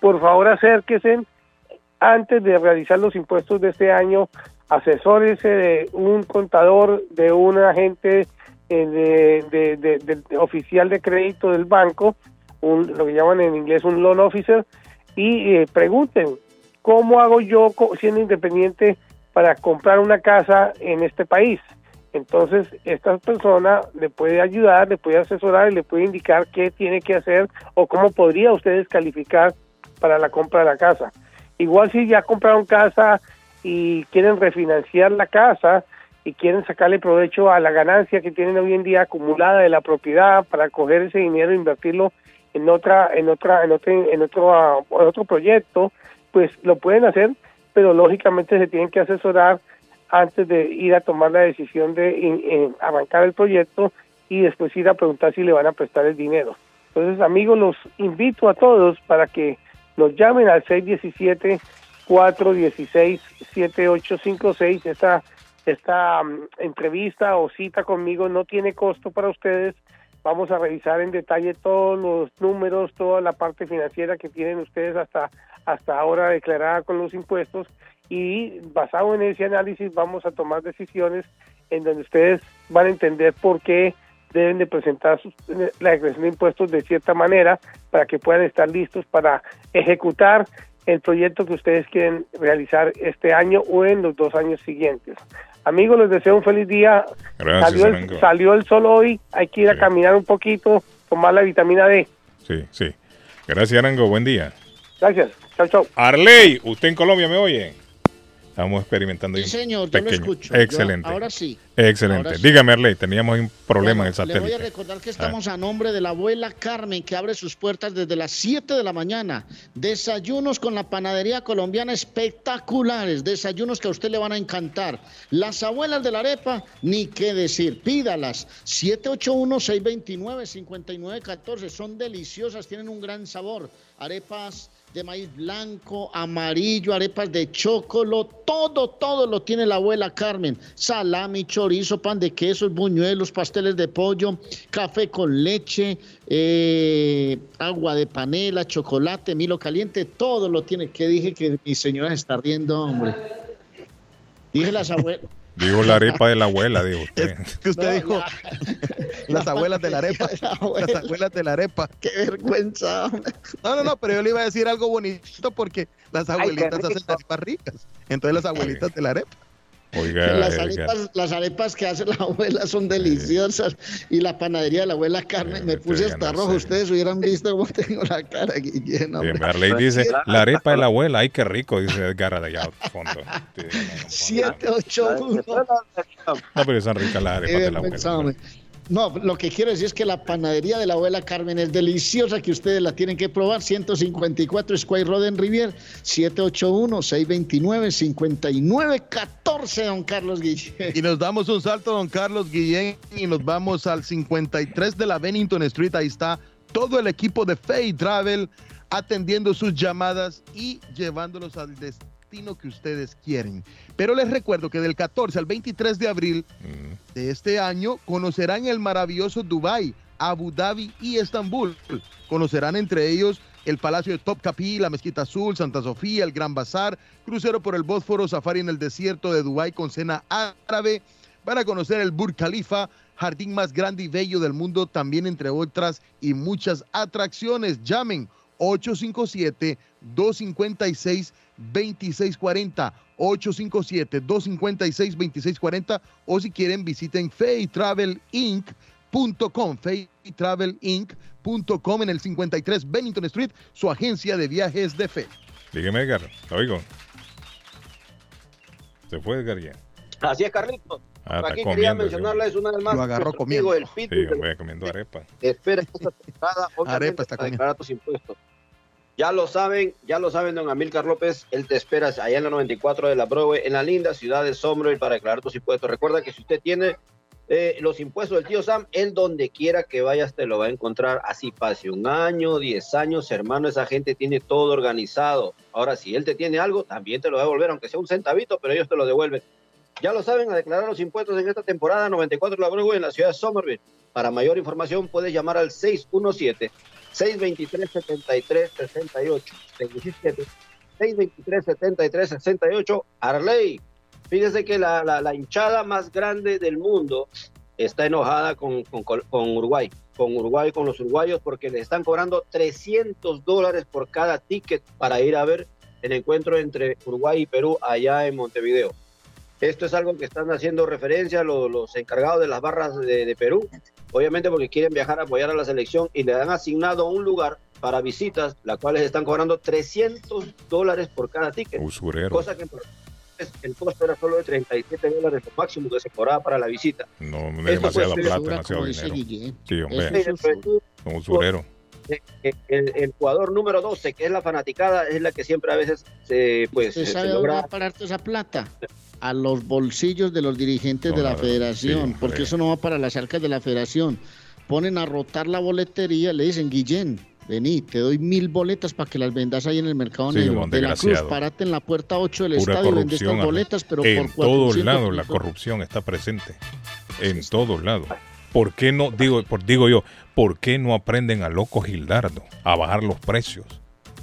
por favor acérquense antes de realizar los impuestos de este año, asesórese de un contador, de un agente eh, de, oficial de crédito del banco, lo que llaman en inglés un loan officer, y eh, pregunten, ¿cómo hago yo siendo independiente para comprar una casa en este país? Entonces, esta persona le puede ayudar, le puede asesorar y le puede indicar qué tiene que hacer o cómo podría ustedes calificar para la compra de la casa. Igual si ya compraron casa y quieren refinanciar la casa y quieren sacarle provecho a la ganancia que tienen hoy en día acumulada de la propiedad para coger ese dinero e invertirlo en otra en otra en otro en otro proyecto, pues lo pueden hacer, pero lógicamente se tienen que asesorar antes de ir a tomar la decisión de in- arrancar el proyecto y después ir a preguntar si le van a prestar el dinero. Entonces, amigos, los invito a todos para que nos llamen al 617-416-7856. Esta, esta mm, entrevista o cita conmigo no tiene costo para ustedes. Vamos a revisar en detalle todos los números, toda la parte financiera que tienen ustedes hasta, hasta ahora declarada con los impuestos y basado en ese análisis vamos a tomar decisiones en donde ustedes van a entender por qué deben de presentar sus- la declaración de impuestos de cierta manera para que puedan estar listos para ejecutar el proyecto que ustedes quieren realizar este año o en los dos años siguientes. Amigos, les deseo un feliz día. Gracias, salió, el, salió el sol hoy, hay que ir a caminar un poquito, tomar la vitamina D. Sí, sí. Gracias, Arango. Buen día. Gracias. Chao, chao. Arley, ¿usted en Colombia me oye? Estamos experimentando Sí, señor, yo lo pequeño- escucho. Yo- Excelente. ahora sí. Excelente. Ahora sí. Dígame, Arley, teníamos un problema en el Le voy a satélite. recordar que estamos a nombre de la abuela Carmen, que abre sus puertas desde las 7 de la mañana. Desayunos con la panadería colombiana espectaculares, desayunos que a usted le van a encantar. Las abuelas de la arepa, ni qué decir, pídalas. 781-629-5914, son deliciosas, tienen un gran sabor. Arepas de maíz blanco, amarillo, arepas de chocolo, todo, todo lo tiene la abuela Carmen. Salami, chorizo, pan de quesos, buñuelos, pasteles de pollo, café con leche, eh, agua de panela, chocolate, milo caliente, todo lo tiene. Que dije que mi señora se está riendo, hombre. Dije las abuelas. Digo la arepa de la abuela, digo usted. que usted dijo las abuelas de la arepa. Las abuelas de la arepa. Qué vergüenza. No, no, no, pero yo le iba a decir algo bonito porque las Ay, abuelitas rico. hacen arepas ricas. Entonces las abuelitas de la arepa. Oiga, Las oiga. arepas, las arepas que hace la abuela son deliciosas y la panadería de la abuela Carmen me puse hasta rojo. Ustedes hubieran visto cómo tengo la cara aquí llena. hombre. Bien, Arley dice, la arepa de la abuela, ay, qué rico, dice Edgar de allá al fondo. Sí, 781. No, pero son ricas las arepas de la abuela. No, lo que quiero decir es que la panadería de la abuela Carmen es deliciosa, que ustedes la tienen que probar. 154 Square Road en Rivier, 781-629-5914, don Carlos Guillén. Y nos damos un salto, don Carlos Guillén, y nos vamos al 53 de la Bennington Street. Ahí está todo el equipo de Fay Travel atendiendo sus llamadas y llevándolos al destino que ustedes quieren. Pero les recuerdo que del 14 al 23 de abril de este año conocerán el maravilloso Dubai, Abu Dhabi y Estambul. Conocerán entre ellos el Palacio de Topkapi, la Mezquita Azul, Santa Sofía, el Gran Bazar, crucero por el Bósforo, safari en el desierto de Dubái con cena árabe, van a conocer el Burj Khalifa, jardín más grande y bello del mundo, también entre otras y muchas atracciones. Llamen 857-256-2640, 857-256-2640 o si quieren visiten faytravelinc.com, faytravelinc.com en el 53 Bennington Street, su agencia de viajes de fe. Dígame, Edgar, lo oigo. Se fue Edgar ya. Así es, Carlitos. Ah, Aquí quería comiendo, mencionarles una vez más. Lo agarró comiendo. el Sí, voy comiendo arepa. espera esta temporada, Arepa está para comiendo. tus impuestos. Ya lo saben, ya lo saben, don Amílcar López, él te espera allá en la 94 de la Broadway, en la linda ciudad de Somerville para declarar tus impuestos. Recuerda que si usted tiene eh, los impuestos del tío Sam, él donde quiera que vayas te lo va a encontrar. Así pase un año, 10 años, hermano, esa gente tiene todo organizado. Ahora, si él te tiene algo, también te lo va a devolver, aunque sea un centavito, pero ellos te lo devuelven. Ya lo saben, a declarar los impuestos en esta temporada 94 de la Broadway en la ciudad de Somerville. Para mayor información puedes llamar al 617-623-7368. 617-623-7368. Arley, fíjese que la, la- hinchada más grande del mundo está enojada con, con- con- Uruguay, con Uruguay, con los uruguayos, porque le están cobrando 300 dólares por cada ticket para ir a ver el encuentro entre Uruguay y Perú allá en Montevideo. Esto es algo que están haciendo referencia los, los encargados de las barras de, de Perú, obviamente porque quieren viajar a apoyar a la selección y le han asignado un lugar para visitas, las cuales están cobrando 300 dólares por cada ticket. Usurero. Cosa que el costo era solo de 37 dólares, lo máximo que se cobraba para la visita. No, no es demasiada plata, demasiado dinero. Sí, hombre. Es. Un usurero. Eh, eh, El, el jugador número 12, que es la fanaticada, es la que siempre a veces se, pues, ¿Usted se sabe dónde va logra a parar toda esa plata? A los bolsillos de los dirigentes de la federación, sí, porque eso no va para las arcas de la federación. Ponen a rotar la boletería, le dicen, Guillén, vení, te doy mil boletas para que las vendas ahí en el mercado Sí, negro. De la Cruz, parate en la puerta 8 del Pura estadio y vende estas boletas, pero en por todos 400 lados la corrupción está presente. En todos lados. ¿Por qué no, digo, por, digo yo, por qué no aprenden a Loco Gildardo a bajar los precios?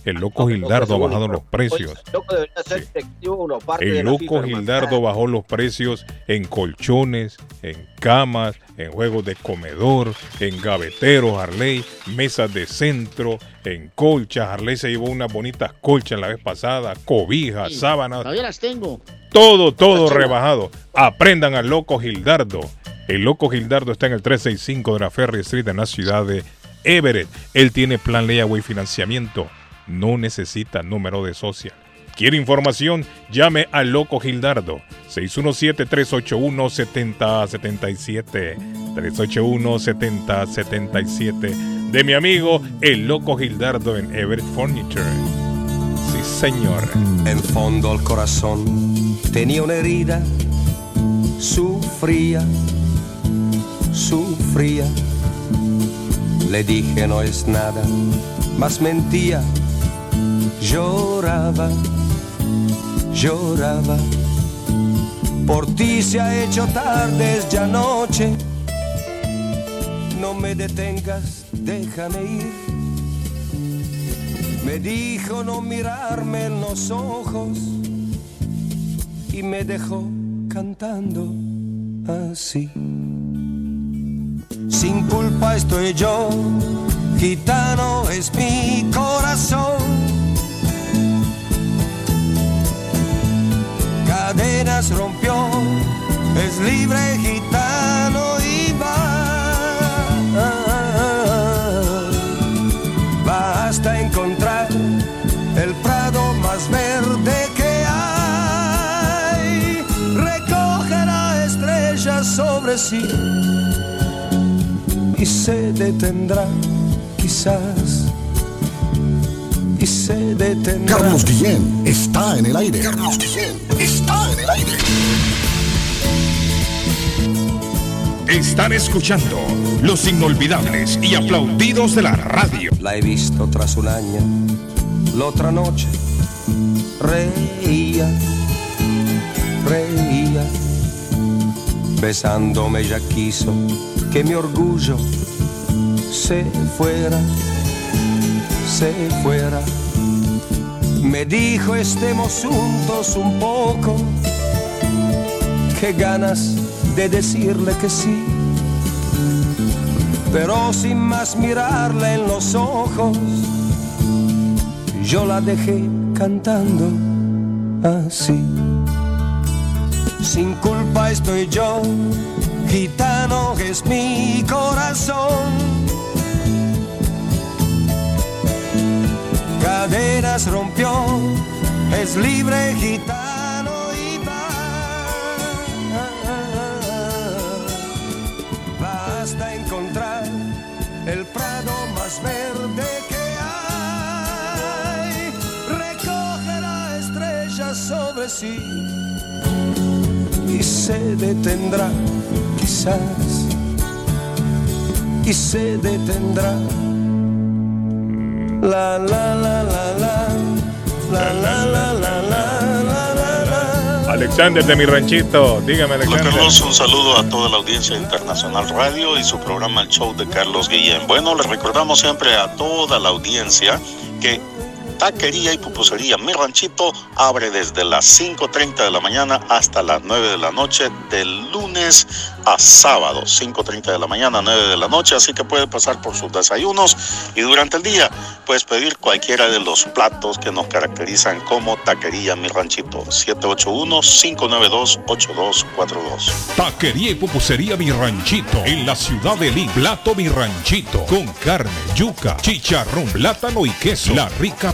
El Loco Gildardo ha bajado los precios. El loco debería ser directivo, uno, parte de El la loco FIFA, hermano. Gildardo bajó los precios en colchones, en camas, en juegos de comedor, en gaveteros, Harley, mesas de centro, en colchas. Harley se llevó unas bonitas colchas la vez pasada, cobijas, Sí, sábanas, Todavía las tengo. todo, todo rebajado. Aprendan al loco Gildardo. El loco Gildardo está en el 365 de la Ferry Street en la ciudad de Everett. Él tiene plan layaway financiamiento. No necesita número de social. ¿Quiere información? Llame al Loco Gildardo. 617-381-7077. 381-7077. De mi amigo, el Loco Gildardo en Everett Furniture. Sí, señor. En fondo el corazón tenía una herida, sufría, sufría. Le dije no es nada, más mentía, lloraba, lloraba. Por ti se ha hecho tarde, es ya noche. No me detengas, déjame ir. Me dijo no mirarme en los ojos y me dejó cantando así. Sin culpa estoy yo, gitano es mi corazón. Cadenas rompió, es libre gitano y va. Basta encontrar el prado más verde que hay. Recogerá estrellas sobre sí y se detendrá, quizás. Y se detendrá. Carlos Guillén está en el aire. Carlos Guillén está en el aire. Están escuchando los inolvidables y aplaudidos de la radio. La he visto tras un año, la otra noche reía, reía. Besándome ya quiso que mi orgullo se fuera, se fuera. Me dijo estemos juntos un poco, qué ganas de decirle que sí, pero sin más mirarle en los ojos, yo la dejé cantando así. Sin culpa estoy yo, gitano es mi corazón. cadenas rompió, es libre gitano y va. Basta encontrar el prado más verde que hay, recogerá estrellas sobre sí y se detendrá quizás y se detendrá. La la la la la la la la la la la la Alexander de mi ranchito, dígame Hola Alexander. Carlos, un saludo a toda la audiencia de Internacional Radio y su programa El Show de Carlos Guillén. Bueno, les recordamos siempre a toda la audiencia que Taquería y Pupusería Mi Ranchito abre desde las 5.30 de la mañana hasta las 9 de la noche, del lunes a sábado, 5.30 de la mañana, 9 de la noche, así que puede pasar por sus desayunos y durante el día puedes pedir cualquiera de los platos que nos caracterizan como Taquería Mi Ranchito, 781-592-8242. Taquería y pupusería Mi Ranchito en la ciudad de Lima. Plato Mi Ranchito con carne, yuca, chicharrón, plátano y queso. La rica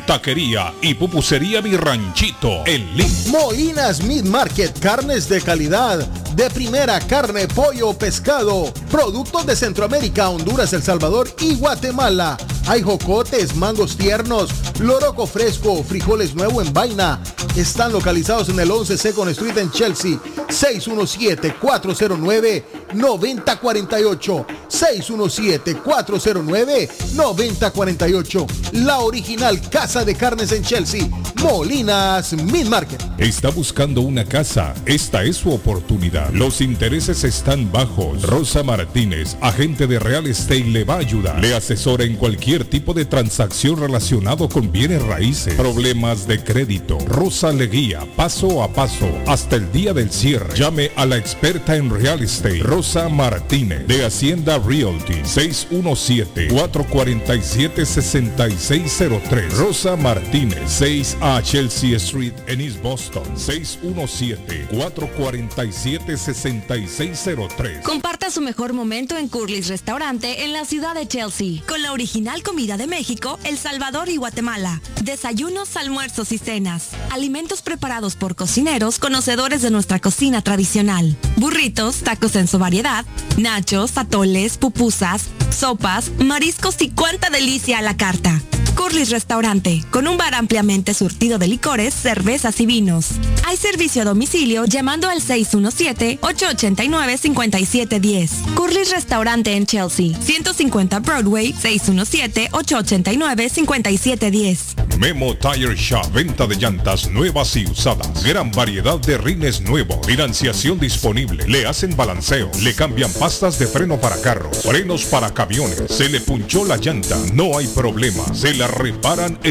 Taquería y Pupusería Mi Ranchito en Lynn. Moinas Meat Market, carnes de calidad, de primera carne, pollo, pescado, productos de Centroamérica, Honduras, El Salvador y Guatemala. Hay jocotes, mangos tiernos, loroco fresco, frijoles nuevo en vaina. Están localizados en el 11 Second Street en Chelsea. 617-409-9048. 617-409-9048. La original Casa de Carnes en Chelsea. Molinas Meat Market. Está buscando una casa. Esta es su oportunidad. Los intereses están bajos. Rosa Martínez, agente de Real Estate, le va a ayudar. Le asesora en cualquier tipo de transacción relacionado con bienes raíces, problemas de crédito. Rosa le guía paso a paso hasta el día del cierre. Llame a la experta en Real Estate, Rosa Martínez, de Hacienda Realty, 617-447-6603. Rosa Martínez, 6 a Chelsea Street en East Boston, 617-447-6603. Comparta su mejor momento en Curly's Restaurante en la ciudad de Chelsea, con la original comida de México, El Salvador y Guatemala. Desayunos, almuerzos y cenas. Alimentos preparados por cocineros conocedores de nuestra cocina tradicional. Burritos, tacos en su variedad, nachos, atoles, pupusas, sopas, mariscos y cuánta delicia a la carta. Curly's Restaurante, con un bar ampliamente surtido de licores, cervezas y vinos. Hay servicio a domicilio llamando al 617-889-5710. Curly's Restaurante en Chelsea, 150 Broadway, 617-889-5710. Memo Tire Shop, venta de llantas nuevas y usadas. Gran variedad de rines nuevos, financiación disponible. Le hacen balanceo, le cambian pastas de freno para carros, frenos para camiones. Se le punchó la llanta, no hay problema. Se la reparan en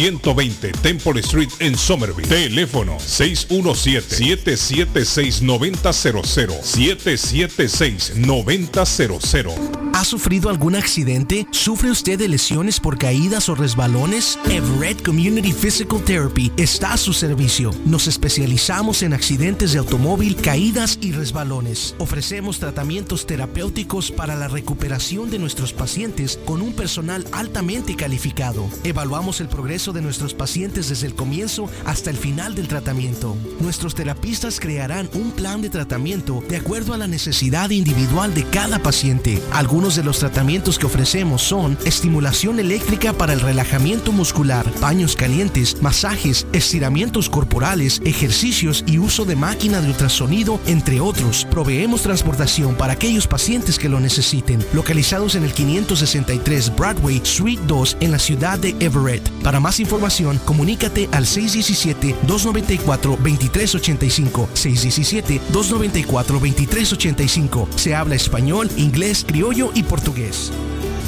120 Temple Street en Somerville. Teléfono 617-776-9000. 776-9000. ¿Ha sufrido algún accidente? ¿Sufre usted de lesiones por caídas o resbalones? Everett Community Physical Therapy está a su servicio. Nos especializamos en accidentes de automóvil, caídas y resbalones. Ofrecemos tratamientos terapéuticos para la recuperación de nuestros pacientes con un personal altamente calificado. Evaluamos el progreso de nuestros pacientes desde el comienzo hasta el final del tratamiento. Nuestros terapistas crearán un plan de tratamiento de acuerdo a la necesidad individual de cada paciente. Algunos de los tratamientos que ofrecemos son estimulación eléctrica para el relajamiento muscular, baños calientes, masajes, estiramientos corporales, ejercicios y uso de máquina de ultrasonido, entre otros. Proveemos transportación para aquellos pacientes que lo necesiten, localizados en el 563 Broadway, Suite 2 en la ciudad de Everett. Para más información, comunícate al 617-294-2385. 617-294-2385. Se habla español, inglés, criollo y portugués.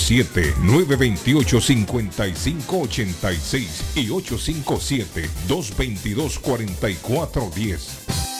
857-928-5586 y 857-222-4410.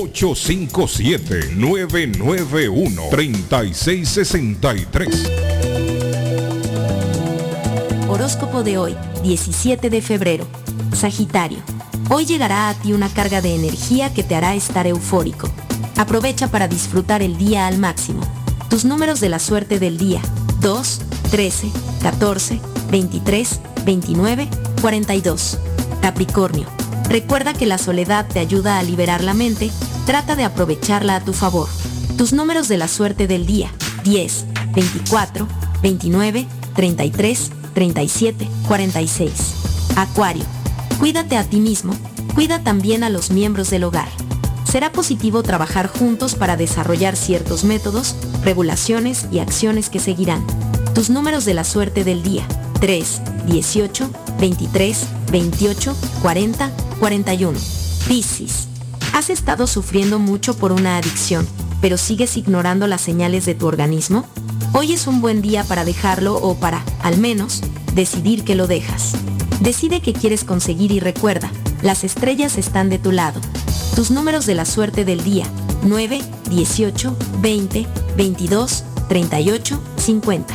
857-991-3663. Horóscopo de hoy, 17 de febrero. Sagitario. Hoy llegará a ti una carga de energía que te hará estar eufórico. Aprovecha para disfrutar el día al máximo. Tus números de la suerte del día. 2, 13, 14, 23, 29, 42. Capricornio. Recuerda que la soledad te ayuda a liberar la mente Trata de aprovecharla a tu favor. Tus números de la suerte del día. 10, 24, 29, 33, 37, 46. Acuario. Cuídate a ti mismo. Cuida también a los miembros del hogar. Será positivo trabajar juntos para desarrollar ciertos métodos, regulaciones y acciones que seguirán. Tus números de la suerte del día. 3, 18, 23, 28, 40, 41. Piscis. ¿Has estado sufriendo mucho por una adicción, pero sigues ignorando las señales de tu organismo? Hoy es un buen día para dejarlo o para, al menos, decidir que lo dejas. Decide qué quieres conseguir y recuerda, las estrellas están de tu lado. Tus números de la suerte del día, 9, 18, 20, 22, 38, 50.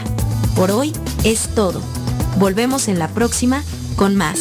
Por hoy es todo. Volvemos en la próxima con más.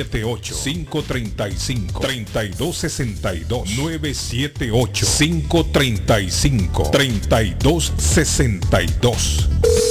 978-535-3262. 978-535-3262.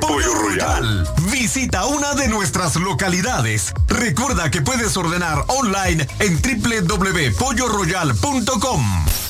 Pollo Royal. Visita una de nuestras localidades. Recuerda que puedes ordenar online en www.polloroyal.com.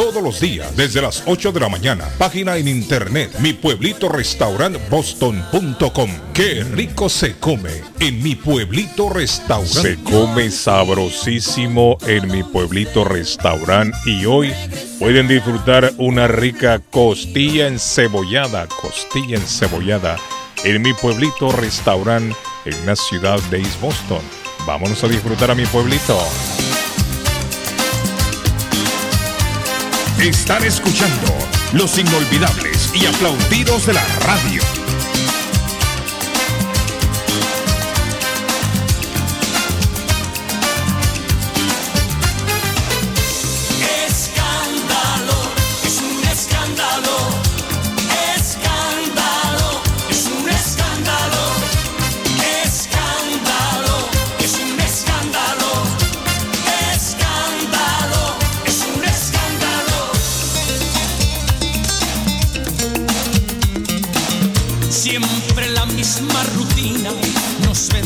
todos los días desde las 8 de la mañana. Página en internet, mi pueblito restaurant boston.com. Qué rico se come en mi pueblito restaurante. Se come sabrosísimo en mi pueblito restaurante y hoy pueden disfrutar una rica costilla encebollada, costilla encebollada en mi pueblito restaurante en la ciudad de East Boston. Vámonos a disfrutar a mi pueblito. Están escuchando los inolvidables y aplaudidos de la radio.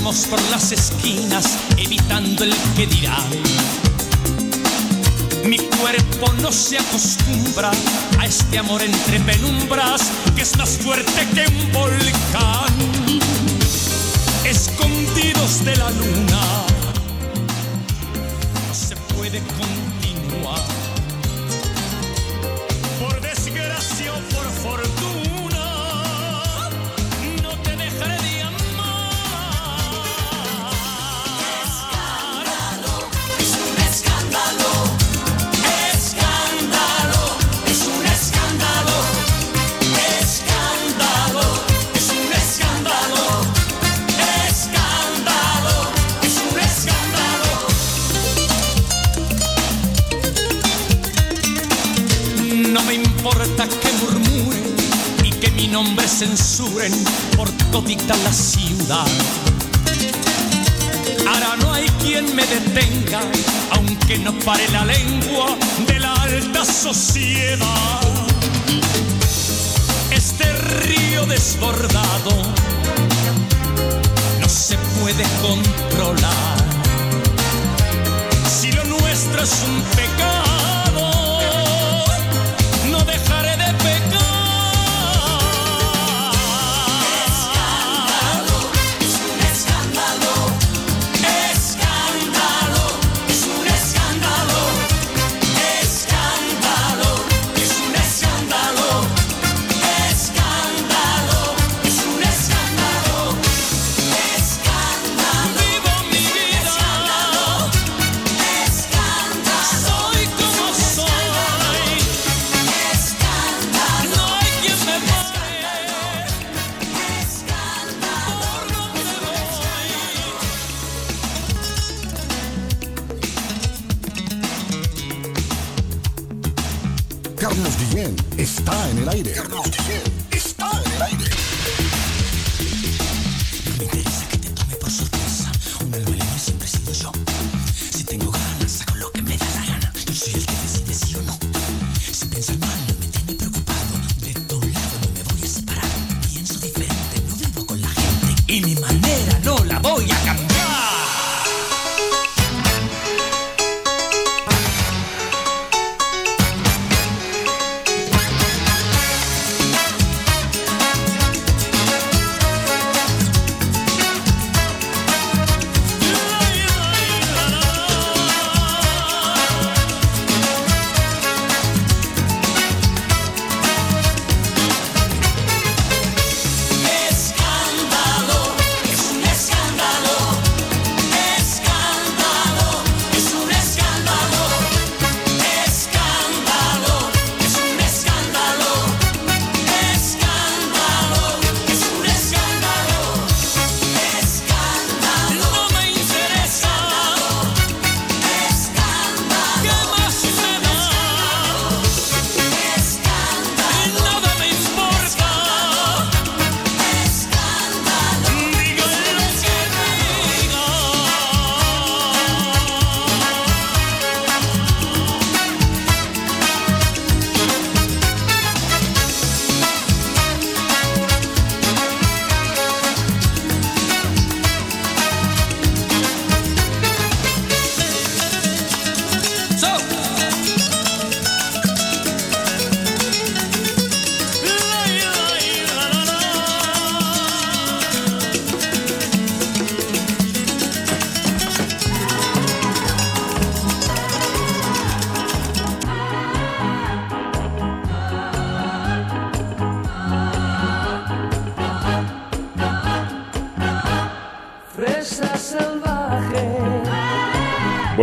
Por las esquinas evitando el que dirá. Mi cuerpo no se acostumbra a este amor entre penumbras que es más fuerte que un volcán. Escondidos de la luna, no se puede contar.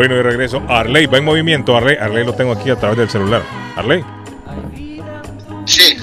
Bueno, de regreso, Arley va en movimiento. Arley, Arley lo tengo aquí a través del celular. Arley. Sí,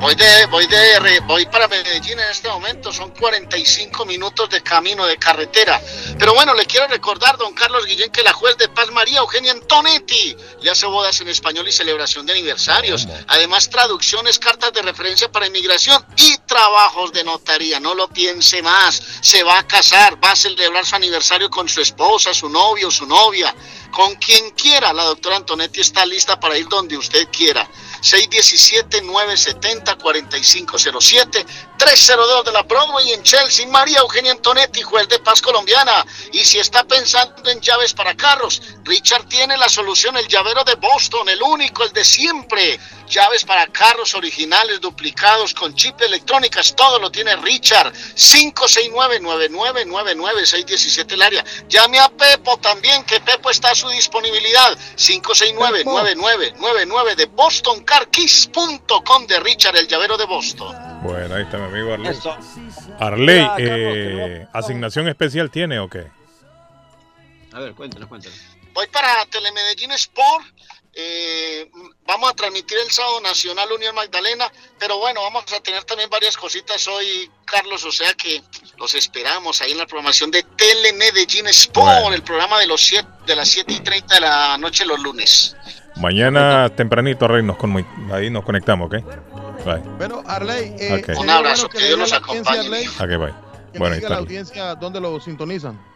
voy, de, voy, de, voy para Medellín en este momento, son 45 minutos de camino de carretera. Pero bueno, le quiero recordar, don Carlos Guillén, que la juez de paz María Eugenia Antonetti le hace bodas en español y celebración de aniversarios. Además, traducciones, cartas de referencia para inmigración y trabajos de notaría, no lo piense más. Se va a casar, va a celebrar su aniversario con su esposa, su novio, su novia, con quien quiera. La doctora Antonetti está lista para ir donde usted quiera. 617-970-4507, 302 de la Broadway en Chelsea, María Eugenia Antonetti, juez de paz colombiana. Y si está pensando en llaves para carros, Richard tiene la solución, el llavero de Boston, el único, el de siempre. Llaves para carros originales, duplicados, con chip electrónicas, todo lo tiene Richard. 569-9999-617 el área. Llame a Pepo también, que Pepo está a su disponibilidad. 569-9999 de BostonCarKeys.com de Richard, el llavero de Boston. Bueno, ahí está mi amigo Arley. Arley, Ya, Carlos, eh, ¿asignación especial tiene o qué? A ver, cuéntanos, cuéntanos. Voy para Telemedellín Sport. Eh, vamos a transmitir el sábado Nacional Unión Magdalena, pero bueno, vamos a tener también varias cositas hoy, Carlos, o sea que los esperamos ahí en la programación de Telemedellín Sport, Bueno. el programa de los siete, de las 7 y 30 de la noche los lunes. Mañana tempranito, Arley, nos con- ahí nos conectamos, ¿ok? Bye. Bueno, Arley, eh, Ok. sería Un abrazo, bueno que le Dios audiencia, acompañe, Arley, Ok, bye. que Bueno, diga a la audiencia dónde lo sintonizan.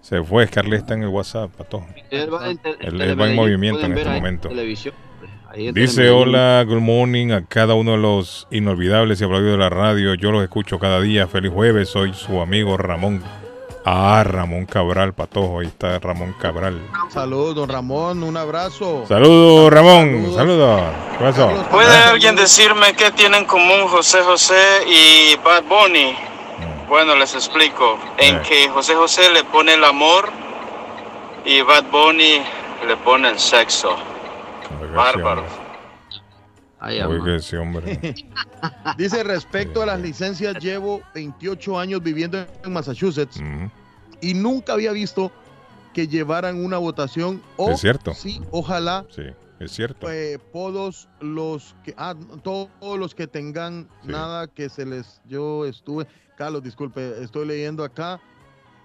Se fue, Arley está en el WhatsApp, pato. Él va en, te- Él- él va en Telemedellín, movimiento en este momento. en Dice hola, good morning a cada uno de los inolvidables y aplaudidos de la radio. Yo los escucho cada día. Feliz jueves, soy su amigo Ramón. Ah, Ramón Cabral, patojo. Ahí está Ramón Cabral. Saludos, don Ramón, un abrazo. Saludos, Ramón. Saludos. ¿Qué pasó? ¿Puede alguien decirme qué tienen en común José José y Bad Bunny? Bueno, les explico. En Eh. que José José le pone el amor y Bad Bunny le pone el sexo. Bárbaro. Oye, que ese hombre. Dice, respecto a las licencias, llevo 28 años viviendo en Massachusetts y nunca había visto que llevaran una votación o Es cierto. sí, ojalá Sí, es cierto. eh, todos los que ah, todos los que tengan nada que se les yo estuve Carlos disculpe estoy leyendo acá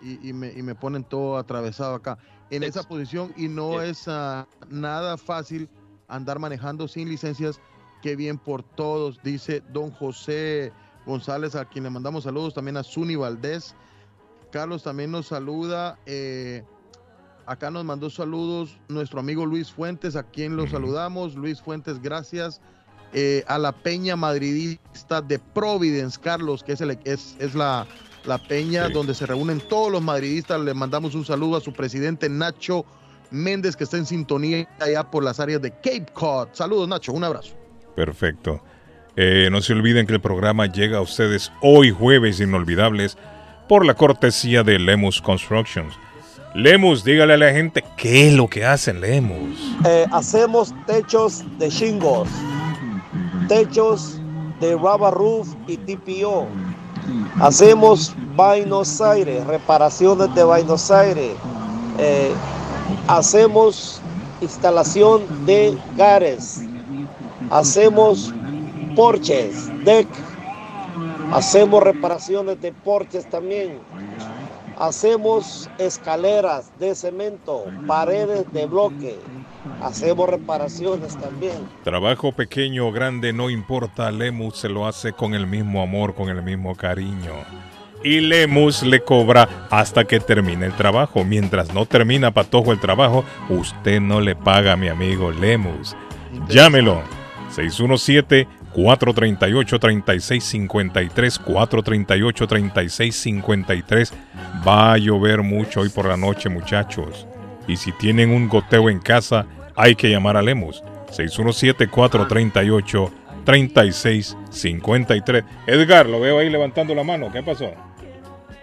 y, y me, y me ponen todo atravesado acá en esa posición y no es ah, nada fácil andar manejando sin licencias qué bien por todos dice don José González a quien le mandamos saludos también a Zuni Valdés Carlos también nos saluda eh, Acá nos mandó saludos nuestro amigo Luis Fuentes, a quien lo saludamos. Luis Fuentes, gracias. Eh, a la peña madridista de Providence, Carlos, que es, el- es, es la, la peña donde se reúnen todos los madridistas. Le mandamos un saludo a su presidente Nacho Méndez, que está en sintonía allá por las áreas de Cape Cod. Saludos, Nacho, un abrazo. Perfecto. Eh, no se olviden que el programa llega a ustedes hoy jueves inolvidables por la cortesía de Lemus Constructions. Lemus, dígale a la gente qué es lo que hacen Lemus. Eh, hacemos techos de shingles, techos de rubber roof y TPO. Hacemos Buenos Aires, reparaciones de Buenos Aires. Eh, hacemos instalación de gares. Hacemos porches, deck. Hacemos reparaciones de porches también. Hacemos escaleras de cemento, paredes de bloque. Hacemos reparaciones también. Trabajo pequeño o grande, no importa, Lemus se lo hace con el mismo amor, con el mismo cariño. Y Lemus le cobra hasta que termine el trabajo. Mientras no termina Patojo el trabajo, usted no le paga a mi amigo Lemus. Llámelo. 617-438-3653. 438-3653. Va a llover mucho hoy por la noche, muchachos. Y si tienen un goteo en casa, hay que llamar a Lemus. 617-438-3653. Edgar, lo veo ahí levantando la mano. ¿Qué pasó?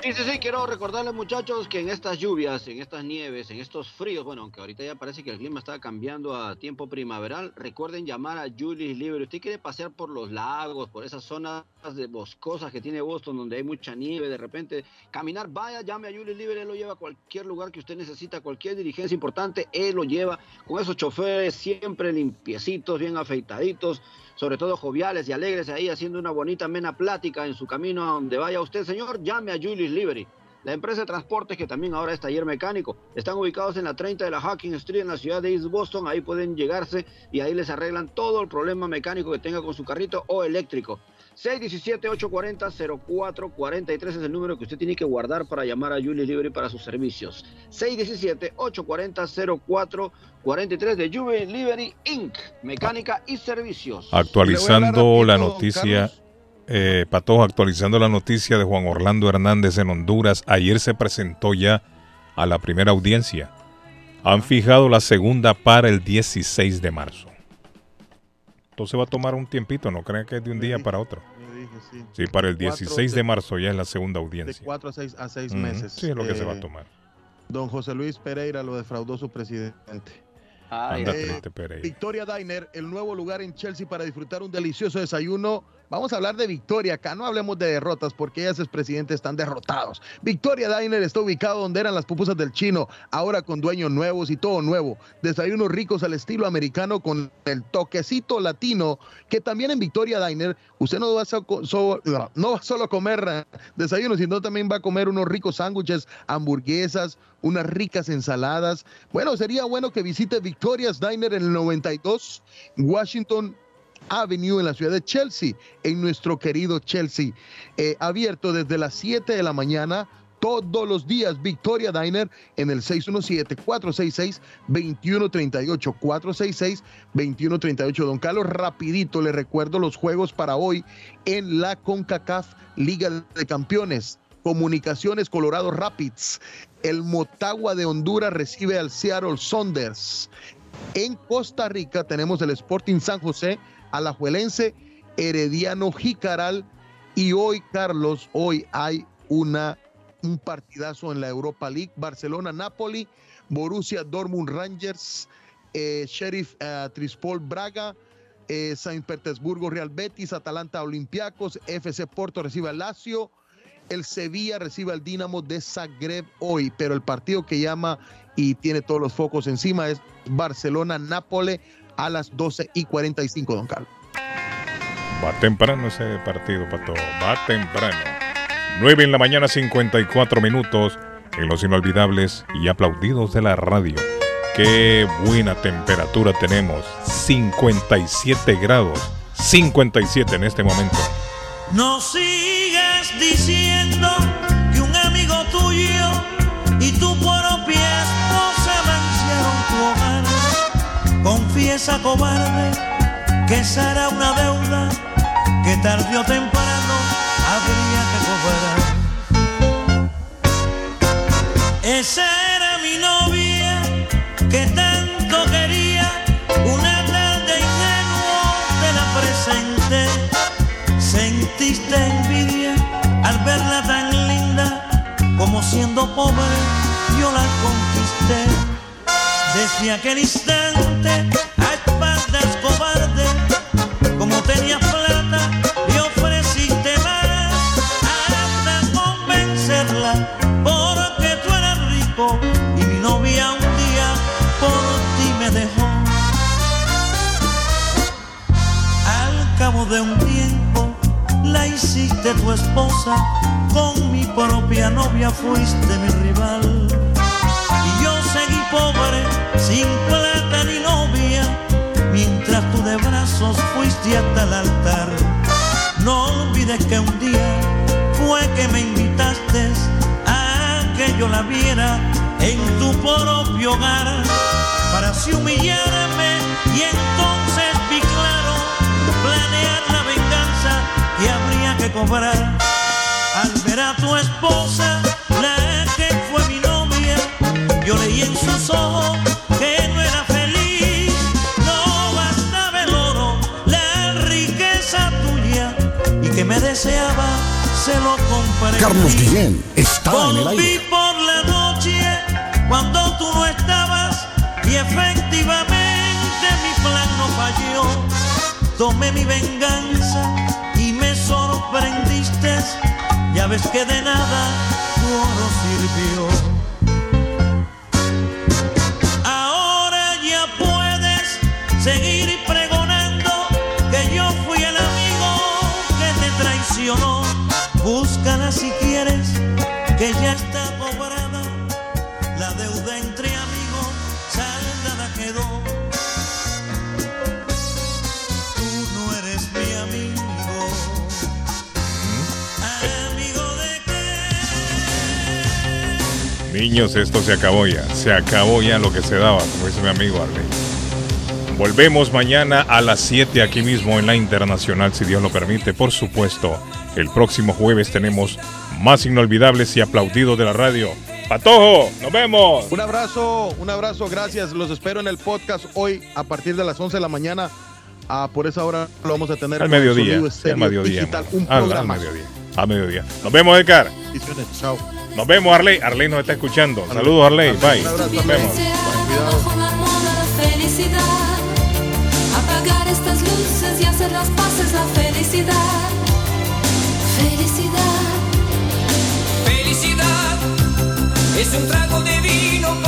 Sí, sí, sí, quiero recordarles muchachos que en estas lluvias, en estas nieves, en estos fríos, bueno, aunque ahorita ya parece que el clima está cambiando a tiempo primaveral, recuerden llamar a Julius Libre. Usted quiere pasear por los lagos, por esas zonas de boscosas que tiene Boston, donde hay mucha nieve, de repente caminar, vaya, llame a Julius Libre, él lo lleva a cualquier lugar que usted necesita, cualquier dirigencia importante, él lo lleva con esos choferes siempre limpiecitos, bien afeitaditos, sobre todo joviales y alegres ahí haciendo una bonita amena plática en su camino a donde vaya usted, señor, llame a Julius Liberty. la empresa de transportes que también ahora es taller mecánico. Están ubicados en la 30 de la Hacking Street en la ciudad de East Boston. Ahí pueden llegarse y ahí les arreglan todo el problema mecánico que tenga con su carrito o eléctrico. 617-840-0443 es el número que usted tiene que guardar para llamar a Julius Liberty para sus servicios. 617-840-0443 de Julius Liberty Inc. Mecánica y servicios. Actualizando la noticia, eh, Patojo, actualizando la noticia de Juan Orlando Hernández en Honduras, ayer se presentó ya a la primera audiencia. Han fijado la segunda para el 16 de marzo. Entonces va a tomar un tiempito, no crean que es de un día para otro. sí. Sí, para el Cuatro 16 de de- marzo ya es la segunda De audiencia. cuatro a seis, a seis Ujú, meses. Sí, es lo que se va a Eh, tomar. Don José Luis Pereira lo defraudó su presidente. Anda Eh, triste, Pereira. Victoria Diner, el nuevo lugar en Chelsea para disfrutar un delicioso desayuno. Vamos a hablar de Victoria acá, no hablemos de derrotas porque ellas, presidente, están derrotados. Victoria Diner está ubicado donde eran las pupusas del chino, ahora con dueños nuevos y todo nuevo. Desayunos ricos al estilo americano con el toquecito latino, que también en Victoria Diner usted no va a, solo comer eh, desayuno, sino también va a comer unos ricos sándwiches, hamburguesas, unas ricas ensaladas. Bueno, sería bueno que visite Victoria's Diner en el 92 Washington Avenue en la ciudad de Chelsea, en nuestro querido Chelsea. Eh, abierto desde las 7 de la mañana todos los días. Victoria Diner en el 617-466-2138. 466-2138. Don Carlos, rapidito le recuerdo los juegos para hoy en la CONCACAF Liga de Campeones. Comunicaciones Colorado Rapids. El Motagua de Honduras recibe al Seattle Saunders. En Costa Rica tenemos el Sporting San José, Alajuelense, Herediano Jicaral. Y hoy, Carlos, hoy hay una, un partidazo en la Europa League. Barcelona-Napoli, Borussia Dortmund Rangers, eh, Sheriff eh, Trispol Braga, eh, San Petersburgo Real Betis, Atalanta Olympiacos, FC Porto recibe al Lazio, el Sevilla recibe al Dinamo de Zagreb hoy, pero el partido que llama y tiene todos los focos encima es Barcelona-Nápoles a las 12 y 45, don Carlos. Va temprano ese partido, Pato. Va temprano. 9 en la mañana, 54 minutos. En los inolvidables y aplaudidos de la radio. Qué buena temperatura tenemos. 57 grados. 57 en este momento. No sigas diciendo Confiesa, cobarde, que esa era una deuda que tarde o temprano habría que cobrar. Esa era mi novia que tanto quería, una tarde ingenuo te la presenté. Sentiste envidia al verla tan linda, como siendo pobre yo la conquisté. Desde aquel instante, de un tiempo la hiciste tu esposa, con mi propia novia fuiste mi rival. Y yo seguí pobre, sin plata fuiste hasta el altar. No olvides que un día fue que me invitaste a que yo la viera en tu propio hogar, para así humillarme y entonces vi claro planear la venganza que habría que cobrar. Al ver a tu esposa, la que fue mi novia, yo leí en sus ojos que me deseaba, se lo compré. Carlos Guillén está en el Volví aire. por la noche cuando tú no estabas y efectivamente mi plan no falló. Tomé mi venganza y me sorprendiste. Ya ves que de nada tu oro sirvió. Ahora ya puedes seguir Búscala si quieres, que ya está cobrada, la deuda entre amigos saldada quedó. Tú no eres mi amigo, amigo de Niños, esto se acabó ya. Se acabó ya lo que se daba, como dice mi amigo Arley. Volvemos mañana a las 7 aquí mismo en la Internacional, si Dios lo permite. Por supuesto, el próximo jueves tenemos más inolvidables y aplaudidos de la radio. Patojo, nos vemos. Un abrazo, un abrazo, gracias. Los espero en el podcast hoy a partir de las 11 de la mañana. Ah, por esa hora lo vamos a tener Al mediodía. Al mediodía. digital, un Al- al mediodía. A mediodía. Nos vemos, Edgar. Chao. Nos vemos, Arley. Arley nos está escuchando. Saludos, Arley. Bye. Nos vemos. Bajo la moda la felicidad. Apagar estas luces y hacer las paces la felicidad. Felicidad. es un trago de vino